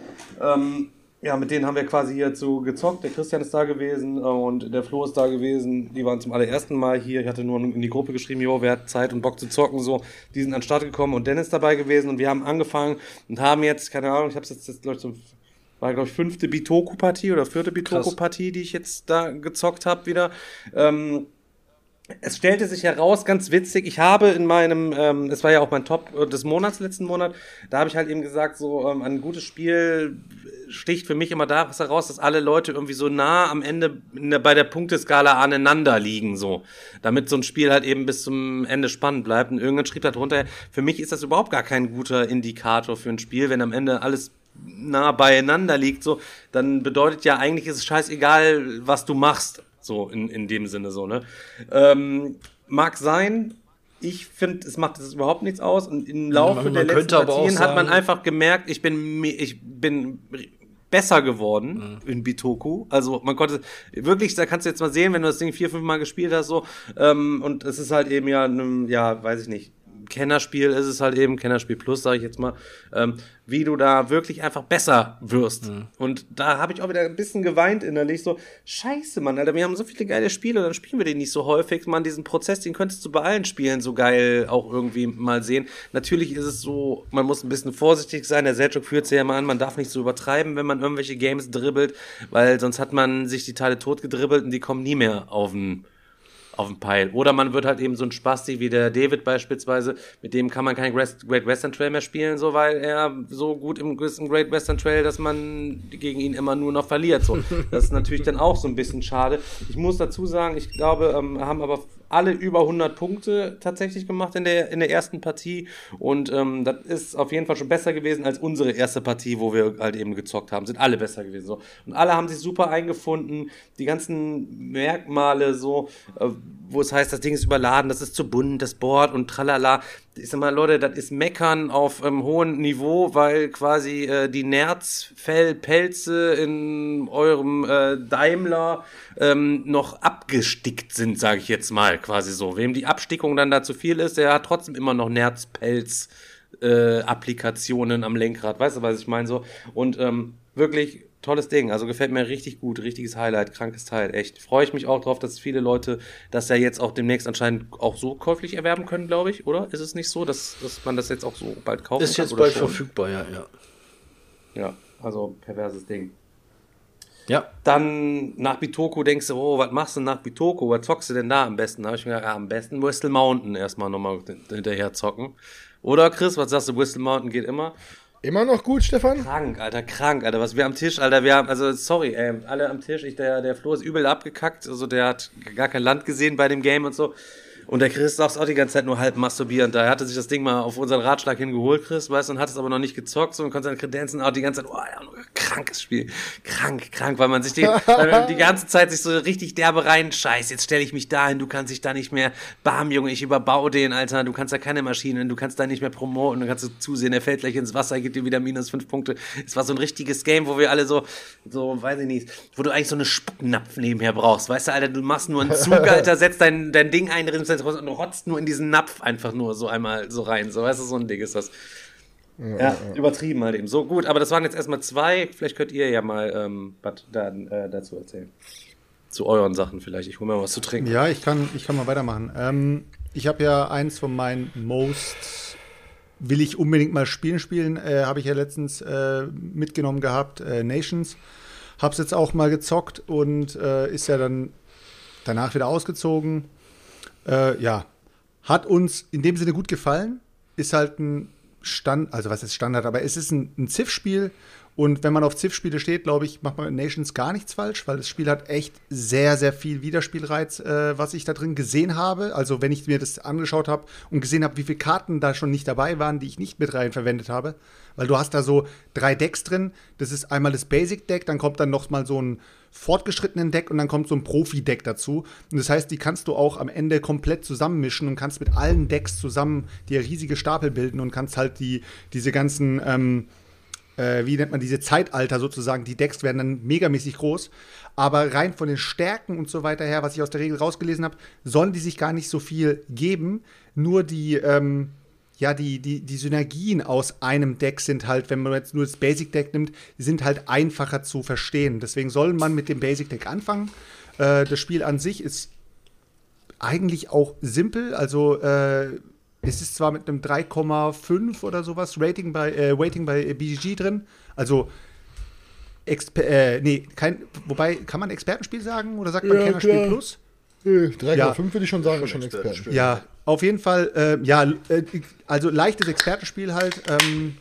Ähm, ja, mit denen haben wir quasi hier zu gezockt. Der Christian ist da gewesen äh, und der Flo ist da gewesen. Die waren zum allerersten Mal hier. Ich hatte nur in die Gruppe geschrieben, jo, wer hat Zeit und Bock zu zocken, so. Die sind an den Start gekommen und Dennis dabei gewesen und wir haben angefangen und haben jetzt, keine Ahnung, ich habe jetzt, jetzt glaube ich, so war, glaube ich, fünfte Bitoku-Partie oder vierte Bitoku-Partie, die ich jetzt da gezockt habe wieder. Ähm, es stellte sich heraus, ganz witzig, ich habe in meinem, ähm, es war ja auch mein Top äh, des Monats letzten Monat, da habe ich halt eben gesagt, so ähm, ein gutes Spiel sticht für mich immer daraus heraus, dass alle Leute irgendwie so nah am Ende bei der Punkteskala aneinander liegen, so. Damit so ein Spiel halt eben bis zum Ende spannend bleibt. Und irgendwann schrieb da drunter, für mich ist das überhaupt gar kein guter Indikator für ein Spiel, wenn am Ende alles nah beieinander liegt, so, dann bedeutet ja eigentlich ist es scheißegal, was du machst. So in, in dem Sinne so, ne? Ähm, mag sein. Ich finde, es macht es überhaupt nichts aus. Und im Laufe Man der letzten Partien hat man sagen- einfach gemerkt, ich bin, ich bin besser geworden Mhm. in Bitoku. Also man konnte wirklich, da kannst du jetzt mal sehen, wenn du das Ding vier, fünf Mal gespielt hast, so, ähm, und es ist halt eben ja, ne, ja, weiß ich nicht, Kennerspiel ist es halt eben, Kennerspiel Plus, sage ich jetzt mal, ähm, wie du da wirklich einfach besser wirst. Und da habe ich auch wieder ein bisschen geweint innerlich, so, scheiße, Mann, Alter, wir haben so viele geile Spiele, dann spielen wir den nicht so häufig, man, diesen Prozess, den könntest du bei allen Spielen so geil auch irgendwie mal sehen. Natürlich ist es so, man muss ein bisschen vorsichtig sein, der Selchuk führt es ja immer an, man darf nicht so übertreiben, wenn man irgendwelche Games dribbelt, weil sonst hat man sich die Teile tot gedribbelt und die kommen nie mehr auf den auf den Peil. Oder man wird halt eben so ein Spasti wie der David beispielsweise, mit dem kann man kein Great Western Trail mehr spielen, so weil er so gut im, im Great Western Trail, dass man gegen ihn immer nur noch verliert. So. Das ist natürlich dann auch so ein bisschen schade. Ich muss dazu sagen, ich glaube, ähm, haben aber alle über 100 Punkte tatsächlich gemacht in der, in der ersten Partie. Und ähm, das ist auf jeden Fall schon besser gewesen als unsere erste Partie, wo wir halt eben gezockt haben. Sind alle besser gewesen. So. Und alle haben sich super eingefunden. Die ganzen Merkmale, so, äh, wo es heißt, das Ding ist überladen, das ist zu bunt, das Board und tralala. Ich sag mal, Leute, das ist Meckern auf ähm, hohem Niveau, weil quasi äh, die Nerzfellpelze in eurem äh, Daimler ähm, noch abgestickt sind, sage ich jetzt mal, quasi so. Wem die Abstickung dann da zu viel ist, der hat trotzdem immer noch Nerzpelz äh, Applikationen am Lenkrad. Weißt du, was ich meine so? Und ähm, wirklich tolles Ding. Also gefällt mir richtig gut, richtiges Highlight, krankes Teil, echt. Freue ich mich auch drauf, dass viele Leute das ja jetzt auch demnächst anscheinend auch so käuflich erwerben können, glaube ich, oder? Ist es nicht so, dass, dass man das jetzt auch so bald kaufen Ist kann? jetzt oder bald schon? verfügbar, ja, ja. Ja, also perverses Ding. Ja. Dann nach Bitoku denkst du, oh, was machst du nach Bitoku? Was zockst du denn da am besten? Da habe ich mir gedacht, ja, am besten Whistle Mountain erstmal nochmal hinterher zocken. Oder Chris, was sagst du, Whistle Mountain geht immer? Immer noch gut, Stefan? Krank, Alter, krank, Alter. Was wir am Tisch, Alter, wir haben, also sorry, ey, alle am Tisch, ich, der, der Flo ist übel abgekackt, also der hat gar kein Land gesehen bei dem Game und so. Und der Chris saß auch die ganze Zeit nur halb masturbierend. Da er hatte sich das Ding mal auf unseren Ratschlag hingeholt, Chris, weißt du, und hat es aber noch nicht gezockt so, und konnte seine Kredenzen auch die ganze Zeit, oh ja, krankes Spiel. Krank, krank, weil man sich die, weil man die ganze Zeit sich so richtig derbe rein, scheiß, jetzt stelle ich mich dahin, du kannst dich da nicht mehr, bam, Junge, ich überbaue den, Alter, du kannst da keine Maschinen, du kannst da nicht mehr promoten, du kannst du zusehen, er fällt gleich ins Wasser, gibt dir wieder minus fünf Punkte. Es war so ein richtiges Game, wo wir alle so, so, weiß ich nicht, wo du eigentlich so eine Spucknapf nebenher brauchst, weißt du, Alter, du machst nur einen Zug, Alter, setzt dein, dein Ding ein, rinnst und du rotzt nur in diesen Napf einfach nur so einmal so rein, so, weißt du, so ein Ding ist das. Ja, übertrieben halt eben. So gut, aber das waren jetzt erstmal zwei. Vielleicht könnt ihr ja mal ähm, was da, äh, dazu erzählen. Zu euren Sachen vielleicht. Ich hole mir was zu trinken. Ja, ich kann, ich kann mal weitermachen. Ähm, ich habe ja eins von meinen Most will ich unbedingt mal spielen spielen, äh, habe ich ja letztens äh, mitgenommen gehabt, äh, Nations. Hab's jetzt auch mal gezockt und äh, ist ja dann danach wieder ausgezogen. Äh, ja, hat uns in dem Sinne gut gefallen. Ist halt ein Stand, also was ist Standard, aber es ist ein, ein Ziff-Spiel Und wenn man auf Civ-Spiele steht, glaube ich, macht man mit Nations gar nichts falsch, weil das Spiel hat echt sehr, sehr viel Wiederspielreiz, äh, was ich da drin gesehen habe. Also wenn ich mir das angeschaut habe und gesehen habe, wie viele Karten da schon nicht dabei waren, die ich nicht mit rein verwendet habe. Weil du hast da so drei Decks drin. Das ist einmal das Basic-Deck, dann kommt dann noch mal so ein fortgeschrittenen Deck und dann kommt so ein Profi-Deck dazu. Und das heißt, die kannst du auch am Ende komplett zusammenmischen und kannst mit allen Decks zusammen dir riesige Stapel bilden und kannst halt die, diese ganzen ähm, äh, wie nennt man diese Zeitalter sozusagen, die Decks werden dann megamäßig groß. Aber rein von den Stärken und so weiter her, was ich aus der Regel rausgelesen habe, sollen die sich gar nicht so viel geben. Nur die, ähm, ja, die, die, die Synergien aus einem Deck sind halt, wenn man jetzt nur das Basic Deck nimmt, sind halt einfacher zu verstehen. Deswegen soll man mit dem Basic Deck anfangen. Äh, das Spiel an sich ist eigentlich auch simpel. Also äh, es ist zwar mit einem 3,5 oder sowas Rating bei, äh, Rating bei BGG drin. Also, Exper äh, nee, kein, wobei, kann man Expertenspiel sagen oder sagt man Ja, Kennerspiel klar. Plus? 3,5 Ja. würde ich schon sagen, ist schon Expertenspiel. Experten. Ja, auf jeden Fall, äh, ja, äh, also leichtes Expertenspiel halt. Ähm,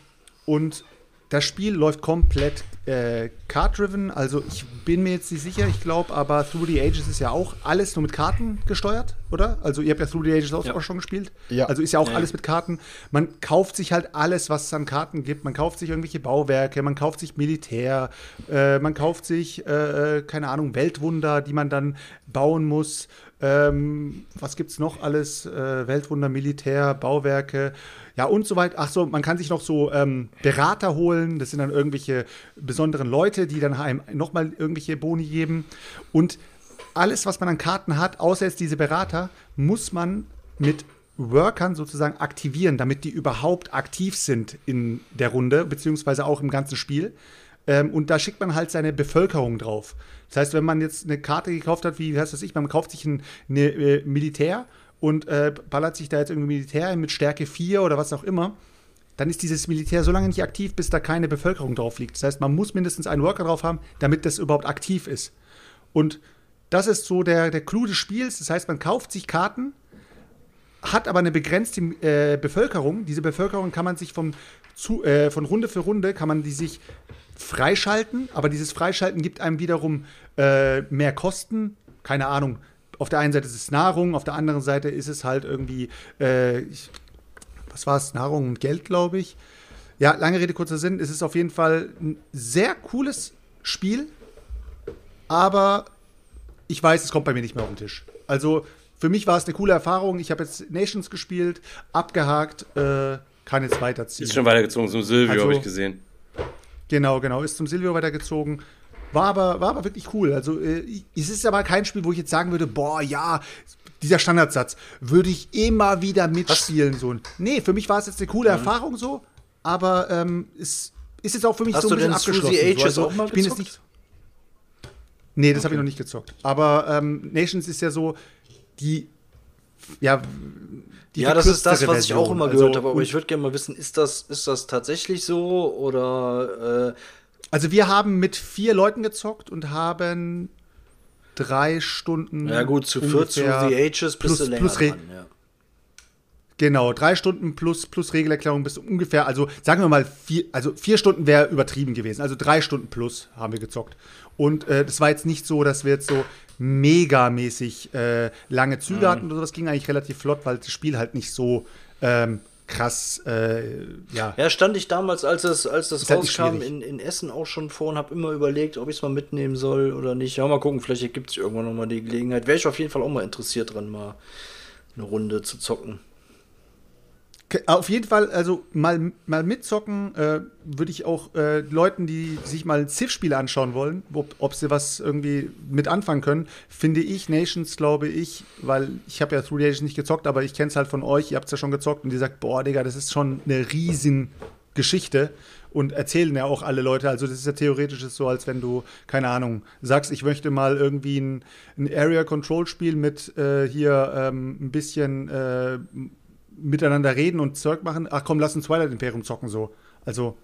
und das Spiel läuft komplett äh, card-driven. Also ich bin mir jetzt nicht sicher, ich glaube, aber Through the Ages ist ja auch alles nur mit Karten gesteuert, oder? Also ihr habt ja Through the Ages auch, Ja. auch schon gespielt. Ja. Also ist ja auch Ja, alles ja. mit Karten. Man kauft sich halt alles, was es an Karten gibt. Man kauft sich irgendwelche Bauwerke, man kauft sich Militär, äh, man kauft sich, äh, keine Ahnung, Weltwunder, die man dann bauen muss. Ähm, was gibt's noch alles? Äh, Weltwunder, Militär, Bauwerke, ja und so weiter. Ach so, man kann sich noch so ähm, Berater holen. Das sind dann irgendwelche besonderen Leute, die dann einem nochmal irgendwelche Boni geben. Und alles, was man an Karten hat, außer jetzt diese Berater, muss man mit Workern sozusagen aktivieren, damit die überhaupt aktiv sind in der Runde, beziehungsweise auch im ganzen Spiel. Ähm, und da schickt man halt seine Bevölkerung drauf. Das heißt, wenn man jetzt eine Karte gekauft hat, wie heißt das ich, man kauft sich ein eine, äh, Militär und äh, ballert sich da jetzt irgendwie Militär mit Stärke 4 oder was auch immer, dann ist dieses Militär so lange nicht aktiv, bis da keine Bevölkerung drauf liegt. Das heißt, man muss mindestens einen Worker drauf haben, damit das überhaupt aktiv ist. Und das ist so der, der Clou des Spiels. Das heißt, man kauft sich Karten, hat aber eine begrenzte äh, Bevölkerung. Diese Bevölkerung kann man sich vom, zu, äh, von Runde für Runde, kann man die sich freischalten. Aber dieses Freischalten gibt einem wiederum äh, mehr Kosten. Keine Ahnung. Auf der einen Seite ist es Nahrung, auf der anderen Seite ist es halt irgendwie, äh, ich, was war es, Nahrung und Geld, glaube ich. Ja, lange Rede, kurzer Sinn. Es ist auf jeden Fall ein sehr cooles Spiel, aber ich weiß, es kommt bei mir nicht mehr auf den Tisch. Also für mich war es eine coole Erfahrung. Ich habe jetzt Nations gespielt, abgehakt, äh, kann jetzt weiterziehen. Ist schon weitergezogen zum Silvio, Also- habe ich gesehen. Genau, genau, ist zum Silvio weitergezogen. War aber, war aber wirklich cool. Also äh, es ist aber kein Spiel, wo ich jetzt sagen würde, boah, ja, dieser Standardsatz würde ich immer wieder mitspielen. So. Nee, für mich war es jetzt eine coole Erfahrung so, aber ähm, es ist jetzt auch für mich Hast so ein bisschen abgeschlossen. the so. Ages Also, auch mal ich bin jetzt gezockt? nicht, Nee, das habe ich noch nicht gezockt. Aber ähm, Nations ist ja so die ja, ja, das ist das, was ich auch Version. immer Also, gehört habe. Aber ich würde gerne mal wissen, ist das, ist das tatsächlich so oder äh, Also wir haben mit vier Leuten gezockt und haben drei Stunden. ja gut, zu viert zu The Ages bist plus- du länger dran, ja. Genau, drei Stunden plus, plus Regelerklärung bis ungefähr, also sagen wir mal, vier, also vier Stunden wäre übertrieben gewesen. Also drei Stunden plus haben wir gezockt. Und äh, das war jetzt nicht so, dass wir jetzt so megamäßig äh, lange Züge Mhm. hatten oder so. Das ging eigentlich relativ flott, weil das Spiel halt nicht so ähm, krass, äh, ja. Ja, stand ich damals, als es, als das Ist halt rauskam, schwierig. in, in Essen auch schon vor und habe immer überlegt, ob ich es mal mitnehmen soll oder nicht. Ja, mal gucken, vielleicht gibt es irgendwann noch mal die Gelegenheit. Wäre ich auf jeden Fall auch mal interessiert dran, mal eine Runde zu zocken. Auf jeden Fall, also mal, mal mitzocken äh, würde ich auch äh, Leuten, die sich mal ein Civ-Spiel anschauen wollen, ob, ob sie was irgendwie mit anfangen können, finde ich Nations, glaube ich, weil ich habe ja Through the Ages nicht gezockt, aber ich kenne es halt von euch, ihr habt es ja schon gezockt und ihr sagt, boah, Digga, das ist schon eine riesen Geschichte und erzählen ja auch alle Leute, also das ist ja theoretisch so, als wenn du, keine Ahnung, sagst, ich möchte mal irgendwie ein, ein Area-Control-Spiel mit äh, hier ähm, ein bisschen äh, miteinander reden und Zeug machen. Ach komm, lass uns Twilight Imperium zocken so. Also,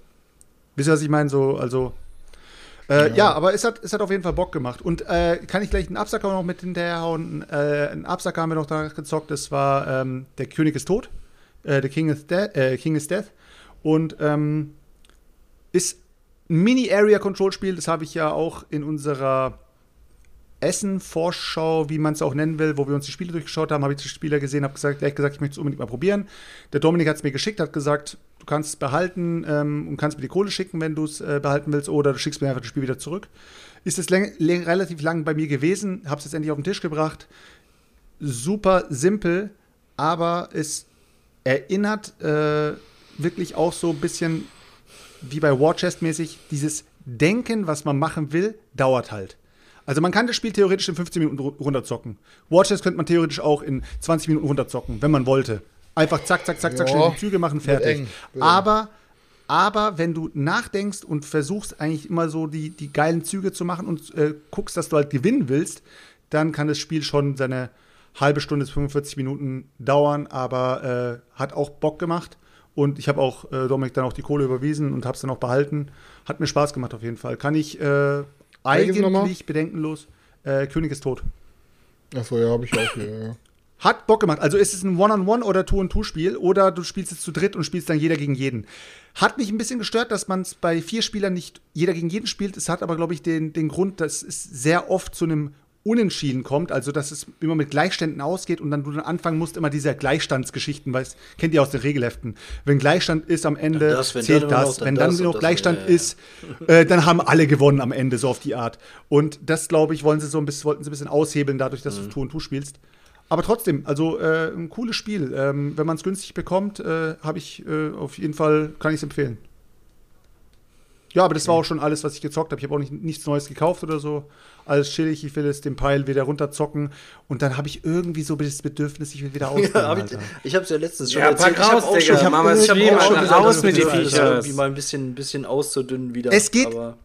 wisst ihr, was ich meine? So, also. Äh, ja. aber es hat, es hat auf jeden Fall Bock gemacht. Und äh, kann ich gleich einen Absacker noch mit hinterherhauen? Äh, einen Absacker haben wir noch da gezockt. Das war ähm, Der König ist tot. Äh, The King is, De äh, King is Death. Und ähm, ist ein Mini-Area-Control-Spiel, das habe ich ja auch in unserer Essen-Vorschau, wie man es auch nennen will, wo wir uns die Spiele durchgeschaut haben, habe ich die Spieler gesehen, habe gesagt, gleich gesagt, ich möchte es unbedingt mal probieren. Der Dominik hat es mir geschickt, hat gesagt, du kannst es behalten ähm, und kannst mir die Kohle schicken, wenn du es äh, behalten willst, oder du schickst mir einfach das Spiel wieder zurück. Ist es relativ lang bei mir gewesen, habe es jetzt endlich auf den Tisch gebracht. Super simpel, aber es erinnert äh, wirklich auch so ein bisschen wie bei Warchest mäßig, dieses Denken, was man machen will, dauert halt. Also man kann das Spiel theoretisch in 15 Minuten runterzocken. Watches könnte man theoretisch auch in 20 Minuten runterzocken, wenn man wollte. Einfach zack, zack, zack, zack, schnell die Züge machen, fertig. Aber, aber wenn du nachdenkst und versuchst eigentlich immer so die, die geilen Züge zu machen und äh, guckst, dass du halt gewinnen willst, dann kann das Spiel schon seine halbe Stunde bis 45 Minuten dauern, aber äh, hat auch Bock gemacht. Und ich habe auch äh, Dominik dann auch die Kohle überwiesen und habe es dann auch behalten. Hat mir Spaß gemacht auf jeden Fall. Kann ich äh, eigentlich bedenkenlos. Äh, König ist tot. Achso, ja, habe ich auch hier, ja. Hat Bock gemacht. Also ist es ein One-on-One- -on -One oder Two-on-Two-Spiel oder du spielst es zu dritt und spielst dann jeder gegen jeden. Hat mich ein bisschen gestört, dass man es bei vier Spielern nicht jeder gegen jeden spielt. Es hat aber, glaube ich, den, den Grund, dass es sehr oft zu einem Unentschieden kommt, also dass es immer mit Gleichständen ausgeht und dann du dann anfangen musst, immer diese Gleichstandsgeschichten, weißt, kennt ihr aus den Regelheften. Wenn Gleichstand ist am Ende, ja, das, zählt das. Wenn dann, noch Gleichstand ja, ja. ist, äh, dann haben alle gewonnen am Ende, so auf die Art. Und das, glaube ich, wollen sie so ein bisschen, wollten sie ein bisschen aushebeln, dadurch, dass mhm. du Tu und Tu spielst. Aber trotzdem, also äh, ein cooles Spiel. Ähm, wenn man es günstig bekommt, äh, habe ich äh, auf jeden Fall, kann ich es empfehlen. Ja, aber das war auch schon alles, was ich gezockt habe. Ich habe auch nicht, nichts Neues gekauft oder so. Alles chillig, ich will jetzt den Pile wieder runterzocken. Und dann habe ich irgendwie so das Bedürfnis, ich will wieder ausgehen. Ja, hab ich ich habe es ja letztens schon ja, erzählt. Pack raus, ich habe auch schon, ich hab auch schon raus mit die Viecher. Irgendwie mal ein bisschen, bisschen auszudünnen wieder. Es geht. Aber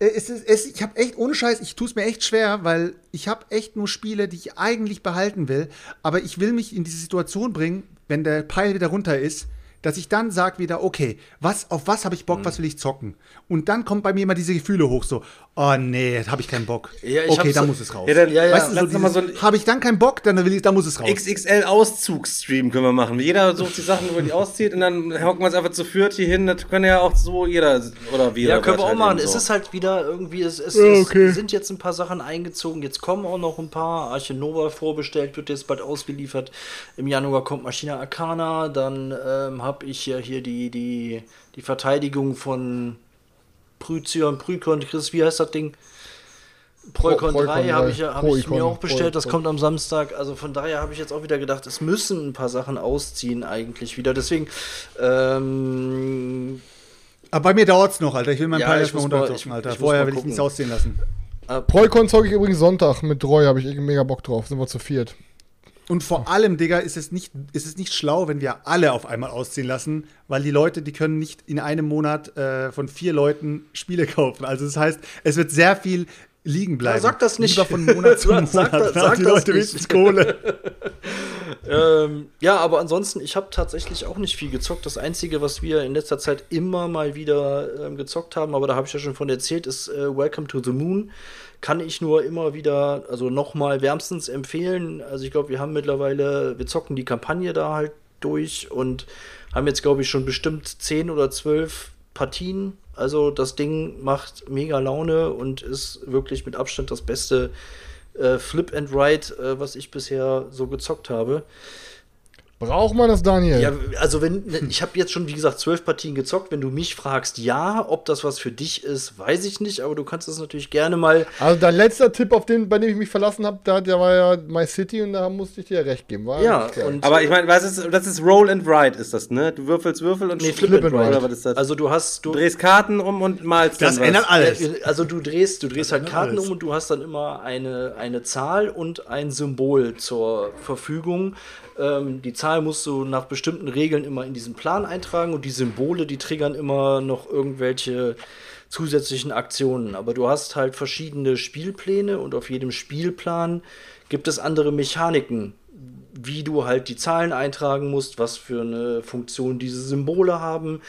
es ist, es, ich habe echt, ohne Scheiß, ich tue es mir echt schwer, weil ich habe echt nur Spiele, die ich eigentlich behalten will. Aber ich will mich in diese Situation bringen, wenn der Pile wieder runter ist, dass ich dann sage wieder, okay, was, auf was habe ich Bock, mhm. was will ich zocken? Und dann kommt bei mir immer diese Gefühle hoch, so, oh nee, habe ich keinen Bock. Ja, okay, dann muss es raus. Ja, dann, ja, ja, weißt du, so so habe ich dann keinen Bock, dann will ich, dann muss es raus. XXL Auszugsstream können wir machen. Jeder sucht die Sachen, wo er die auszieht und dann hocken wir es einfach zu viert hier hin. Das können ja auch so jeder oder wir. Ja, können wir auch halt machen. So. Es ist halt wieder irgendwie, es, es, okay. es, sind jetzt ein paar Sachen eingezogen. Jetzt kommen auch noch ein paar. Arche Nova vorbestellt, wird jetzt bald ausgeliefert. Im Januar kommt Maschina Arcana. Dann ähm, habe ich ja hier die, die, die Verteidigung von Pryzion, Prykon, Chris, wie heißt das Ding? Proikon 3 habe ich, hab ich mir auch bestellt, das kommt am Samstag. Also von daher habe ich jetzt auch wieder gedacht, es müssen ein paar Sachen ausziehen eigentlich wieder. Deswegen, ähm, Aber bei mir dauert es noch, Alter. Ich will meinen ja, Pilot mal runterzocken, Alter. Vorher will ich nichts ausziehen lassen. Proikon zocke ich übrigens Sonntag mit Roy, habe ich mega Bock drauf. Sind wir zu viert. Und vor allem, Digga, ist es, nicht, ist es nicht schlau, wenn wir alle auf einmal ausziehen lassen, weil die Leute, die können nicht in einem Monat äh, von vier Leuten Spiele kaufen. Also das heißt, es wird sehr viel liegen bleiben. Ja, sag das nicht. Lieber von Monat zu Monat. sag, das, sag die Leute wenigstens Kohle. ähm, ja, aber ansonsten, ich habe tatsächlich auch nicht viel gezockt. Das Einzige, was wir in letzter Zeit immer mal wieder ähm, gezockt haben, aber da habe ich ja schon von erzählt, ist äh, Welcome to the Moon kann ich nur immer wieder, also nochmal wärmstens empfehlen. Also ich glaube, wir haben mittlerweile, wir zocken die Kampagne da halt durch und haben jetzt, glaube ich, schon bestimmt zehn oder zwölf Partien. Also das Ding macht mega Laune und ist wirklich mit Abstand das beste äh, Flip and Ride, äh, was ich bisher so gezockt habe. Braucht man das, Daniel? Ja, also wenn, ich habe jetzt schon, wie gesagt, zwölf Partien gezockt. Wenn du mich fragst, ja, ob das was für dich ist, weiß ich nicht, aber du kannst das natürlich gerne mal. Also dein letzter Tipp, auf den, bei dem ich mich verlassen habe, da, der war ja My City und da musste ich dir recht geben. War ja, und, aber ich meine, was ist, das ist Roll and Ride, ist das, ne? Du würfelst Würfel und nee, Flip, Flip and Ride. Oder was ist das? Also du hast, du, du drehst Karten um und malst Das ändert alles. Also du drehst, du drehst halt Karten alles. um und du hast dann immer eine, eine Zahl und ein Symbol zur Verfügung. Ähm, die Zahl musst du nach bestimmten Regeln immer in diesen Plan eintragen und die Symbole, die triggern immer noch irgendwelche zusätzlichen Aktionen. Aber du hast halt verschiedene Spielpläne und auf jedem Spielplan gibt es andere Mechaniken, wie du halt die Zahlen eintragen musst, was für eine Funktion diese Symbole haben.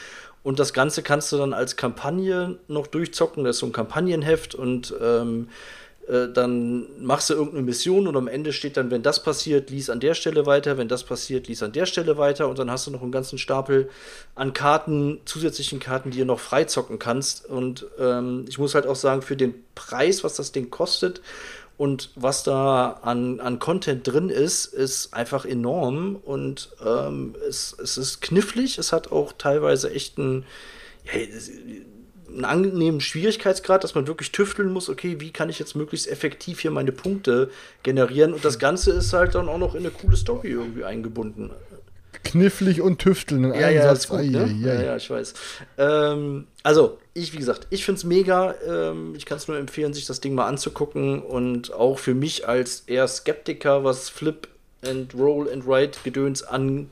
Und das Ganze kannst du dann als Kampagne noch durchzocken. Das ist so ein Kampagnenheft und ähm, äh, dann machst du irgendeine Mission und am Ende steht dann, wenn das passiert, lies an der Stelle weiter, wenn das passiert, lies an der Stelle weiter und dann hast du noch einen ganzen Stapel an Karten, zusätzlichen Karten, die du noch freizocken kannst. Und ähm, ich muss halt auch sagen, für den Preis, was das Ding kostet und was da an, an Content drin ist, ist einfach enorm und ähm, es, es ist knifflig. Es hat auch teilweise echt einen, ja, einen angenehmen Schwierigkeitsgrad, dass man wirklich tüfteln muss, okay, wie kann ich jetzt möglichst effektiv hier meine Punkte generieren und das Ganze ist halt dann auch noch in eine coole Story irgendwie eingebunden. Knifflig und tüfteln in Ja, einem ja, Satz. ist gut, ne? ai. ja, ja, ich weiß. Ähm, also, ich, wie gesagt, ich finde es mega. Ähm, ich kann es nur empfehlen, sich das Ding mal anzugucken. Und auch für mich als eher Skeptiker, was Flip and Roll and Write Gedöns an,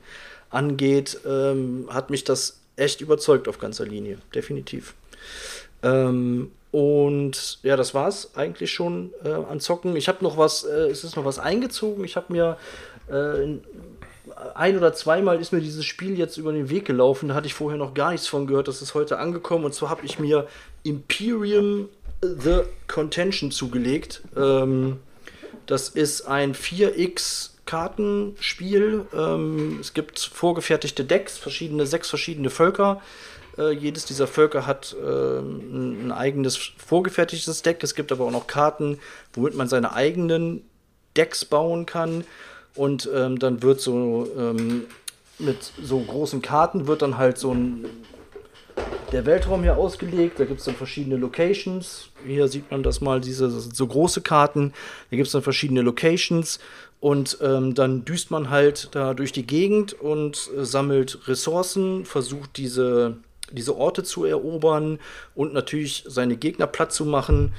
angeht, ähm, hat mich das echt überzeugt auf ganzer Linie. Definitiv. Ähm, und ja, das war's eigentlich schon äh, an Zocken. Ich habe noch was, äh, es ist noch was eingezogen. Ich habe mir äh, in- ein oder zweimal ist mir dieses Spiel jetzt über den Weg gelaufen. Da hatte ich vorher noch gar nichts von gehört. Das ist heute angekommen. Und zwar habe ich mir Imperium The Contention zugelegt. Ähm, das ist ein 4x Kartenspiel. Ähm, es gibt vorgefertigte Decks, verschiedene, sechs verschiedene Völker. Äh, jedes dieser Völker hat ähm, ein, ein eigenes vorgefertigtes Deck. Es gibt aber auch noch Karten, womit man seine eigenen Decks bauen kann. Und ähm, dann wird so ähm, mit so großen Karten wird dann halt so ein der Weltraum hier ausgelegt. Da gibt es dann verschiedene Locations. Hier sieht man das mal, diese das sind so große Karten. Da gibt es dann verschiedene Locations. Und ähm, dann düst man halt da durch die Gegend und äh, sammelt Ressourcen, versucht diese, diese Orte zu erobern und natürlich seine Gegner platt zu machen.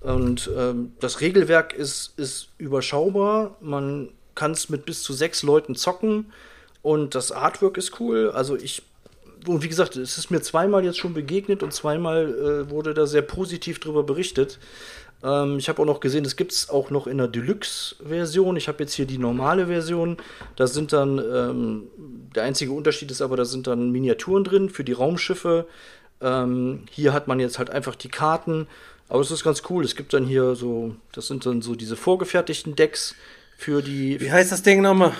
Und ähm, das Regelwerk ist, ist überschaubar. Man kann es mit bis zu sechs Leuten zocken. Und das Artwork ist cool. Also ich und wie gesagt, es ist mir zweimal jetzt schon begegnet und zweimal äh, wurde da sehr positiv drüber berichtet. Ähm, ich habe auch noch gesehen, es gibt es auch noch in der Deluxe-Version. Ich habe jetzt hier die normale Version. Da sind dann, ähm, der einzige Unterschied ist aber, da sind dann Miniaturen drin für die Raumschiffe. Ähm, hier hat man jetzt halt einfach die Karten. Aber es ist ganz cool. Es gibt dann hier so, das sind dann so diese vorgefertigten Decks für die Wie heißt das Ding nochmal?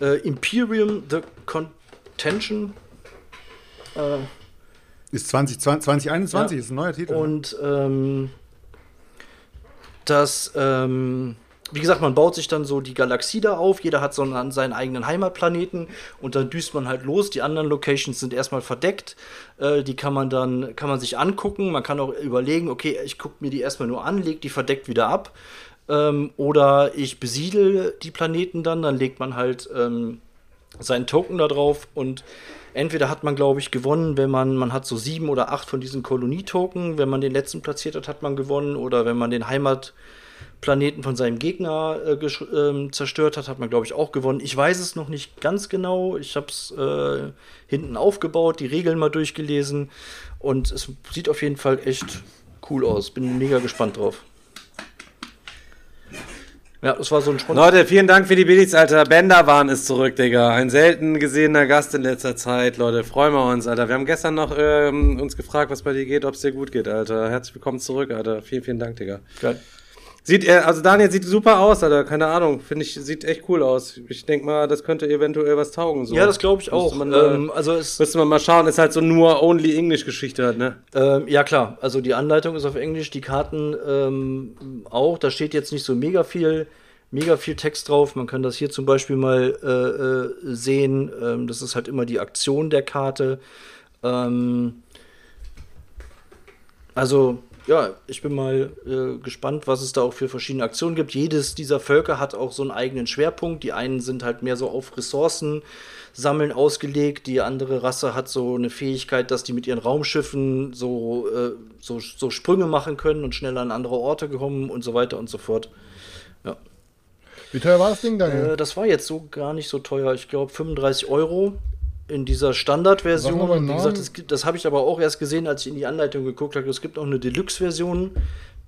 äh, Imperium the Contention. Äh, Ist 20, 20, 2021, Ja. ist ein neuer Titel. ne? Und ähm, das, ähm, wie gesagt, man baut sich dann so die Galaxie da auf. Jeder hat so einen, seinen eigenen Heimatplaneten und dann düst man halt los. Die anderen Locations sind erstmal verdeckt. Äh, die kann man dann, kann man sich angucken. Man kann auch überlegen, okay, ich gucke mir die erstmal nur an, leg die verdeckt wieder ab. Ähm, oder ich besiedel die Planeten dann, dann legt man halt ähm, seinen Token da drauf und entweder hat man, glaube ich, gewonnen, wenn man, man hat so sieben oder acht von diesen Kolonie-Token, wenn man den letzten platziert hat, hat man gewonnen, oder wenn man den Heimatplaneten von seinem Gegner äh, ähm, zerstört hat, hat man, glaube ich, auch gewonnen. Ich weiß es noch nicht ganz genau. Ich habe es äh, hinten aufgebaut, die Regeln mal durchgelesen und es sieht auf jeden Fall echt cool aus. Bin mega gespannt drauf. Ja, das war so ein Sponsor. Leute, vielen Dank für die Biddies, Alter. Benderwan ist zurück, Digga. Ein selten gesehener Gast in letzter Zeit, Leute. Freuen wir uns, Alter. Wir haben gestern noch ähm, uns gefragt, was bei dir geht, ob es dir gut geht, Alter. Herzlich willkommen zurück, Alter. Vielen, vielen Dank, Digga. Geil. Sieht, äh, also Daniel sieht super aus, Alter. Keine Ahnung. Finde ich, sieht echt cool aus. Ich denke mal, das könnte eventuell was taugen. So. Ja, das glaube ich Müsste auch. Man, ähm, äh, also es, müsste man mal schauen. Ist halt so nur Only English Geschichte halt, ne? ähm, ja klar, also die Anleitung ist auf Englisch, die Karten ähm, auch. Da steht jetzt nicht so mega viel, mega viel Text drauf. Man kann das hier zum Beispiel mal äh, äh, sehen. Ähm, das ist halt immer die Aktion der Karte. Ähm, also ja, ich bin mal äh, gespannt, was es da auch für verschiedene Aktionen gibt. Jedes dieser Völker hat auch so einen eigenen Schwerpunkt. Die einen sind halt mehr so auf Ressourcen sammeln ausgelegt. Die andere Rasse hat so eine Fähigkeit, dass die mit ihren Raumschiffen so, äh, so, so Sprünge machen können und schneller an andere Orte kommen und so weiter und so fort. Ja. Wie teuer war das Ding, Daniel? Äh, das war jetzt so gar nicht so teuer. Ich glaube 35 Euro in dieser Standardversion. Wie gesagt, das, das habe ich aber auch erst gesehen, als ich in die Anleitung geguckt habe. Es gibt auch eine Deluxe-Version.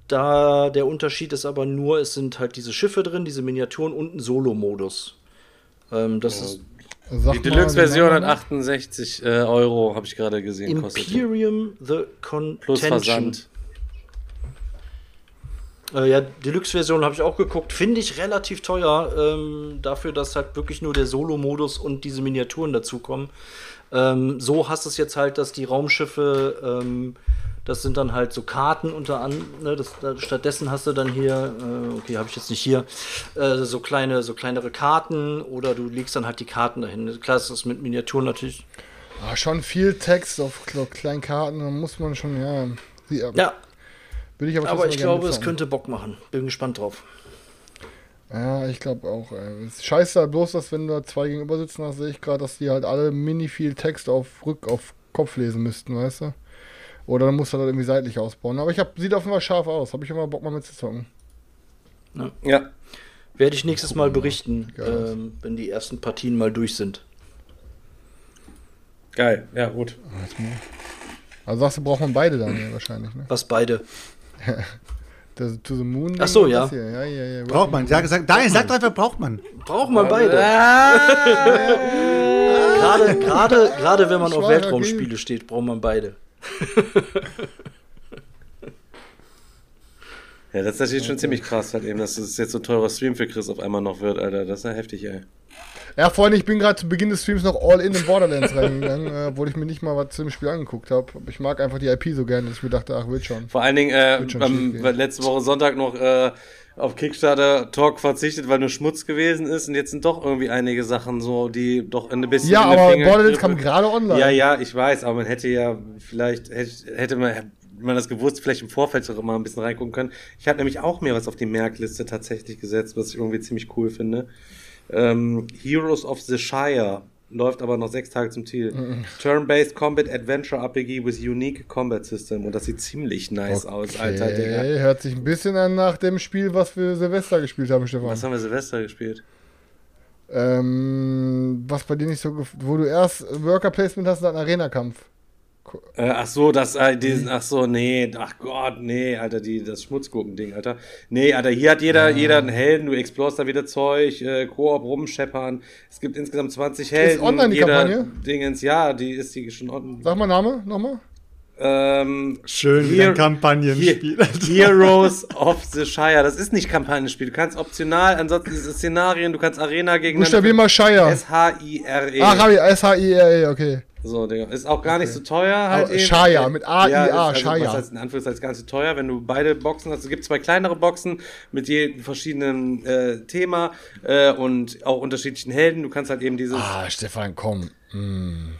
Da der Unterschied ist aber nur, es sind halt diese Schiffe drin, diese Miniaturen und ein Solo-Modus. Ähm, das ist Sag Die Deluxe-Version hat Namen. 68 äh, Euro, habe ich gerade gesehen. Kostet die. Imperium the Contention. Plus Versand. Äh, ja, Deluxe-Version habe ich auch geguckt. Finde ich relativ teuer, ähm, dafür, dass halt wirklich nur der Solo-Modus und diese Miniaturen dazukommen. Ähm, so hast es jetzt halt, dass die Raumschiffe, ähm, das sind dann halt so Karten unter anderem. Ne, das, da, stattdessen hast du dann hier, äh, okay, habe ich jetzt nicht hier, äh, so kleine, so kleinere Karten oder du legst dann halt die Karten dahin. Klar ist das mit Miniaturen natürlich. Ah, schon viel Text auf so kleinen Karten, da muss man schon, ja. Ja, Will ich aber, aber ich glaube, es könnte Bock machen. Bin gespannt drauf. Ja, ich glaube auch. Ey. Scheiße halt bloß, dass wenn da zwei gegenüber sitzen, da sehe ich gerade, dass die halt alle mini viel Text auf Rück, auf Kopf lesen müssten, weißt du? Oder dann musst du das irgendwie seitlich ausbauen. Aber ich hab, sieht auf jeden Fall scharf aus. Habe ich immer Bock mal mitzuzocken. Ja. Werde ich nächstes Mal berichten, Geil. ähm, wenn die ersten Partien mal durch sind. Geil, ja, gut. Also sagst du, braucht man beide dann ja, wahrscheinlich, ne? Was beide. Das To the Moon. Ach so, ja. hier. Ja, ja, ja. Braucht man. Sag, sag, nein, sag doch einfach, braucht man. Braucht man beide. Gerade, gerade, gerade wenn man auf Weltraumspiele steht, braucht man beide. Ja, das ist natürlich schon ziemlich krass, halt eben, dass es jetzt so ein teurer Stream für Chris auf einmal noch wird, Alter. Das ist ja heftig, ey. Ja, Freunde, ich bin gerade zu Beginn des Streams noch all in in Borderlands reingegangen, äh, obwohl ich mir nicht mal was zum Spiel angeguckt habe. Ich mag einfach die IP so gerne, dass ich mir dachte, ach, wird schon. Vor allen Dingen, äh, bei letzte Woche Sonntag noch äh, auf Kickstarter Talk verzichtet, weil nur Schmutz gewesen ist und jetzt sind doch irgendwie einige Sachen so, die doch ein bisschen. Ja, aber Finger Borderlands kam gerade online. Ja, ja, ich weiß, aber man hätte ja vielleicht, hätte, hätte man, man das gewusst, vielleicht im Vorfeld sogar mal ein bisschen reingucken können. Ich habe nämlich auch mir was auf die Merkliste tatsächlich gesetzt, was ich irgendwie ziemlich cool finde. Ähm, Heroes of the Shire läuft aber noch sechs Tage zum Ziel. Mhm. Turn-based Combat Adventure RPG with unique Combat System und das sieht ziemlich nice aus, Alter, Digga. Okay, hört sich ein bisschen an nach dem Spiel, was wir Silvester gespielt haben, Stefan. Was haben wir Silvester gespielt? Ähm, was bei dir nicht so, wo du erst Worker Placement hast und dann Arena-Kampf. Äh, ach so, das, äh, diesen, ach so, nee, ach Gott, nee, Alter, die, das Schmutzgurken-Ding, Alter. Nee, Alter, hier hat jeder, jeder einen Helden, du explorst da wieder Zeug, äh, Koop rumscheppern. Es gibt insgesamt 20 Helden. online die jeder Kampagne? Dingens, ja, die ist die schon on, Sag mal Name nochmal. ähm, Schön, Hier- ein Kampagnenspiel. He- Heroes of the Shire. Das ist nicht Kampagnenspiel. Du kannst optional, ansonsten ist es Szenarien, du kannst Arena gegen Buchstabier mal Shire. S-H-I-R-E. Ach, S-H-I-R-E, okay. So, Digga. Ist auch gar nicht so teuer halt Aber eben. Shire, mit A-I-A, ist also. Was heißt in Anführungszeichen gar nicht so teuer, wenn du beide Boxen hast. Es gibt zwei kleinere Boxen mit jedem verschiedenen äh, Thema äh, und auch unterschiedlichen Helden. Du kannst halt eben dieses. Ah, Stefan, komm. Hm.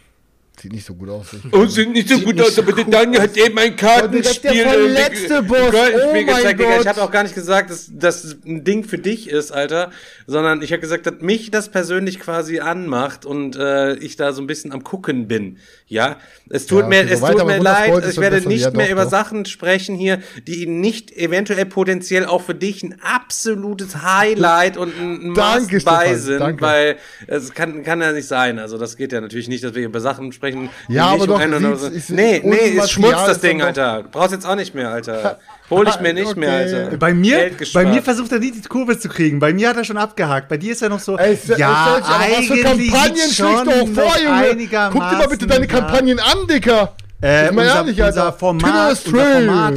Sieht nicht so gut aus. Oh, sieht nicht so gut aus, aber der Daniel hat eben ein Kartenspiel. der verletzte Boss. Oh mein gezeigt. Gott. Ich habe auch gar nicht gesagt, dass das ein Ding für dich ist, Alter, sondern ich habe gesagt, dass mich das persönlich quasi anmacht und äh, ich da so ein bisschen am gucken bin. Ja, es tut Ja, mir, es tut mir 100 leid, ich werde nicht mehr doch, über doch. Sachen sprechen hier, die nicht eventuell potenziell auch für dich ein absolutes Highlight und ein Must-Buy Stefan, sind, danke. weil es kann, kann ja nicht sein. Also das geht ja natürlich nicht, dass wir über Sachen sprechen. Die Ja, aber doch, ein oder sieht's- so- ich- Nee, nee, ist Schmutz das Ding, doch- Alter. Du brauchst jetzt auch nicht mehr, Alter. Hol ich mir nicht mehr, Okay. Alter. Bei mir, bei mir versucht er nicht die Kurve zu kriegen. Bei mir hat er schon abgehakt. Bei dir ist er noch so, Ey, ja, dich aber was für eigentlich Kampagnen sieht's schlägst schon du auch vor, Junge. Guck dir mal bitte deine ja. Kampagnen an, Dicker. Äh, unser, ehrlich, unser, Alter. Format, unser. Format,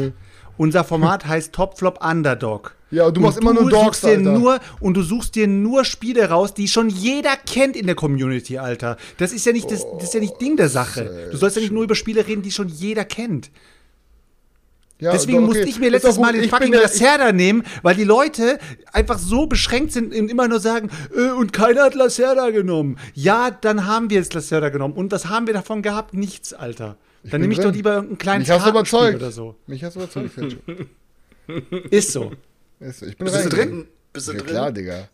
unser Format heißt Top Flop Underdog. Ja, und du machst immer nur Dogs, suchst dir Alter. nur Und du suchst dir nur Spiele raus, die schon jeder kennt in der Community, Alter. Das ist ja nicht das, das ist ja nicht Ding der Sache. Du sollst ja nicht nur über Spiele reden, die schon jeder kennt. Ja, Deswegen doch, okay. musste ich mir letztes. Mal den Ich fucking Lacerda nehmen, weil die Leute einfach so beschränkt sind und immer nur sagen, äh, und keiner hat Lacerda genommen. Ja, dann haben wir jetzt Lacerda genommen. Und was haben wir davon gehabt? Nichts, Alter. Dann bin nehme ich drin. doch lieber irgendein kleines Mich hast du überzeugt. oder so. Mich hast du überzeugt. Ist so. Ich bin Bist du drin? Bist du Ja, drin? klar, Digga.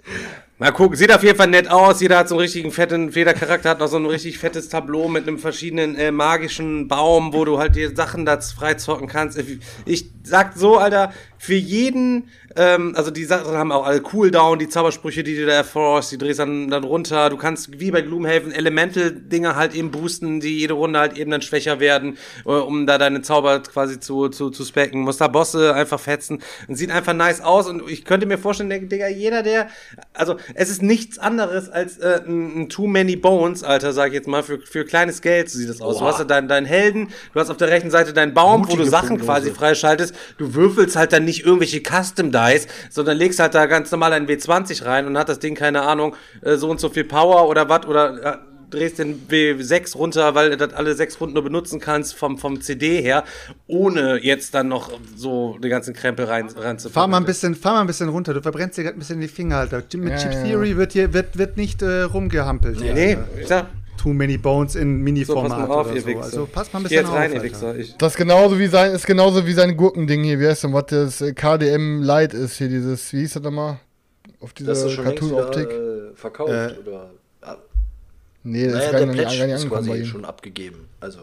Mal gucken, sieht auf jeden Fall nett aus. Jeder hat so einen richtigen fetten, jeder Charakter hat noch so ein richtig fettes Tableau mit einem verschiedenen äh, magischen Baum, wo du halt dir Sachen da freizocken kannst. Ich sag so, Alter, für jeden, ähm, also die Sachen haben auch alle Cooldown, die Zaubersprüche, die du da erforschst, die drehst dann, dann runter. Du kannst wie bei Gloomhaven Elemental-Dinger halt eben boosten, die jede Runde halt eben dann schwächer werden, äh, um da deine Zauber quasi zu, zu, zu specken. Musst da Bosse einfach fetzen. Und sieht einfach nice aus und ich könnte mir vorstellen, der, Digga, jeder, der, also es ist nichts anderes als äh, ein, ein Too Many Bones, Alter, sag ich jetzt mal, für, für kleines Geld so sieht das aus. Du hast da deinen, deinen Helden, du hast auf der rechten Seite deinen Baum, wo du Mutige Sachen Prognose. quasi freischaltest. Du würfelst halt dann nicht nicht irgendwelche Custom Dice, sondern legst halt da ganz normal ein W20 rein und hat das Ding, keine Ahnung, äh, so und so viel Power oder was oder äh, drehst den W6 runter, weil du das alle sechs Runden nur benutzen kannst vom, vom CD her, ohne jetzt dann noch so den ganzen Krempel rein, reinzufahren. Fahr mal ein bisschen, fahr mal ein bisschen runter. Du verbrennst dir gerade ein bisschen die Finger, Alter. Mit Ja, Chip ja, Theory wird hier wird, wird nicht äh, rumgehampelt. Nee, Alter. ich sag, Too many bones in so, pass Mini-Format mal auf, oder ihr so. Wichser. Also passt mal ein Geh bisschen jetzt rein, auf, ihr Alter. Wichser. Ich, Das ist genauso wie sein, ist genauso wie sein Gurkending hier, wie heißt denn, was das äh, KDM Light ist hier, dieses, wie hieß das nochmal? Auf ist wieder Cartoon-Optik. äh, verkauft Äh, oder. Ah, nee, das naja, ist gar der nicht, gar nicht ist angekommen quasi ihm. schon abgegeben. Also.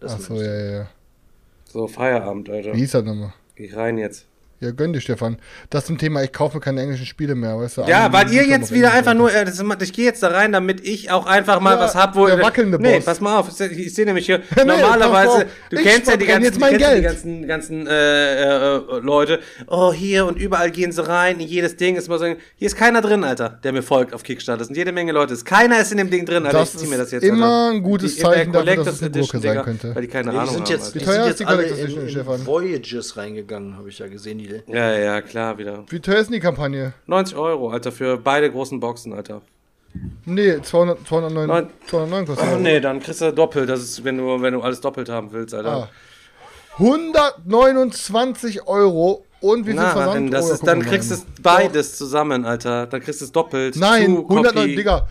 Das Achso, ja, ja, ja. so, Feierabend, Alter. Wie hieß das nochmal? Geh rein jetzt. Ja, gönn dir, Stefan. Das zum Thema, ich kaufe keine englischen Spiele mehr, weißt du? Ja, weil ihr jetzt wieder Englisch, einfach nur, äh, das, ist- ich gehe jetzt da rein, damit ich auch einfach mal Ja, was hab, wo der wackelnde Nee, Boss. pass mal auf, ich, ich sehe nämlich hier Nee, normalerweise, du ich kennst ja die ganzen, jetzt du mein kennst die ganzen, ganzen äh, äh, Leute. Oh, hier und überall gehen sie rein, in jedes Ding ist mal so, hier ist keiner drin, Alter, der mir folgt auf Kickstarter. Das sind jede Menge Leute. Ist keiner ist in dem Ding drin, Alter. Das ich zieh mir das ist jetzt. immer Alter. ein gutes Die Zeichen dafür, dass es eine Edition, Gurke sein Digga, könnte. Weil die keine Ahnung sind haben. die teuer sind ist jetzt die alle Collectors in, Edition, in Stefan? Voyages reingegangen, habe ich ja gesehen. Die, Ja, ja, klar, wieder. Wie teuer ist denn die Kampagne? 90 Euro, Alter, für beide großen Boxen, Alter. Nee, 200, 209, Neun- 209 kostet Oh, nee, dann kriegst du doppelt. Das ist, wenn du, wenn du alles doppelt haben willst, Alter. Ah. 129 Euro und wie viel Na, Versand? das Oh, ist, dann kriegst du beides zusammen, Alter. Dann kriegst du es doppelt. Nein, Two 109, Copy. Digga.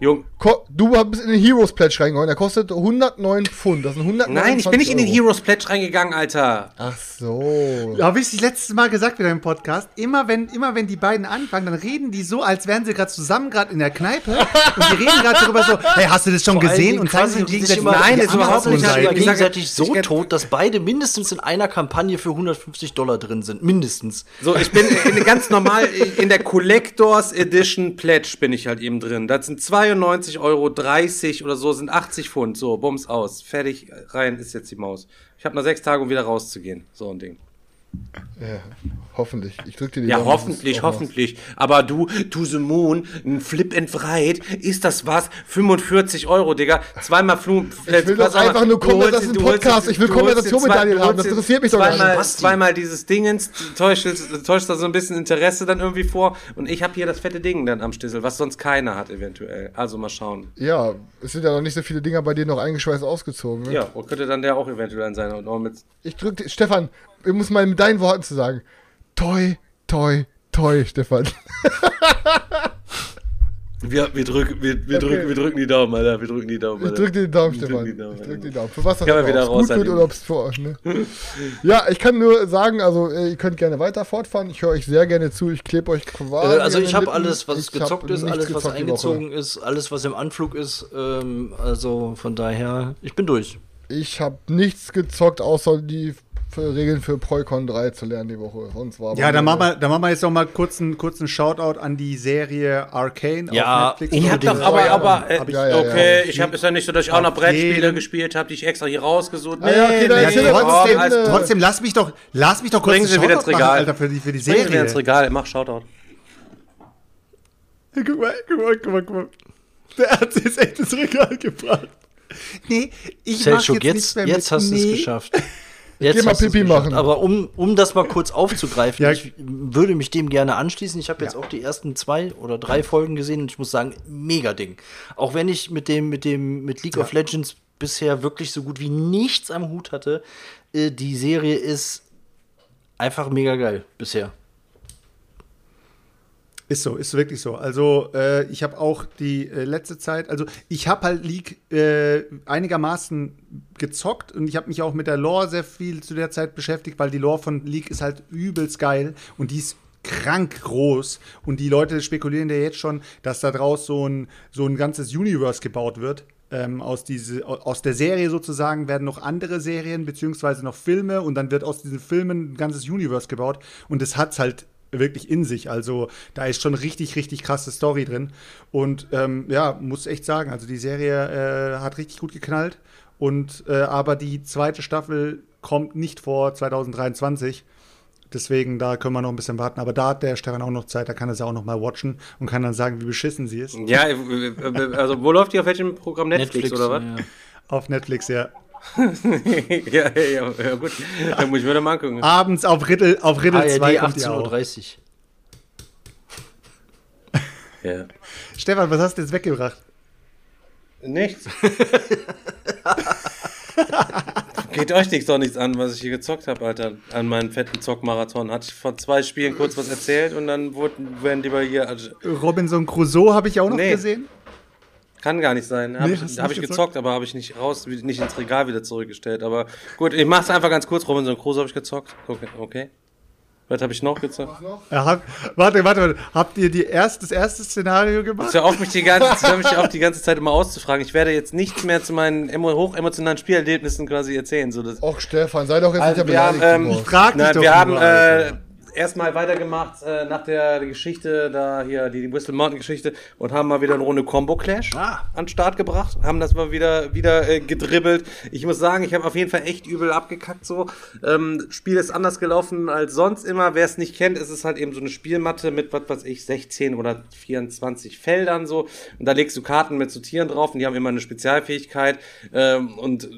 Jung. Du bist in den Heroes Pledge reingehauen, der kostet 109 Pfund. Das sind 129 Nein, ich bin nicht in den Euro. Heroes Pledge reingegangen, Alter. Ach so. Ja, habe ich das letztes Mal gesagt wieder im Podcast. Immer wenn, immer wenn die beiden anfangen, dann reden die so, als wären sie gerade zusammen gerade in der Kneipe und die reden gerade darüber so, hey, hast du das schon Vor gesehen? Und zeigen sich gegenseitig immer, Nein, die ist überhaupt nicht. sag- gegenseitig ich so tot, dass beide mindestens in einer Kampagne für 150 Dollar drin sind. Mindestens. So, ich bin in, ganz normal in der Collectors Edition Pledge bin ich halt eben drin. Das sind 92 Euro, 30 oder so, sind 80 Pfund. So, bums aus. Fertig, rein ist jetzt die Maus. Ich habe noch sechs Tage, um wieder rauszugehen. So ein Ding. Ja, hoffentlich. Ich drück dir die Ja, Daumen, hoffentlich, auch machst. hoffentlich. Aber du, the moon, ein Flip and Fright, ist das was? 45 Euro, Digga. Zweimal Flug. Ich will doch einfach nur kommen, das ist ein Podcast. Ich will Konversation mit Daniel haben. Das interessiert mich doch zweimal, nicht. Zweimal dieses Dingens, täuscht, täuscht da so ein bisschen Interesse dann irgendwie vor. Und ich habe hier das fette Ding dann am Stissel, was sonst keiner hat eventuell. Also mal schauen. Ja, es sind ja noch nicht so viele Dinger bei dir noch eingeschweißt ausgezogen. Ne? Ja, wo könnte dann der auch eventuell sein. Und auch mit Ich drück dir, Stefan, ich muss mal mit deinen Worten zu sagen. Toi, toi, toi, Stefan. wir, wir, drücken, wir, wir, Okay. drücken, wir drücken die Daumen, Alter. Wir drücken die Daumen, Ich Alter. drück dir den Daumen, Wir Stefan. drücken die Daumen, Ich drück den Daumen. Für was das wieder raus, gut wird oder ob es für euch, ne? ja, ich kann nur sagen, also äh, ihr könnt gerne weiter fortfahren. Ich höre euch sehr gerne zu. Ich klebe euch quasi. Äh, also ich habe alles, was Ich gezockt ist, alles, was gezockt die eingezogen ist, alles, was im Anflug ist. Ähm, also von daher, ich bin durch. Ich habe nichts gezockt, außer die für Regeln für Poikon 3 zu lernen die Woche. Sonst war Ja, dann machen wir, dann machen wir jetzt noch mal kurz einen kurzen Shoutout an die Serie Arcane Ja, auf Netflix. ich hab doch, aber, aber, äh, Hab ich- Ja, ja, ja. okay, ich habe ist ja nicht so, dass ich auch noch Brettspiele gespielt habe, die ich extra hier rausgesucht Ah, ja, okay, Ja, nee, trotzdem, gut. Trotzdem, lass mich doch, lass mich doch kurz Bringen Sie wieder ins Shoutout machen, Regal. Alter, für die, für die Bringen Serie. wir ins Regal, mach Shoutout. Guck mal, guck mal, guck mal, guck mal. Der hat sich jetzt echt ins Regal gebracht. Nee, ich mach Selchuk, jetzt, jetzt, nichts mehr jetzt, mit. hast du es nee. geschafft. Jetzt Geh mal Pipi machen. Aber um, um das mal kurz aufzugreifen, Ja. ich würde mich dem gerne anschließen. Ich habe jetzt Ja. auch die ersten zwei oder drei Folgen gesehen und ich muss sagen, mega Ding. Auch wenn ich mit dem, mit dem, mit League of Legends bisher wirklich so gut wie nichts am Hut hatte, äh, die Serie ist einfach mega geil bisher. Ist so, ist wirklich so. Also äh, ich habe auch die äh, letzte Zeit, also ich habe halt League äh, einigermaßen gezockt und ich habe mich auch mit der Lore sehr viel zu der Zeit beschäftigt, weil die Lore von League ist halt übelst geil und die ist krank groß und die Leute spekulieren ja jetzt schon, dass da draus so ein, so ein ganzes Universe gebaut wird. Ähm, aus, diese, aus der Serie sozusagen werden noch andere Serien beziehungsweise noch Filme und dann wird aus diesen Filmen ein ganzes Universe gebaut und das hat's halt wirklich in sich. Also da ist schon richtig, richtig krasse Story drin. Und ähm, ja, muss echt sagen, also die Serie äh, hat richtig gut geknallt. Und äh, aber die zweite Staffel kommt nicht vor 2023. Deswegen, da können wir noch ein bisschen warten. Aber da hat der Stefan auch noch Zeit, da kann er sie auch noch mal watchen und kann dann sagen, wie beschissen sie ist. Ja, äh, äh, also wo läuft die auf welchem Programm? Netflix, oder was? ja. Auf Netflix, ja. ja, ja, ja, ja, gut. Dann muss ich mir das mal angucken. Abends auf Riddle, auf Riddle 2 ARD kommt die auch. 18.30 Uhr. Ja. Stefan, was hast du jetzt weggebracht? Nichts. Geht euch nichts doch nichts an, was ich hier gezockt habe, Alter. An meinen fetten Zockmarathon. Hatte ich vor zwei Spielen kurz was erzählt und dann wurden, werden die bei hier. Also, Robinson Crusoe habe ich auch noch Nee. gesehen. Kann gar nicht sein. Habe Nee, ich, hab ich gezockt? gezockt, aber habe ich nicht raus, nicht ins Regal wieder zurückgestellt. Aber gut, ich mach's einfach ganz kurz. Robinson Crusoe habe ich gezockt. Okay. okay. Was habe ich noch gezockt? Ja, hab, warte, warte, warte. Habt ihr die erst, das erste Szenario gemacht? Hör auf, mich die ganze, hör mich auf, die ganze Zeit immer auszufragen. Ich werde jetzt nichts mehr zu meinen emo hochemotionalen Spielerlebnissen quasi erzählen. So, das, Och, Stefan, sei doch jetzt Also, nicht wir haben, beleidigt. ähm, Boss. Frag dich Nein, doch wir haben äh. Erstmal weitergemacht äh, nach der Geschichte, da hier die Whistle Mountain Geschichte und haben mal wieder eine Runde Combo Clash Ah. an den Start gebracht, haben das mal wieder wieder äh, gedribbelt. Ich muss sagen, ich habe auf jeden Fall echt übel abgekackt so. Ähm, Spiel ist anders gelaufen als sonst immer. Wer es nicht kennt, ist es halt eben so eine Spielmatte mit was weiß ich 16 oder 24 Feldern so und da legst du Karten mit so Tieren drauf und die haben immer eine Spezialfähigkeit ähm, und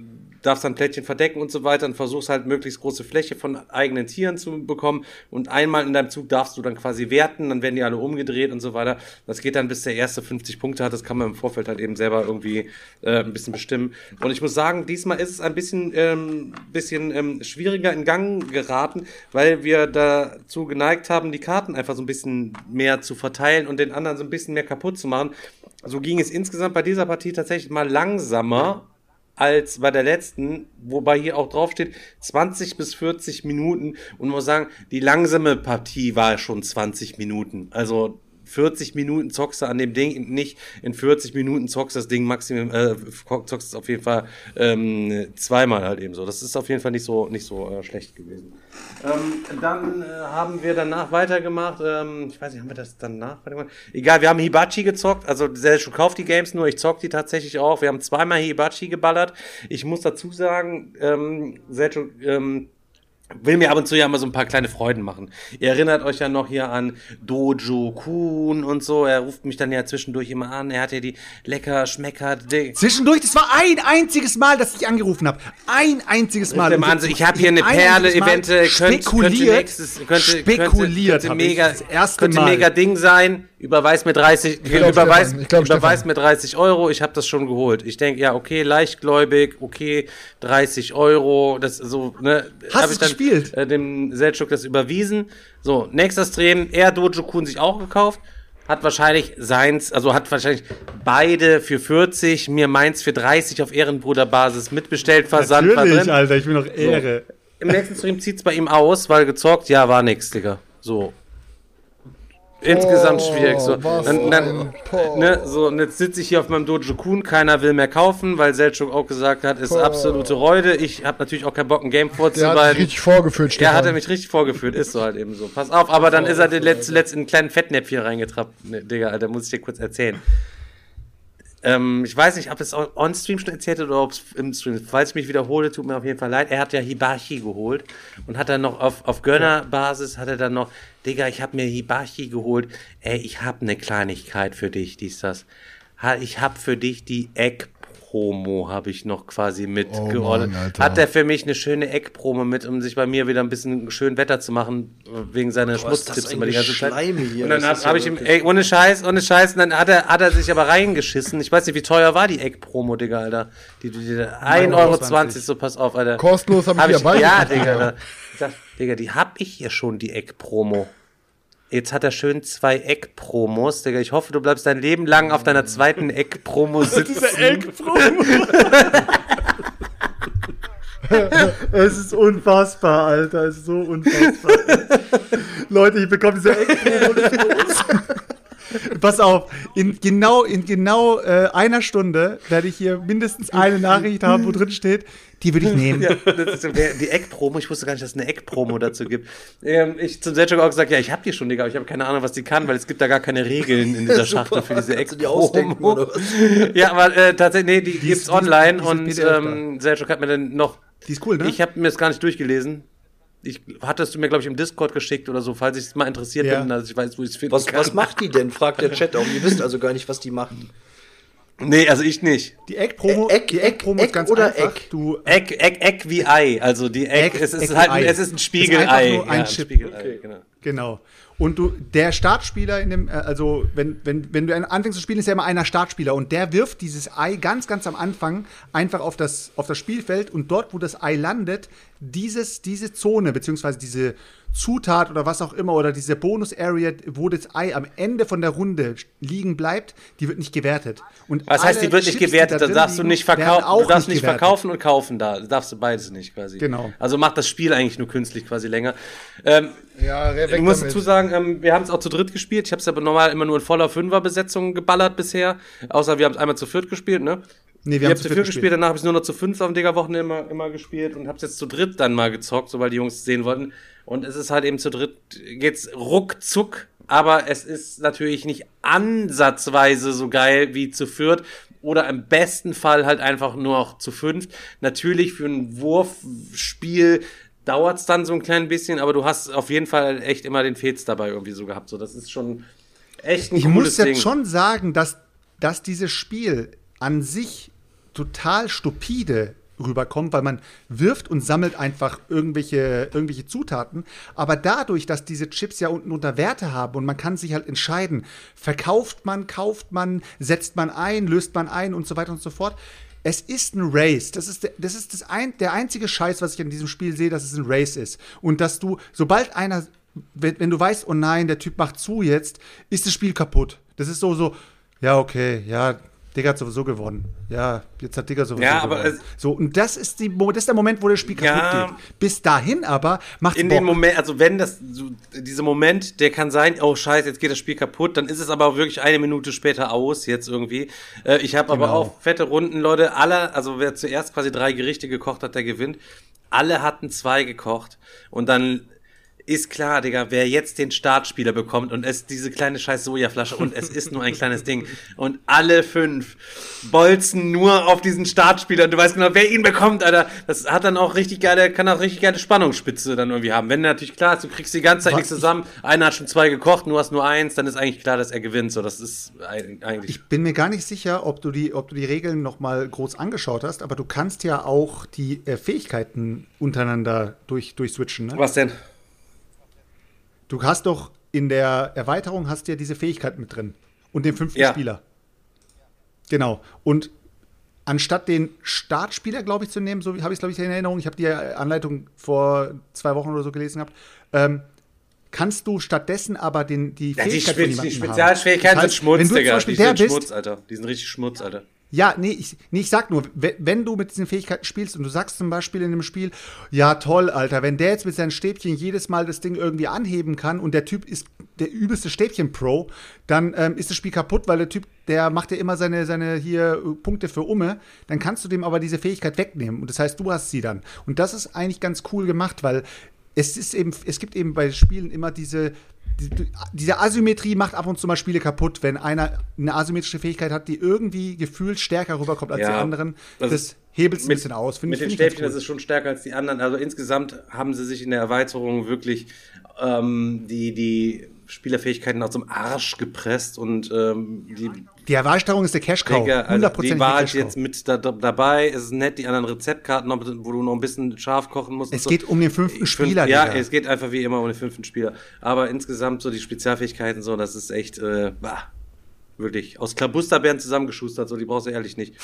darfst dann Plättchen verdecken und so weiter und versuchst halt möglichst große Fläche von eigenen Tieren zu bekommen und einmal in deinem Zug darfst du dann quasi werten, dann werden die alle umgedreht und so weiter. Das geht dann bis der erste 50 Punkte hat, das kann man im Vorfeld halt eben selber irgendwie äh, ein bisschen bestimmen. Und ich muss sagen, diesmal ist es ein bisschen, ähm, bisschen ähm, schwieriger in Gang geraten, weil wir dazu geneigt haben, die Karten einfach so ein bisschen mehr zu verteilen und den anderen so ein bisschen mehr kaputt zu machen. So ging es insgesamt bei dieser Partie tatsächlich mal langsamer als bei der letzten, wobei hier auch drauf steht 20 bis 40 Minuten und muss sagen, die langsame Partie war schon 20 Minuten. Also 40 Minuten zockst du an dem Ding nicht, in 40 Minuten zockst das Ding maximum, äh, zockst es auf jeden Fall ähm, zweimal halt eben so. Das ist auf jeden Fall nicht so, nicht so äh, schlecht gewesen. Ähm, dann äh, haben wir danach weitergemacht. Ähm, ich weiß nicht, haben wir das danach weitergemacht? Egal, wir haben Hibachi gezockt. Also Selchuk kauft die Games nur, ich zock die tatsächlich auch. Wir haben zweimal Hibachi geballert. Ich muss dazu sagen, ähm, Selchuk, ähm, will mir ab und zu ja mal so ein paar kleine Freuden machen. Ihr erinnert euch ja noch hier an Dojo Kun und so. Er ruft mich dann ja zwischendurch immer an. Er hat ja die lecker Schmecker. Ding. Zwischendurch, das war ein einziges Mal, dass ich angerufen habe. Ein einziges Mal. Mal. Also ich habe hier eine Ein Perle, eventuell könnte, könnte spekuliert, nächstes, könnte, spekuliert könnte, könnte ich. mega, Das erste könnte Mal. mega Ding sein. Überweis mir 30, glaub, überweis, ich glaub, überweis Stefan. mir 30 Euro. Ich habe das schon geholt. Ich denke, ja, okay, leichtgläubig, okay, 30 Euro, das so, ne. Hast ich dann, gespielt? Äh, dem Selchuk das überwiesen. So, nächster Stream, er Dojo Kun sich auch gekauft. Hat wahrscheinlich seins, also hat wahrscheinlich beide für 40, mir meins für 30 auf Ehrenbruderbasis mitbestellt, Versand war Natürlich, drin. Alter, ich bin noch Ehre. Im nächsten Stream zieht's bei ihm aus, weil gezockt, ja, war nix, Digga. So. Insgesamt Oh, schwierig. So. was Dann, dann, ne, so, und jetzt sitze ich hier auf meinem Dojo Kun, keiner will mehr kaufen, weil Selchuk auch gesagt hat, ist absolute Reude. Ich habe natürlich auch keinen Bock, ein Game Der hat vorzubereiten. sich richtig vorgeführt, Stefan. Ja, hat er mich richtig vorgeführt, ist so halt eben so. Pass auf, aber dann ist er zuletzt in einen kleinen Fettnäpfchen reingetrappt. Ne, Digga, Alter, muss ich dir kurz erzählen. Ähm, ich weiß nicht, ob es on-stream schon erzählt hat oder ob es im Stream. Falls ich mich wiederhole, tut mir auf jeden Fall leid. Er hat ja Hibachi geholt und hat dann noch auf, auf Gönnerbasis hat er dann noch, Digga, ich habe mir Hibachi geholt. Ey, ich habe eine Kleinigkeit für dich, dies, das. Ich habe für dich die Eckpromo, habe ich noch quasi mitgeordnet. Alter. hat er für mich eine schöne Eckpromo mit, um sich bei mir wieder ein bisschen schön Wetter zu machen, wegen seiner Schmutztipps immer die ganze Zeit. Hier, und dann habe ja ich ihm, ey, ohne Scheiß, ohne Scheiß, und dann hat er, hat er sich aber reingeschissen. Ich weiß nicht, wie teuer war die Eckpromo, Digga, Alter. Die, die, die, 1,20 Euro, 20, so pass auf, Alter. Kostenlos hab ich Hab ich, Ja. Digga, Alter. Ich sag, Digga, die hab ich hier schon, die Eckpromo. Jetzt hat er schön zwei Eckpromos, Digga. Ich hoffe, du bleibst dein Leben lang auf deiner zweiten Eckpromo sitzen. Es ist unfassbar, Alter. Es ist so unfassbar. Leute, ich bekomme diese Eckpromo. Pass auf, in genau, in genau äh, einer Stunde werde ich hier mindestens eine Nachricht haben, wo drin steht, die würde ich nehmen. Ja, das ist die Eckpromo. Ich wusste gar nicht, dass es eine Eckpromo dazu gibt. Ähm, ich zum Selchuk auch gesagt, ja, ich habe die schon, Digga, aber ich habe keine Ahnung, was die kann, weil es gibt da gar keine Regeln in dieser Schachtel für diese die Eckpromo. was? Ja, aber äh, tatsächlich, nee, die, ist- gibt's die ist- online die ist und ähm, Selchuk hat mir dann noch. Die ist cool, ne? Ich habe mir das gar nicht durchgelesen. Ich hattest du mir, glaube ich, im Discord geschickt oder so, falls ich es mal interessiert Ja. bin, dass ich weiß, wo ich es finden Was, kann. was macht die denn? Fragt der Chat auch. Ihr wisst also gar nicht, was die macht. Nee, also ich nicht. Die Eck-Promo Eck, die Eck, Eck-Promo ist Eck ganz oder einfach. Eck? Du, Eck, Eck, Eck wie Ei. Also die Eck, Eck- es ist Eck wie halt, Ei. es ist ein Ist Spiegelei. einfach nur ein ja, Chip. Spiegelei, genau. Genau. Und du, der Startspieler in dem, äh, also wenn, wenn, wenn du anfängst zu spielen, ist ja immer einer Startspieler. Und der wirft dieses Ei ganz, ganz am Anfang einfach auf das, auf das Spielfeld. Und dort, wo das Ei landet, dieses, diese Zone, beziehungsweise diese Zutat oder was auch immer oder diese Bonus-Area, wo das Ei am Ende von der Runde liegen bleibt, die wird nicht gewertet. Und Was heißt, die wird nicht Chips, gewertet? da Da drin darfst du nicht verkaufen. auch Du darfst nicht gewertet. verkaufen und kaufen da. Da darfst du beides nicht quasi. Genau. Also macht das Spiel eigentlich nur künstlich quasi länger. Ähm, Ja, weg ich muss damit. dazu sagen, ähm, wir haben es auch zu dritt gespielt. Ich habe es aber normal immer nur in voller Fünfer-Besetzung geballert bisher. Außer wir haben es einmal zu viert gespielt, ne? Nee, wir Wir haben zu viert gespielt, gespielt. danach habe ich nur noch zu fünf am Digger-Wochenende immer, immer gespielt und habe es jetzt zu dritt dann mal gezockt, so weil die Jungs es sehen wollten. Und es ist halt eben zu dritt, geht's ruckzuck, aber es ist natürlich nicht ansatzweise so geil wie zu viert oder im besten Fall halt einfach nur noch zu fünft. Natürlich für ein Wurfspiel dauert's dann so ein klein bisschen, aber du hast auf jeden Fall echt immer den Fez dabei irgendwie so gehabt. So, das ist schon echt ein Ich muss jetzt Ding. schon sagen, dass, dass dieses Spiel an sich total stupide rüberkommt, weil man wirft und sammelt einfach irgendwelche, irgendwelche Zutaten. Aber dadurch, dass diese Chips ja unten unter Werte haben und man kann sich halt entscheiden, verkauft man, kauft man, setzt man ein, löst man ein und so weiter und so fort. Es ist ein Race. Das ist, das, ist das ein, der einzige Scheiß, was ich in diesem Spiel sehe, dass es ein Race ist. Und dass du, sobald einer, wenn, wenn du weißt, oh nein, der Typ macht zu jetzt, ist das Spiel kaputt. Das ist so, so, ja, okay, ja, Digga hat sowieso gewonnen. Ja, jetzt hat Digga sowieso Ja, aber gewonnen. so, und das ist, die, das ist der Moment, wo das Spiel kaputt Ja. geht. Bis dahin aber macht in dem Moment, also wenn das, so, dieser Moment, der kann sein, oh scheiße, jetzt geht das Spiel kaputt, dann ist es aber wirklich eine Minute später aus, jetzt irgendwie. Äh, ich habe aber Genau. auch fette Runden, Leute, alle, also wer zuerst quasi drei Gerichte gekocht hat, der gewinnt. Alle hatten zwei gekocht und dann ist klar, Digga, wer jetzt den Startspieler bekommt und es diese kleine scheiß Sojaflasche und es ist nur ein kleines Ding und alle fünf bolzen nur auf diesen Startspieler und du weißt genau, wer ihn bekommt, Alter. Das hat dann auch richtig geile, kann auch richtig geile Spannungsspitze dann irgendwie haben. Wenn natürlich klar ist, du kriegst die ganze Zeit nichts zusammen, einer hat schon zwei gekocht, du hast nur eins, dann ist eigentlich klar, dass er gewinnt. So, das ist eig- eigentlich. Ich bin mir gar nicht sicher, ob du die, ob du die Regeln noch mal groß angeschaut hast, aber du kannst ja auch die äh, Fähigkeiten untereinander durch, durchswitchen. Ne? Was denn? Du hast doch in der Erweiterung hast du ja diese Fähigkeit mit drin und den fünften Ja. Spieler. Genau. Und anstatt den Startspieler, glaube ich, zu nehmen, so habe ich es, glaube ich, in Erinnerung, ich habe die Anleitung vor zwei Wochen oder so gelesen gehabt, ähm, kannst du stattdessen aber den, die Ja, die, Fähigkeit von die jemandem Spezialfähigkeiten haben. Das heißt, sind Schmutz, Digga. Die sind Schmutz, Alter. Die sind richtig Schmutz, Alter. Ja, nee ich, nee, ich sag nur, wenn, du mit diesen Fähigkeiten spielst und du sagst zum Beispiel in einem Spiel, ja toll, Alter, wenn der jetzt mit seinen Stäbchen jedes Mal das Ding irgendwie anheben kann und der Typ ist der übelste Stäbchen-Pro, dann ähm, ist das Spiel kaputt, weil der Typ, der macht ja immer seine, seine hier äh, Punkte für Umme, dann kannst du dem aber diese Fähigkeit wegnehmen und das heißt, du hast sie dann. Und das ist eigentlich ganz cool gemacht, weil es ist eben, es gibt eben bei Spielen immer diese, die- diese Asymmetrie macht ab und zu mal Spiele kaputt, wenn einer eine asymmetrische Fähigkeit hat, die irgendwie gefühlt stärker rüberkommt als Ja, die anderen. also das hebelt es ein bisschen aus. Find Mit ich- den Stäbchen cool. ist es schon stärker als die anderen. Also insgesamt haben sie sich in der Erweiterung wirklich ähm, die, die Spielerfähigkeiten aus dem Arsch gepresst und ähm, die Die Erweiterung ist der. Digga, also 100% die war halt jetzt mit da, da, dabei. Es ist nett, die anderen Rezeptkarten, noch, wo du noch ein bisschen scharf kochen musst. Es geht um den fünften Spieler, Ja, Digga. es geht einfach wie immer um den fünften Spieler. Aber insgesamt so die Spezialfähigkeiten, so, das ist echt, äh, bah, wirklich aus Klabusterbären zusammengeschustert, so, die brauchst du ehrlich nicht.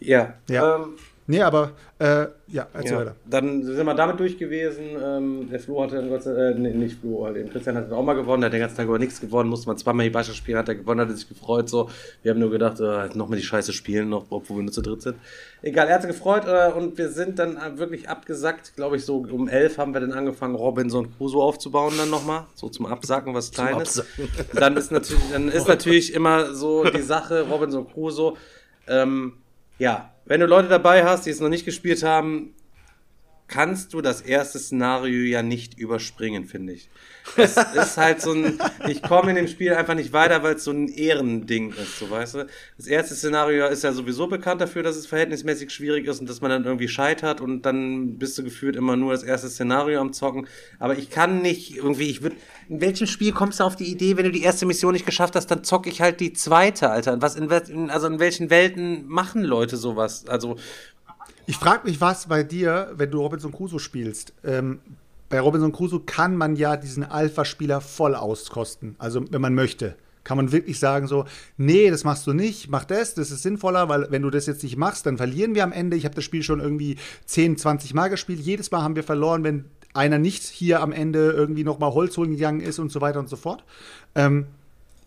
Ja, Ja. Ähm, Nee, aber, äh, ja, erzähl ja. weiter. Dann sind wir damit durch gewesen. Ähm, der Flo hatte dann Gott sei äh, nee, nicht Flo, halt, den Christian hat auch mal gewonnen, der hat den ganzen Tag über nichts gewonnen, musste man zweimal die Basche spielen, hat er gewonnen, hat er sich gefreut. So. Wir haben nur gedacht, äh, nochmal die Scheiße spielen, noch, obwohl wir nur zu dritt sind. Egal, er hat sich gefreut äh, und wir sind dann äh, wirklich abgesackt, glaube ich, so um elf haben wir dann angefangen, Robinson Crusoe aufzubauen dann nochmal, so zum Absacken, was Kleines. Dann ist natürlich, dann ist natürlich immer so die Sache, Robinson Crusoe, ähm, ja, wenn du Leute dabei hast, die es noch nicht gespielt haben, kannst du das erste Szenario ja nicht überspringen, finde ich. Es ist halt so ein, ich komme in dem Spiel einfach nicht weiter, weil es so ein Ehrending ist, so weißt du. Das erste Szenario ist ja sowieso bekannt dafür, dass es verhältnismäßig schwierig ist und dass man dann irgendwie scheitert und dann bist du gefühlt immer nur das erste Szenario am Zocken. Aber ich kann nicht irgendwie, ich würde, in welchem Spiel kommst du auf die Idee, wenn du die erste Mission nicht geschafft hast, dann zocke ich halt die zweite, Alter. Was in, also in welchen Welten machen Leute sowas? Also Ich frage mich, was bei dir, wenn du Robinson Crusoe spielst, ähm, bei Robinson Crusoe kann man ja diesen Alpha-Spieler voll auskosten. Also, wenn man möchte. Kann man wirklich sagen so, nee, das machst du nicht, mach das, das ist sinnvoller, weil wenn du das jetzt nicht machst, dann verlieren wir am Ende. Ich habe das Spiel schon irgendwie 10, 20 Mal gespielt. Jedes Mal haben wir verloren, wenn einer nicht hier am Ende irgendwie noch mal Holz holen gegangen ist und so weiter und so fort. Ähm,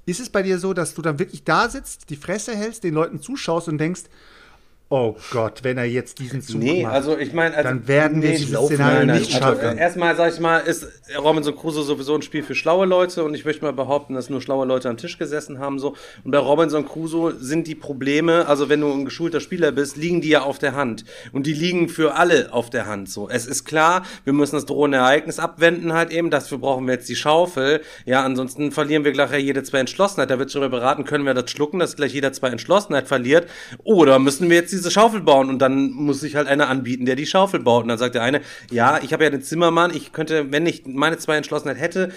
ist es bei dir so, dass du dann wirklich da sitzt, die Fresse hältst, den Leuten zuschaust und denkst, oh Gott, wenn er jetzt diesen Zug Nee, macht, also ich meine, also, dann werden wir nee, dieses laufen, Szenario nein, nein. nicht Also, schaffen. äh, erstmal, sag ich mal, ist Robinson Crusoe sowieso ein Spiel für schlaue Leute und ich möchte mal behaupten, dass nur schlaue Leute am Tisch gesessen haben. so. Und bei Robinson Crusoe sind die Probleme, also wenn du ein geschulter Spieler bist, liegen die ja auf der Hand. Und die liegen für alle auf der Hand. So, Es ist klar, wir müssen das drohende Ereignis abwenden halt eben, dafür brauchen wir jetzt die Schaufel. Ja, ansonsten verlieren wir gleich jede zwei Entschlossenheit. Da wird schon mal beraten, können wir das schlucken, dass gleich jeder zwei Entschlossenheit verliert. Oder müssen wir jetzt diese Schaufel bauen und dann muss sich halt einer anbieten, der die Schaufel baut. Und dann sagt der eine, ja, ich habe ja den Zimmermann, ich könnte, wenn ich meine zwei Entschlossenheit hätte,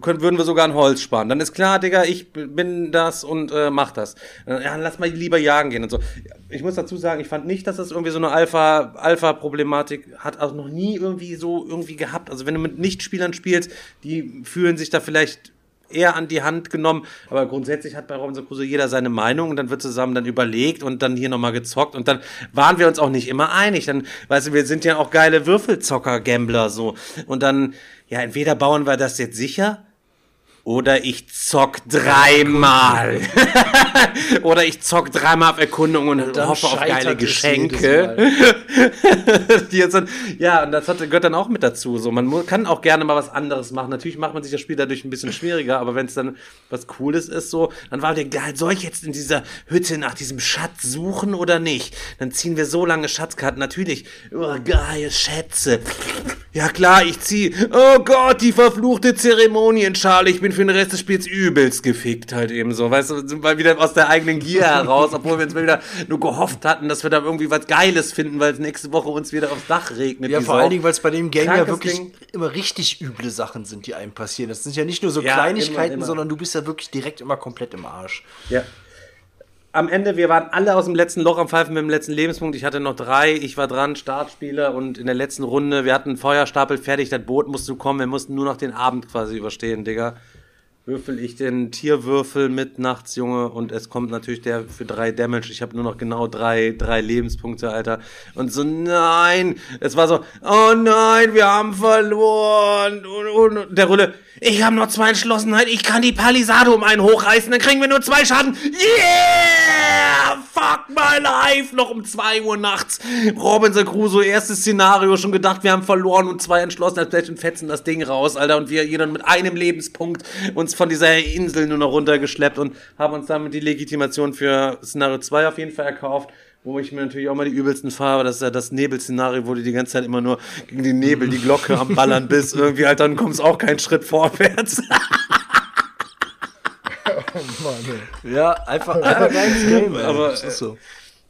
können, würden wir sogar ein Holz sparen. Dann ist klar, Digga, ich bin das und äh, mach das. Ja, lass mal lieber jagen gehen und so. Ich muss dazu sagen, ich fand nicht, dass das irgendwie so eine Alpha, Alpha-Problematik hat, also noch nie irgendwie so irgendwie gehabt. Also wenn du mit Nichtspielern spielst, die fühlen sich da vielleicht eher an die Hand genommen, aber grundsätzlich hat bei Robinson Crusoe jeder seine Meinung und dann wird zusammen dann überlegt und dann hier nochmal gezockt und dann waren wir uns auch nicht immer einig. Dann, weißt du, wir sind ja auch geile Würfelzocker-Gambler so und dann, ja, entweder bauen wir das jetzt sicher oder ich zock dreimal. Oder ich zock dreimal auf Erkundung und, dann hoffe auf geile Geschenke. Die dann, ja, und das hat, gehört dann auch mit dazu. So, man kann auch gerne mal was anderes machen. Natürlich macht man sich das Spiel dadurch ein bisschen schwieriger, aber wenn es dann was Cooles ist, so, dann war der geil, soll ich jetzt in dieser Hütte nach diesem Schatz suchen oder nicht? Dann ziehen wir so lange Schatzkarten. Natürlich, oh, geile Schätze. Ja klar, ich zieh. Oh Gott, die verfluchte Zeremonienschale. Ich bin für den Rest des Spiels übelst gefickt halt eben so. Weißt du, sind wir wieder aus der eigenen Gier heraus, obwohl wir uns mal wieder nur gehofft hatten, dass wir da irgendwie was Geiles finden, weil es nächste Woche uns wieder aufs Dach regnet. Ja, vor allen Dingen, weil es bei dem Game ja wirklich Ding. immer richtig üble Sachen sind, die einem passieren. Das sind ja nicht nur so Ja, Kleinigkeiten, immer, immer. sondern du bist ja wirklich direkt immer komplett im Arsch. Ja. Am Ende, wir waren alle aus dem letzten Loch am Pfeifen mit dem letzten Lebenspunkt. Ich hatte noch drei, ich war dran, Startspieler und in der letzten Runde, wir hatten Feuerstapel fertig, das Boot musste kommen, wir mussten nur noch den Abend quasi überstehen, Digga. Würfel ich den Tierwürfel mit nachts, Junge, und es kommt natürlich der für drei Damage. Ich habe nur noch genau drei, drei Lebenspunkte, Alter. Und so, nein! Es war so, oh nein, wir haben verloren. Und, und, und der Rülle, ich habe noch zwei Entschlossenheit, ich kann die Palisade um einen hochreißen, dann kriegen wir nur zwei Schaden. Yeah! Fuck my life! Noch um zwei Uhr nachts. Robinson Crusoe, erstes Szenario, schon gedacht, wir haben verloren und zwei Entschlossenheit und fetzen das Ding raus, Alter. Und wir jeder mit einem Lebenspunkt uns von dieser Insel nur noch runtergeschleppt und haben uns damit die Legitimation für Szenario 2 auf jeden Fall erkauft. Wo ich mir natürlich auch mal die übelsten fahre, das ist ja das Nebelszenario, wo du die ganze Zeit immer nur gegen den Nebel die Glocke am Ballern bist. Irgendwie, halt, dann kommst auch keinen Schritt vorwärts. Ja, einfach, einfach geiles Game, ey. Aber, das ist so.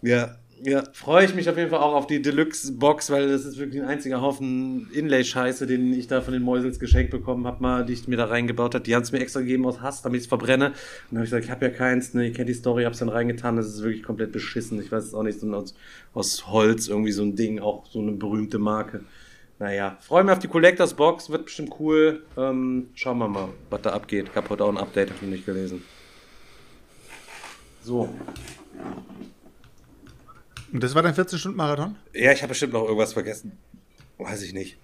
Ja, ja, freue ich mich auf jeden Fall auch auf die Deluxe-Box, weil das ist wirklich ein einziger Haufen Inlay-Scheiße, den ich da von den Mäusels geschenkt bekommen habe, mal, die ich mir da reingebaut habe. Die haben es mir extra gegeben aus Hass, damit ich es verbrenne. Und dann habe ich gesagt, ich habe ja keins, ne, ihr kennt die Story, hab's dann reingetan, das ist wirklich komplett beschissen. Ich weiß es auch nicht, so aus, aus Holz irgendwie so ein Ding, auch so eine berühmte Marke. Naja, freue mich auf die Collectors Box, wird bestimmt cool. Ähm, schauen wir mal, was da abgeht. Ich habe heute auch ein Update, hab ich noch nicht gelesen. So. Und das war dein 14-Stunden-Marathon? Ja, ich habe bestimmt noch irgendwas vergessen. Weiß ich nicht.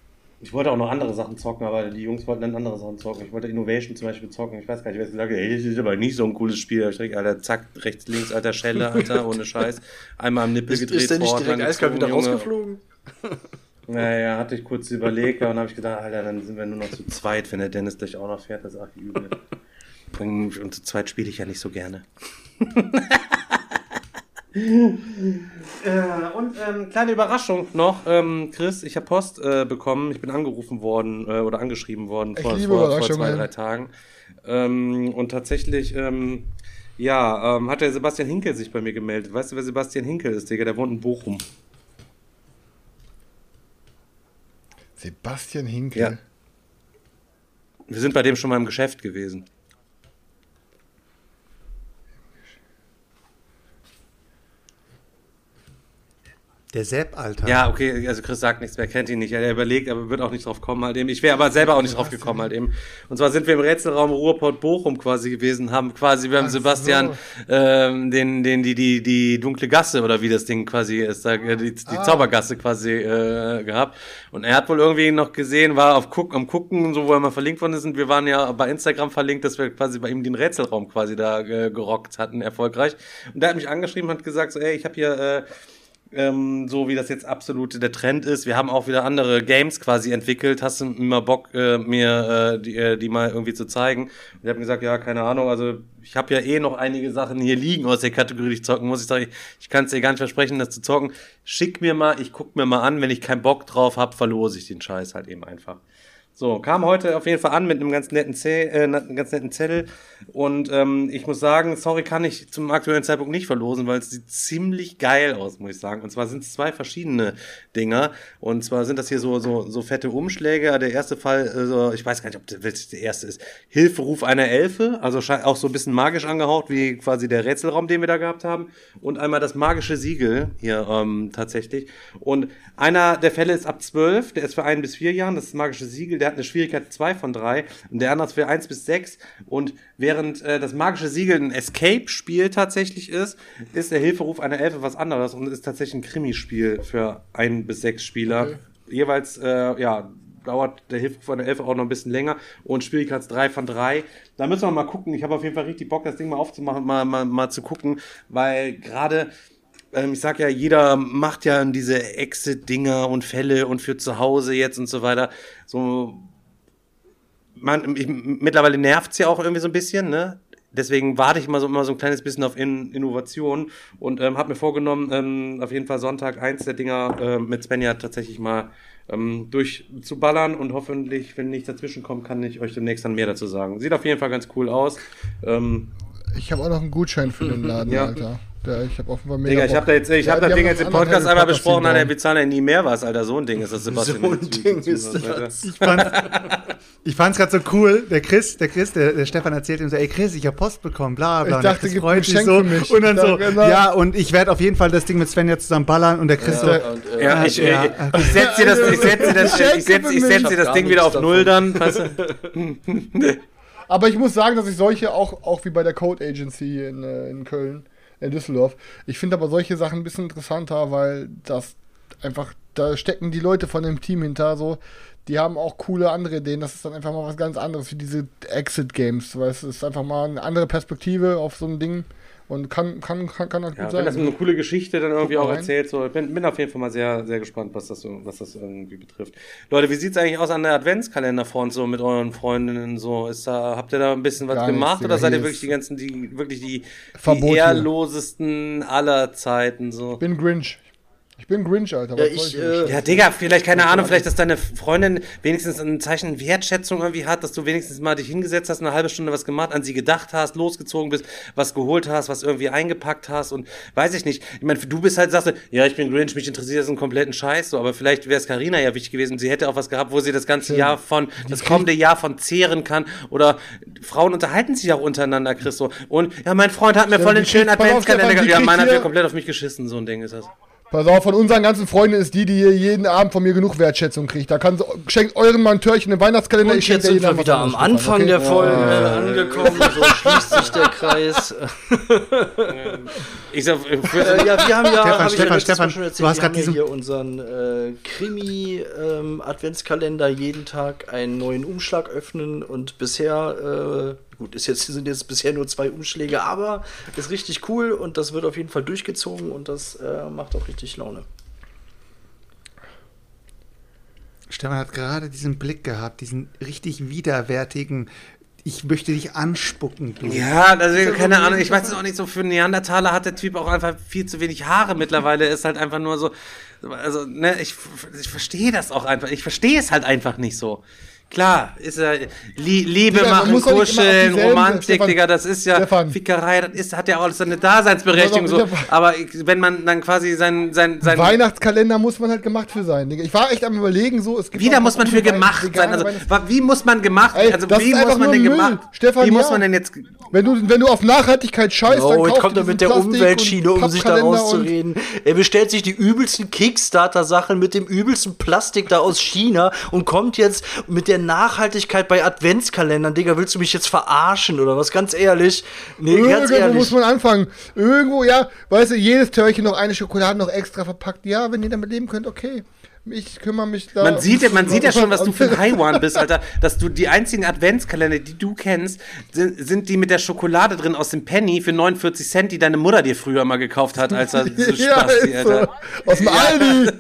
Ich wollte auch noch andere Sachen zocken, aber die Jungs wollten dann andere Sachen zocken. Ich wollte Innovation zum Beispiel zocken. Ich weiß gar nicht, wer gesagt hat, ey, das ist aber nicht so ein cooles Spiel. Da ich direkt, Alter, zack, rechts, links, alter Schelle, Alter, ohne Scheiß. Einmal am Nippel Ist, gedreht. ist der nicht direkt eiskalt wieder Junge. rausgeflogen? Naja, hatte ich kurz überlegt, dann habe ich gedacht, Alter, dann sind wir nur noch zu zweit, wenn der Dennis gleich auch noch fährt, das ist arg übel. Und und zu zweit spiele ich ja nicht so gerne. Äh, und ähm, kleine Überraschung noch, ähm, Chris, ich habe Post äh, bekommen. Ich bin angerufen worden äh, oder angeschrieben worden vor, vor, vor zwei, drei Tagen. Ähm, und tatsächlich, ähm, ja, ähm, hat der Sebastian Hinkel sich bei mir gemeldet. Weißt du, wer Sebastian Hinkel ist, Digga? Der wohnt in Bochum. Sebastian Hinkel. Ja. Wir sind bei dem schon mal im Geschäft gewesen. Der Sepp, Alter. Ja, okay, also Chris sagt nichts mehr, kennt ihn nicht. Er überlegt, aber wird auch nicht drauf kommen halt eben. Ich wäre aber selber auch nicht drauf gekommen halt eben. Und zwar sind wir im Rätselraum Ruhrport Bochum quasi gewesen, haben quasi, Ach Sebastian ähm, den, den, die, die, die dunkle Gasse oder wie das Ding quasi ist, da, äh, die, die Ah. Zaubergasse quasi äh, gehabt. Und er hat wohl irgendwie noch gesehen, war auf Guck, am Gucken, so wo er mal verlinkt worden ist. Und wir waren ja bei Instagram verlinkt, dass wir quasi bei ihm den Rätselraum quasi da äh, gerockt hatten, erfolgreich. Und der hat mich angeschrieben und hat gesagt, so, ey, ich habe hier äh, ähm, so wie das jetzt absolut der Trend ist. Wir haben auch wieder andere Games quasi entwickelt. Hast du immer Bock, äh, mir äh, die, äh, die mal irgendwie zu zeigen? Und ich habe gesagt, ja, keine Ahnung. Also ich habe ja eh noch einige Sachen hier liegen aus der Kategorie, die ich zocken muss. Ich sage, ich kann es dir gar nicht versprechen, das zu zocken. Schick mir mal, ich guck mir mal an. Wenn ich keinen Bock drauf habe, verlose ich den Scheiß halt eben einfach. So, kam heute auf jeden Fall an mit einem ganz netten, Zeh, äh, einem ganz netten Zettel. Und ähm, ich muss sagen, sorry, kann ich zum aktuellen Zeitpunkt nicht verlosen, weil es sieht ziemlich geil aus, muss ich sagen. Und zwar sind es zwei verschiedene Dinger. Und zwar sind das hier so, so, so fette Umschläge. Der erste Fall, äh, so, ich weiß gar nicht, ob der, welches der erste ist. Hilferuf einer Elfe. Also auch so ein bisschen magisch angehaucht, wie quasi der Rätselraum, den wir da gehabt haben. Und einmal das magische Siegel hier ähm, tatsächlich. Und einer der Fälle ist ab 12, der ist für ein bis vier Jahren, das ist das magische Siegel, der hat eine Schwierigkeit 2 von 3 und der andere ist für 1 bis 6 und während äh, das magische Siegel ein Escape-Spiel tatsächlich ist, ist der Hilferuf einer Elfe was anderes und ist tatsächlich ein Krimispiel für ein bis sechs Spieler. Jeweils, äh, ja, dauert der Hilferuf einer Elfe auch noch ein bisschen länger und Schwierigkeits 3 von 3. Da müssen wir mal gucken. Ich habe auf jeden Fall richtig Bock, das Ding mal aufzumachen, mal, mal, mal zu gucken, weil gerade ähm, ich sag ja, jeder macht ja diese Exit-Dinger und Fälle und für zu Hause jetzt und so weiter. So, man, ich, mittlerweile nervt's ja auch irgendwie so ein bisschen, ne? Deswegen warte ich immer so, immer so ein kleines bisschen auf In Innovation und ähm, habe mir vorgenommen, ähm, auf jeden Fall Sonntag eins der Dinger äh, mit Svenja tatsächlich mal ähm, durchzuballern und hoffentlich, wenn nichts dazwischen kommt, kann ich euch demnächst dann mehr dazu sagen. Sieht auf jeden Fall ganz cool aus. Ähm, Ich habe auch noch einen Gutschein für den Laden, Ja. Alter. Der, ich habe offenbar mega Digga, ich habe da jetzt, ich Ja, hab das Ding jetzt im Podcast einmal besprochen, die Alter, bauen. wir zahlen ja nie mehr was, Alter. So ein Ding ist das, Sebastian. So ein Ding ist das. Ich fand's, ich fand's gerade so cool. Der Chris, der Chris, der, der Stefan erzählt ihm so, ey Chris, ich hab Post bekommen, bla bla. Ich Und der dachte, Chris gibt freut ein sich Geschenk so. für mich. Und dann Ich so, dachte, genau. ja, und ich werde auf jeden Fall das Ding mit Svenja zusammen ballern. Und der Chris so, und, äh, Ja, ich, Ja, ich, ja. ich setze dir das, ich setze das, ich setze, ich dir das Ding wieder auf Null dann? Aber ich muss sagen, dass ich solche auch, auch wie bei der Code Agency in, äh, in Köln, in Düsseldorf, ich finde aber solche Sachen ein bisschen interessanter, weil das einfach, da stecken die Leute von dem Team hinter, so, die haben auch coole andere Ideen. Das ist dann einfach mal was ganz anderes wie diese Exit-Games, weil es ist einfach mal eine andere Perspektive auf so ein Ding und kann, kann, kann, kann halt Ja, gut wenn das sein. eine coole Geschichte dann irgendwie auch erzählt, so, ich bin, bin auf jeden Fall mal sehr, sehr gespannt, was das so, was das irgendwie betrifft. Leute, wie sieht's eigentlich aus an der Adventskalender-Front so mit euren Freundinnen so? Ist da, habt ihr da ein bisschen was Gar nichts, gemacht Digga, oder seid ihr wirklich die ganzen, die, wirklich die, die hier. ehrlosesten aller Zeiten so? Ich bin Grinch. Ich bin Grinch, Alter. Ja, was ich, äh, Ja, Digga, vielleicht, keine Ahnung, vielleicht, dass deine Freundin wenigstens ein Zeichen Wertschätzung irgendwie hat, dass du wenigstens mal dich hingesetzt hast, eine halbe Stunde was gemacht, an sie gedacht hast, losgezogen bist, was geholt hast, was irgendwie eingepackt hast und weiß ich nicht. Ich meine, du bist halt, sagst du, ja, ich bin Grinch, mich interessiert das einen kompletten Scheiß, so, aber vielleicht wäre es Carina ja wichtig gewesen, sie hätte auch was gehabt, wo sie das ganze Jahr von, das kommende Jahr von zehren kann oder Frauen unterhalten sich auch untereinander, Chris, so. Und, ja, mein Freund hat mir voll den schönen Adventskalender Ja, meiner hat mir komplett auf mich geschissen, so ein Ding ist das. Pass auf, von unseren ganzen Freunden ist die, die hier jeden Abend von mir genug Wertschätzung kriegt. Da kann, schenkt euren mal ein Törchen im Weihnachtskalender. Und ich jetzt sind jeden wir wieder am Anfang okay? der Folge angekommen. So schließt sich der Kreis. Ich sag, äh, Äh, ja, wir haben ja, Stefan, hab ich ja Stefan, Stefan, schon erzählt, du hast wir haben ja hier unseren äh, Krimi-Adventskalender jeden Tag einen neuen Umschlag öffnen und bisher, äh, gut, ist jetzt, sind jetzt bisher nur zwei Umschläge, aber ist richtig cool und das wird auf jeden Fall durchgezogen und das äh, macht auch richtig Laune. Stefan hat gerade diesen Blick gehabt, diesen richtig widerwärtigen. ich möchte dich anspucken, du. Ja, also keine Ahnung, ich weiß es auch nicht so, für einen Neandertaler hat der Typ auch einfach viel zu wenig Haare mittlerweile, ist halt einfach nur so, also, ne, ich, ich verstehe das auch einfach, ich verstehe es halt einfach nicht so. Klar, ist ja Lie Liebe Digga, machen, kuscheln, Romantik, Stefan, Digga, das ist ja Stefan. Fickerei, das ist, hat ja auch alles seine Daseinsberechtigung so. Aber ich, wenn man dann quasi sein, sein, sein Weihnachtskalender muss man halt gemacht für sein, Digga. Ich war echt am überlegen, so, es gibt Wieder muss man für gemacht sein. Also, wie muss man gemacht Ey, Also, wie muss man denn Müll. gemacht? Stefan, wie muss ja. man denn jetzt. Wenn du, wenn du auf Nachhaltigkeit scheißt, dann Oh, kauf jetzt kommt er mit der Plastik- Umweltschiene, um sich da rauszureden. Er bestellt sich die übelsten Kickstarter-Sachen mit dem übelsten Plastik da aus China und kommt jetzt mit der Nachhaltigkeit bei Adventskalendern. Digga, willst du mich jetzt verarschen oder was? Ganz ehrlich. Nee, ganz Irgendwo muss ehrlich. man anfangen. Irgendwo, ja, weißt du, jedes Törchen noch eine Schokolade noch extra verpackt. Ja, wenn ihr damit leben könnt, okay. Ich kümmere mich da. Man sieht, ja- man sieht ja schon, was du für ein Haiwan bist, Alter. Dass du die einzigen Adventskalender, die du kennst, sind, sind die mit der Schokolade drin aus dem Penny für 49 Cent, die deine Mutter dir früher mal gekauft hat, als er so ja, Spasti, ist so. Alter. Aus dem Aldi.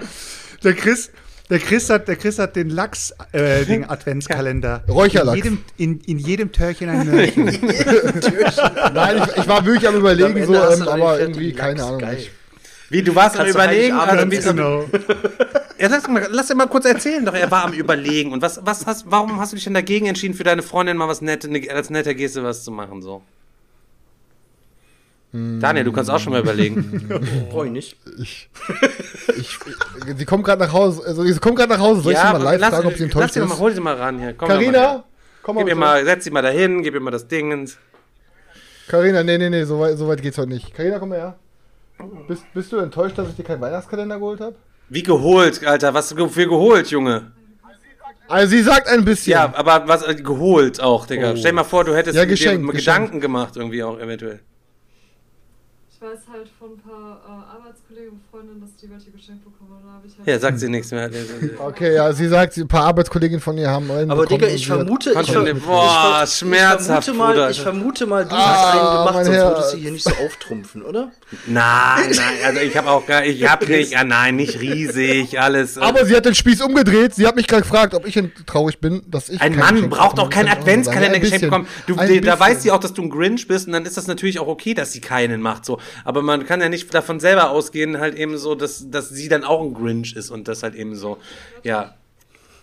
Der Chris, der Chris hat, der Chris hat den Lachs, äh, den Adventskalender. Räucherlachs. In jedem, in, in jedem Törchen ein Möhrchen. Nein, ich, ich war wirklich am überlegen, Am so, ähm, aber irgendwie, fertigen keine Lachs, Ahnung. geil. Ich, Wie, du warst am Kannst Überlegen? Also, wie, genau. ja, lass, mal, lass dir mal kurz erzählen, doch. Er war am Überlegen. Und was, was hast, warum hast du dich denn dagegen entschieden, für deine Freundin mal was nette, ne, als netter Geste was zu machen, so? Daniel, du kannst auch schon mal überlegen. Brauch ich nicht. ich, ich, sie kommt gerade nach Hause. Also, sie kommt gerade nach Hause. Soll ich sie mal live lass, fragen, ob sie lass enttäuscht sie doch mal, ist? hol sie mal ran hier. Komm. Carina, komm mal. Gib ihr mal, setz sie mal dahin, gib ihr mal das Dingens. Carina, nee, nee, nee, so weit, so weit geht's heute nicht. Carina, komm mal her. Bist, bist du enttäuscht, dass ich dir keinen Weihnachtskalender geholt habe? Wie geholt, Alter, was für geholt, Junge? Also sie sagt ein bisschen. Ja, aber was äh, geholt auch, Digga. Stell dir mal vor, du hättest Ja, dir geschenkt, geschenkt. Gedanken gemacht, irgendwie auch eventuell. Weiß halt von ein paar äh, Arbeitskollegen und Freundinnen, dass die welche geschenkt bekommen haben. Halt Ja, sagt sie nichts mehr. Okay, ja, sie sagt, ein paar Arbeitskolleginnen von ihr haben einen Aber Digga, ich vermute, ich, ver Boah, ich, schmerzhaft, ich vermute mal, Bruder. ich vermute mal, du Ah, hast einen gemacht, sonst Herz. würdest du hier nicht so auftrumpfen, oder? Nein, nein, also ich habe auch gar, ich hab nicht, ja nein, nicht riesig, alles. Aber sie hat den Spieß umgedreht. Sie hat mich gerade gefragt, ob ich traurig bin, dass ich ein Mann Geschenk braucht auch keinen. Adventskalender geschenkt bekommen. Du, da weiß sie auch, dass du ein Grinch bist und dann ist das natürlich auch okay, dass sie keinen macht. So. Aber man kann ja nicht davon selber ausgehen, halt eben so, dass, dass sie dann auch ein Grinch ist und das halt eben so, ja.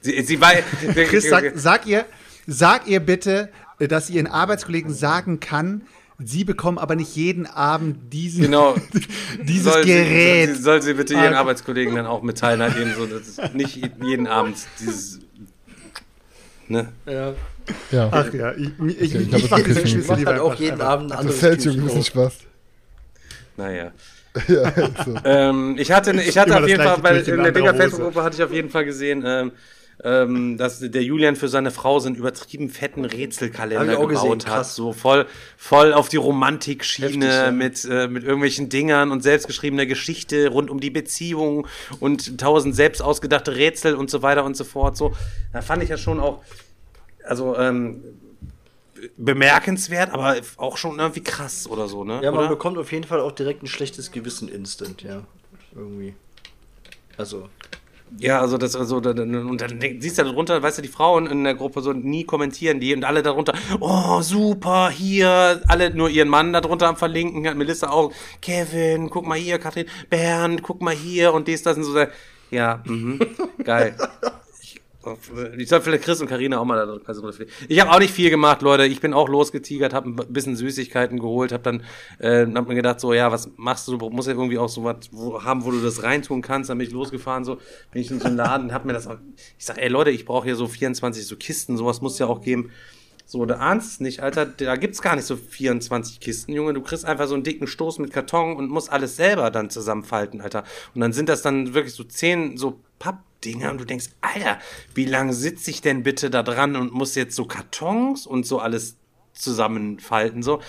Sie, sie war. Chris, sag, sag ihr, sag ihr bitte, äh, dass sie ihren Arbeitskollegen sagen kann, sie bekommen aber nicht jeden Abend diesen, Genau. dieses soll Gerät. Sie, soll sie bitte ihren Ah. Arbeitskollegen dann auch mitteilen, halt eben so, dass es nicht jeden Abend dieses. Ne? Ja. Ja, Ach ja, ich, ich, ich, ich glaub, ich mach das Macht lieber halt auch jeden. Abend ein das anderes fällt Kind ein bisschen auf. Spaß. Naja. Ja, so. Ähm, ich hatte, ich hatte Immer auf jeden Fall, Türchen in in der Dinger. Facebook-Gruppe hatte ich auf jeden Fall gesehen, ähm, ähm, dass der Julian für seine Frau so einen übertrieben fetten Rätselkalender gebaut gesehen, hat. krass. So voll, voll auf die Romantikschiene ja. mit, äh, mit irgendwelchen Dingern und selbstgeschriebener Geschichte rund um die Beziehung und tausend selbst ausgedachte Rätsel und so weiter und so fort. So, da fand ich ja schon auch, also, ähm, bemerkenswert, aber auch schon irgendwie krass oder so, ne? Ja, man oder? bekommt auf jeden Fall auch direkt ein schlechtes Gewissen instant, ja. Irgendwie. Also, Ja, also das, also, und dann siehst du da drunter, weißt du, die Frauen in der Gruppe so nie kommentieren die und alle darunter, oh, super, hier, alle nur ihren Mann darunter am verlinken, hat Melissa auch, Kevin, guck mal hier, Katrin, Bernd, guck mal hier und dies, das und so, ja, mhm, geil. Ich, soll vielleicht Chris und Karina auch mal da. Also ich habe auch nicht viel gemacht, Leute. Ich bin auch losgetigert, habe ein bisschen Süßigkeiten geholt, habe dann äh, hab mir gedacht, so ja, was machst du? Du musst ja irgendwie auch so was haben, wo du das reintun kannst. Dann bin ich losgefahren, so bin ich in so einen Laden, hab mir das. Auch, ich sag, ey Leute, ich brauche hier so 24 so Kisten, sowas muss ja auch geben. So, du ahnst es nicht, Alter, da gibt's gar nicht so 24 Kisten, Junge. Du kriegst einfach so einen dicken Stoß mit Karton und musst alles selber dann zusammenfalten, Alter. Und dann sind das dann wirklich so zehn so Pappdinger und du denkst, Alter, wie lange sitze ich denn bitte da dran und muss jetzt so Kartons und so alles zusammenfalten, so.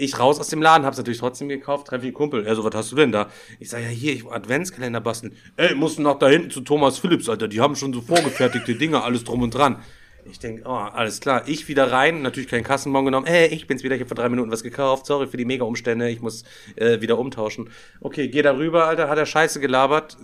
Ich raus aus dem Laden, hab's natürlich trotzdem gekauft, treffe einen Kumpel. Ja, so, was hast du denn da? Ich sag, ja, hier, ich Adventskalender basteln. Ey, musst du noch da hinten zu Thomas Philips, Alter, die haben schon so vorgefertigte Dinge, alles drum und dran. Ich denk, oh, alles klar. Ich wieder rein, natürlich keinen Kassenbon genommen. Ey, ich bin's wieder, ich hab vor drei Minuten was gekauft. Sorry für die Mega-Umstände, ich muss äh, wieder umtauschen. Okay, geh da rüber, Alter, hat er Scheiße gelabert.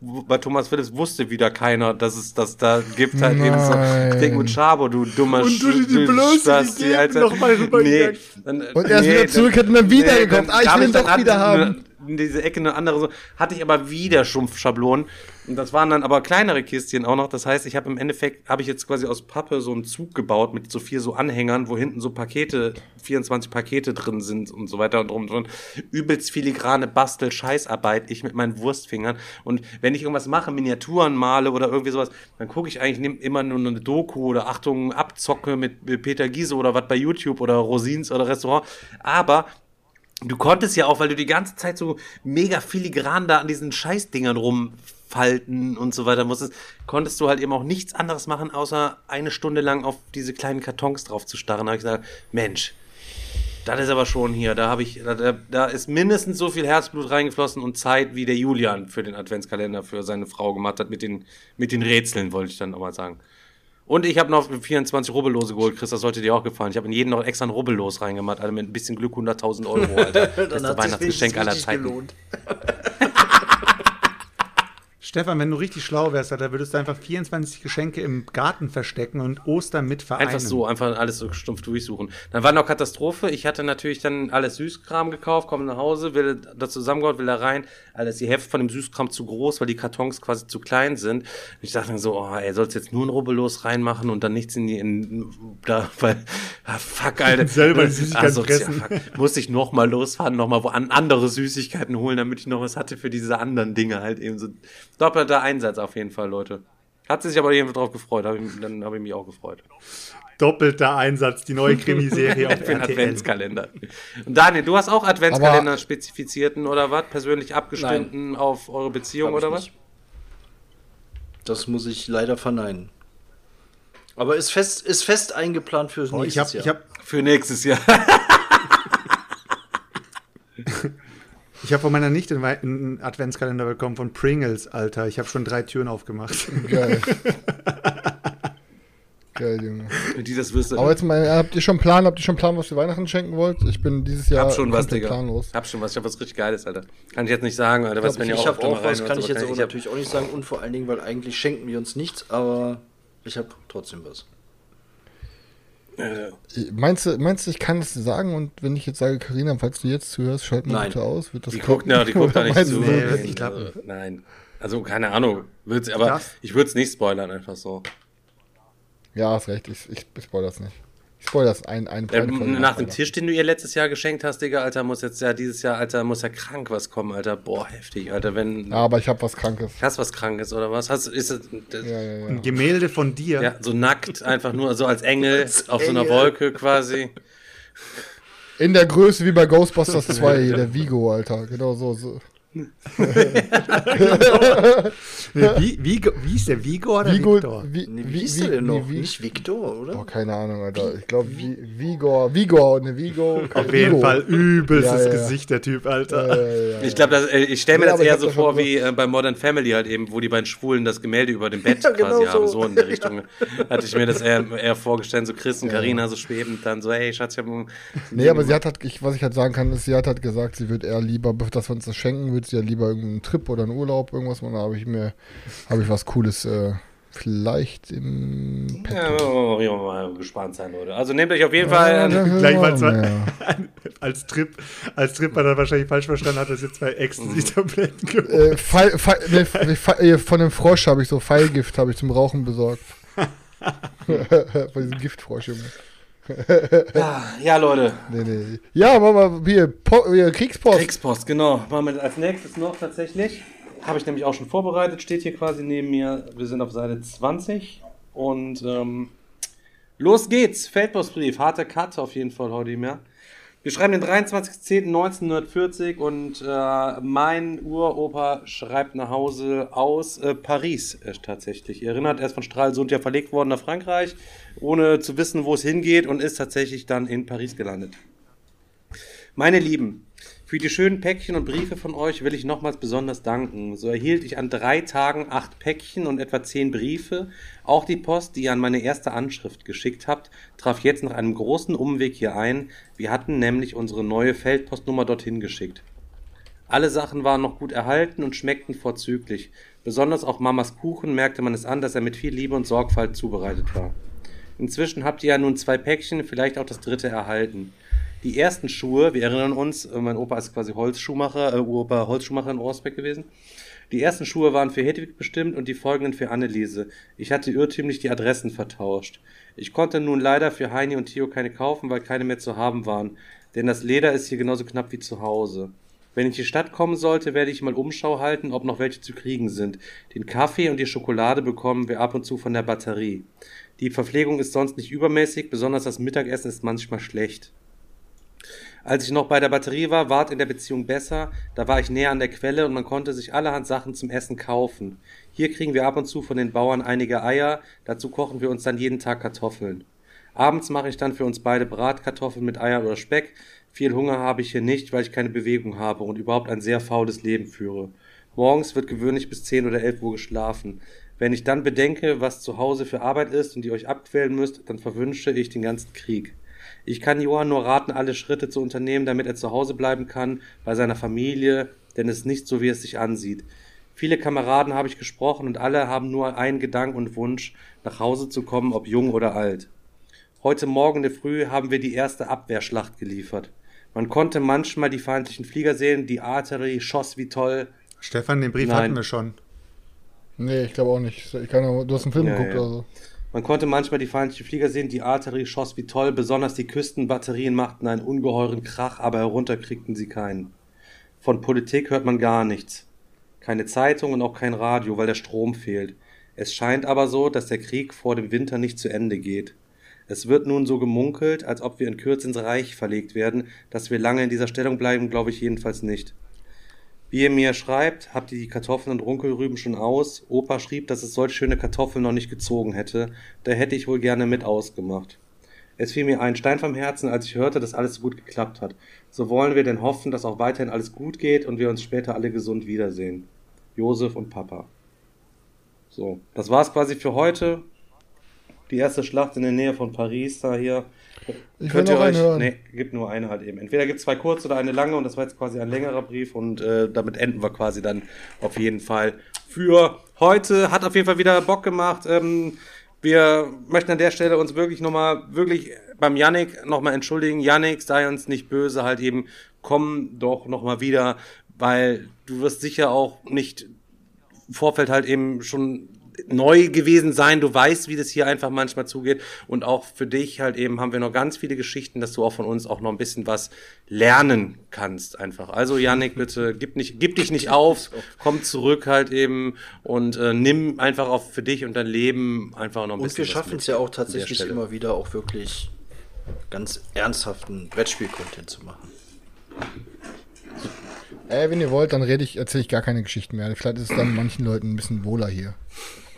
bei Thomas Phillips wusste wieder keiner, dass es das da gibt halt eben so Nein. Steak mit Chabo, du dummer Und du die Spasti, gegeben, Alter. noch mal nee, dann, Und er ist wieder zurück, hat dann wieder gekauft. Ah, ich will ihn doch wieder haben. In diese Ecke eine andere so, hatte ich aber wieder Schrumpfschablonen. Und das waren dann aber kleinere Kistchen auch noch, das heißt, ich habe im Endeffekt, habe ich jetzt quasi aus Pappe so einen Zug gebaut mit so vier so Anhängern, wo hinten so Pakete, 24 Pakete drin sind und so weiter und drum dran. Übelst filigrane Bastel, Scheißarbeit, ich mit meinen Wurstfingern. Und wenn ich irgendwas mache, Miniaturen male oder irgendwie sowas, dann gucke ich eigentlich nehm immer nur eine Doku oder Achtung, Abzocke mit Peter Giese oder was bei YouTube oder Rosins oder Restaurant, aber Du konntest ja auch, weil du die ganze Zeit so mega filigran da an diesen Scheißdingern rumfalten und so weiter musstest, konntest du halt eben auch nichts anderes machen, außer eine Stunde lang auf diese kleinen Kartons drauf zu starren. Da habe ich gesagt, Mensch, das ist aber schon hier, da habe ich, da, da- ist mindestens so viel Herzblut reingeflossen und Zeit, wie der Julian für den Adventskalender für seine Frau gemacht hat mit den, mit den Rätseln, wollte ich dann auch sagen. Und ich habe noch 24 Rubbellose geholt, Chris, das sollte dir auch gefallen. Ich habe in jeden noch extra ein Rubbellos reingemacht, alle mit ein bisschen Glück 100.000 Euro, Alter. Das sich Weihnachtsgeschenk aller Zeiten. Stefan, wenn du richtig schlau wärst, Alter, würdest du einfach 24 Geschenke im Garten verstecken und Ostern mit vereinen. Einfach so, einfach alles so stumpf durchsuchen. Dann war noch Katastrophe. Ich hatte natürlich dann alles Süßkram gekauft, komme nach Hause, will das zusammengehauen, will da rein. Alles die Hälfte von dem Süßkram zu groß, weil die Kartons quasi zu klein sind. Und ich dachte dann so, oh, ey, sollst jetzt nur ein Rubbellos reinmachen und dann nichts in die, in, da, weil, ah, fuck, Alter. Selber die Süßigkeiten Also, fressen. Ja, fuck. Musste ich noch mal losfahren, noch mal wo an andere Süßigkeiten holen, damit ich noch was hatte für diese anderen Dinge halt eben so. Doppelter Einsatz auf jeden Fall, Leute. Hat sie sich aber jedenfalls drauf gefreut, hab ich, dann habe ich mich auch gefreut. Doppelter Einsatz, die neue Krimiserie auf Für den. Adventskalender. Und Daniel, du hast auch Adventskalender spezifizierten oder was? Persönlich abgestimmten auf eure Beziehung Hab oder was? nicht. Das muss ich leider verneinen. Aber ist fest, ist fest eingeplant fürs Oh, nächste ich habe Jahr. ich hab, Für nächstes Jahr. ich hab von meiner Nichte einen Adventskalender bekommen von Pringles, Alter. Ich habe schon drei Türen aufgemacht. Geil. Geil, Junge. Die das wirst du. Aber jetzt mal, habt ihr schon einen Plan, habt ihr schon einen Plan, was ihr Weihnachten schenken wollt? Ich bin dieses Jahr hab schon was, Digga. planlos. Hab schon was. Ich hab was richtig Geiles, Alter. Kann ich jetzt nicht sagen, Alter. Was, Ich, wenn ihr ich habe öfter mal auch was, kann ich jetzt auch hab- natürlich auch nicht sagen. Und vor allen Dingen, weil eigentlich schenken wir uns nichts, aber ich habe trotzdem was. Äh, Meinst du, meinst du, ich kann das sagen und wenn ich jetzt sage, Karina, falls du jetzt zuhörst, schalt mal Nein. bitte aus, wird das Die guckt, ja, die guckt da nicht zu. Nee, nicht Also, klappen. Nein. Also, keine Ahnung. Wird's, aber Das- ich würde es nicht spoilern, einfach so. Ja, hast recht, ich, ich, ich spoil das nicht. Ich spoil das ein, eine Folge nach dem. Tisch, den du ihr letztes Jahr geschenkt hast, Digga, Alter, muss jetzt ja dieses Jahr, Alter, muss ja krank was kommen, Alter. Boah, heftig, Alter. Wenn. Ja, aber ich habe was Krankes. Hast was Krankes oder was? Hast, ist es, das, Ja, ja, ja. Ein Gemälde von dir. ja, so nackt, einfach nur so als Engel Als auf so einer Engel. Wolke quasi. In der Größe wie bei Ghostbusters 2, hier, der Vigo, Alter. Genau so. so. Nee, wie, wie, wie ist der Vigo oder Vigo, Victor? wie, Nee, wie, wie, der denn noch? wie, Nicht Victor, Oh, oder? keine Ahnung, Alter. Ich glaube, Vigor, Vigor, ne, Vigo. Auf jeden Fall übelstes Ja, ja. Gesicht, der Typ, Alter. Ja, Ich glaube, äh, ich stelle mir Nee, das eher so vor wie äh, bei Modern Family halt eben, wo die beiden Schwulen das Gemälde über dem Bett Ja, genau quasi haben. so. So in der Richtung hatte ich mir das eher, eher vorgestellt. So Chris und Karina so schwebend dann so, hey Schatz, ich hab Nee, aber sie hat halt, ich, was ich halt sagen kann, ist, sie hat halt gesagt, sie wird eher lieber, dass wir uns das schenken, würde sie ja lieber irgendeinen Trip oder einen Urlaub, irgendwas machen. Da habe ich mir, habe ich was Cooles, äh, vielleicht im. Ja, oh, ja, mal gespannt sein, Leute. Also nehmt euch auf jeden Fall. Ja, Gleich mal ja, zwei- ja. Als Trip, als Trip hat er wahrscheinlich falsch verstanden, hat er jetzt zwei Ecstasy-Tabletten geholt. Äh, Pfeil, Pfeil, nee, Pfeil, äh, von dem Frosch habe ich so Pfeilgift habe ich zum Rauchen besorgt. von diesem Giftfrosch, Junge. Ja, Leute. Nee, nee. Ja, hier, po, hier Kriegspost. Kriegspost, genau. Machen wir als nächstes noch tatsächlich. Habe ich nämlich auch schon vorbereitet, steht hier quasi neben mir. Wir sind auf Seite 20 und ähm, los geht's. Feldpostbrief, harter Cut auf jeden Fall heute mehr. Wir schreiben den 23.10.1940 und äh, mein Uropa schreibt nach Hause aus äh, Paris äh, tatsächlich. Ihr erinnert, er ist von Stralsund ja verlegt worden nach Frankreich, ohne zu wissen, wo es hingeht und ist tatsächlich dann in Paris gelandet. Meine Lieben, für die schönen Päckchen und Briefe von euch will ich nochmals besonders danken. So erhielt ich an drei Tagen acht Päckchen und etwa zehn Briefe. Auch die Post, die ihr an meine erste Anschrift geschickt habt, traf jetzt nach einem großen Umweg hier ein. Wir hatten nämlich unsere neue Feldpostnummer dorthin geschickt. Alle Sachen waren noch gut erhalten und schmeckten vorzüglich. Besonders auch Mamas Kuchen merkte man es an, dass er mit viel Liebe und Sorgfalt zubereitet war. Inzwischen habt ihr ja nun zwei Päckchen, vielleicht auch das dritte erhalten. Die ersten Schuhe, wir erinnern uns, äh, mein Opa ist quasi Holzschuhmacher, äh, Opa Holzschuhmacher in Orsbeck gewesen. Die ersten Schuhe waren für Hedwig bestimmt und die folgenden für Anneliese. Ich hatte irrtümlich die Adressen vertauscht. Ich konnte nun leider für Heini und Theo keine kaufen, weil keine mehr zu haben waren, denn das Leder ist hier genauso knapp wie zu Hause. Wenn ich in die Stadt kommen sollte, werde ich mal Umschau halten, ob noch welche zu kriegen sind. Den Kaffee und die Schokolade bekommen wir ab und zu von der Batterie. Die Verpflegung ist sonst nicht übermäßig, besonders das Mittagessen ist manchmal schlecht. Als ich noch bei der Batterie war, ward in der Beziehung besser, da war ich näher an der Quelle und man konnte sich allerhand Sachen zum Essen kaufen. Hier kriegen wir ab und zu von den Bauern einige Eier, dazu kochen wir uns dann jeden Tag Kartoffeln. Abends mache ich dann für uns beide Bratkartoffeln mit Eiern oder Speck. Viel Hunger habe ich hier nicht, weil ich keine Bewegung habe und überhaupt ein sehr faules Leben führe. Morgens wird gewöhnlich bis 10 oder 11 Uhr geschlafen. Wenn ich dann bedenke, was zu Hause für Arbeit ist und ihr euch abquälen müsst, dann verwünsche ich den ganzen Krieg. Ich kann Johann nur raten, alle Schritte zu unternehmen, damit er zu Hause bleiben kann, bei seiner Familie, denn es ist nicht so, wie es sich ansieht. Viele Kameraden habe ich gesprochen und alle haben nur einen Gedanken und Wunsch, nach Hause zu kommen, ob jung oder alt. Heute Morgen in der Früh haben wir die erste Abwehrschlacht geliefert. Man konnte manchmal die feindlichen Flieger sehen, die Arterie schoss wie toll. Stefan, den Brief Nein. hatten wir schon. Nee, ich glaube auch nicht. Ich kann, auch- du hast einen Film Ja, geguckt ja. oder so. Man konnte manchmal die feindlichen Flieger sehen, die Arterie schoss wie toll, besonders die Küstenbatterien machten einen ungeheuren Krach, aber herunter kriegten sie keinen. Von Politik hört man gar nichts. Keine Zeitung und auch kein Radio, weil der Strom fehlt. Es scheint aber so, dass der Krieg vor dem Winter nicht zu Ende geht. Es wird nun so gemunkelt, als ob wir in Kürze ins Reich verlegt werden, dass wir lange in dieser Stellung bleiben, glaube ich jedenfalls nicht. Wie ihr mir schreibt, habt ihr die Kartoffeln und Runkelrüben schon aus. Opa schrieb, dass es solch schöne Kartoffeln noch nicht gezogen hätte. Da hätte ich wohl gerne mit ausgemacht. Es fiel mir ein Stein vom Herzen, als ich hörte, dass alles so gut geklappt hat. So wollen wir denn hoffen, dass auch weiterhin alles gut geht und wir uns später alle gesund wiedersehen. Josef und Papa. So, das war's quasi für heute. Die erste Schlacht in der Nähe von Paris, da hier. Ich Könnt ihr euch. hören. Nee, gibt nur eine halt eben. Entweder gibt es zwei kurze oder eine lange und das war jetzt quasi ein längerer Brief und äh, damit enden wir quasi dann auf jeden Fall für heute. Hat auf jeden Fall wieder Bock gemacht. Ähm, wir möchten an der Stelle uns wirklich nochmal, wirklich beim Yannick nochmal entschuldigen. Yannick, sei uns nicht böse, halt eben, komm doch nochmal wieder, weil du wirst sicher auch nicht im Vorfeld halt eben schon neu gewesen sein. Du weißt, wie das hier einfach manchmal zugeht. Und auch für dich halt eben haben wir noch ganz viele Geschichten, dass du auch von uns auch noch ein bisschen was lernen kannst einfach. Also Yannick, bitte gib, nicht, gib dich nicht auf, komm zurück halt eben und äh, nimm einfach auch für dich und dein Leben einfach noch ein Und bisschen wir was schaffen es ja auch tatsächlich immer wieder auch wirklich ganz ernsthaften Brettspiel-Content zu machen. Ey, wenn ihr wollt, dann rede ich, erzähle ich gar keine Geschichten mehr. Vielleicht ist es dann manchen Leuten ein bisschen wohler hier.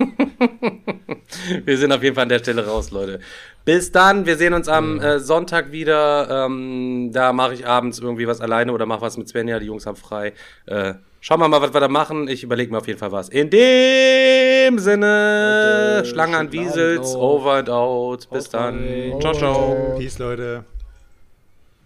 Wir sind auf jeden Fall an der Stelle raus, Leute. Bis dann. Wir sehen uns am äh, Sonntag wieder. Ähm, da mache ich abends irgendwie was alleine oder mache was mit Svenja. Die Jungs haben frei. Äh, schauen wir mal, was wir da machen. Ich überlege mir auf jeden Fall was. In dem Sinne, äh, Schlange an Wiesels, over and out. Bis dann. Ciao, ciao. Peace, Leute.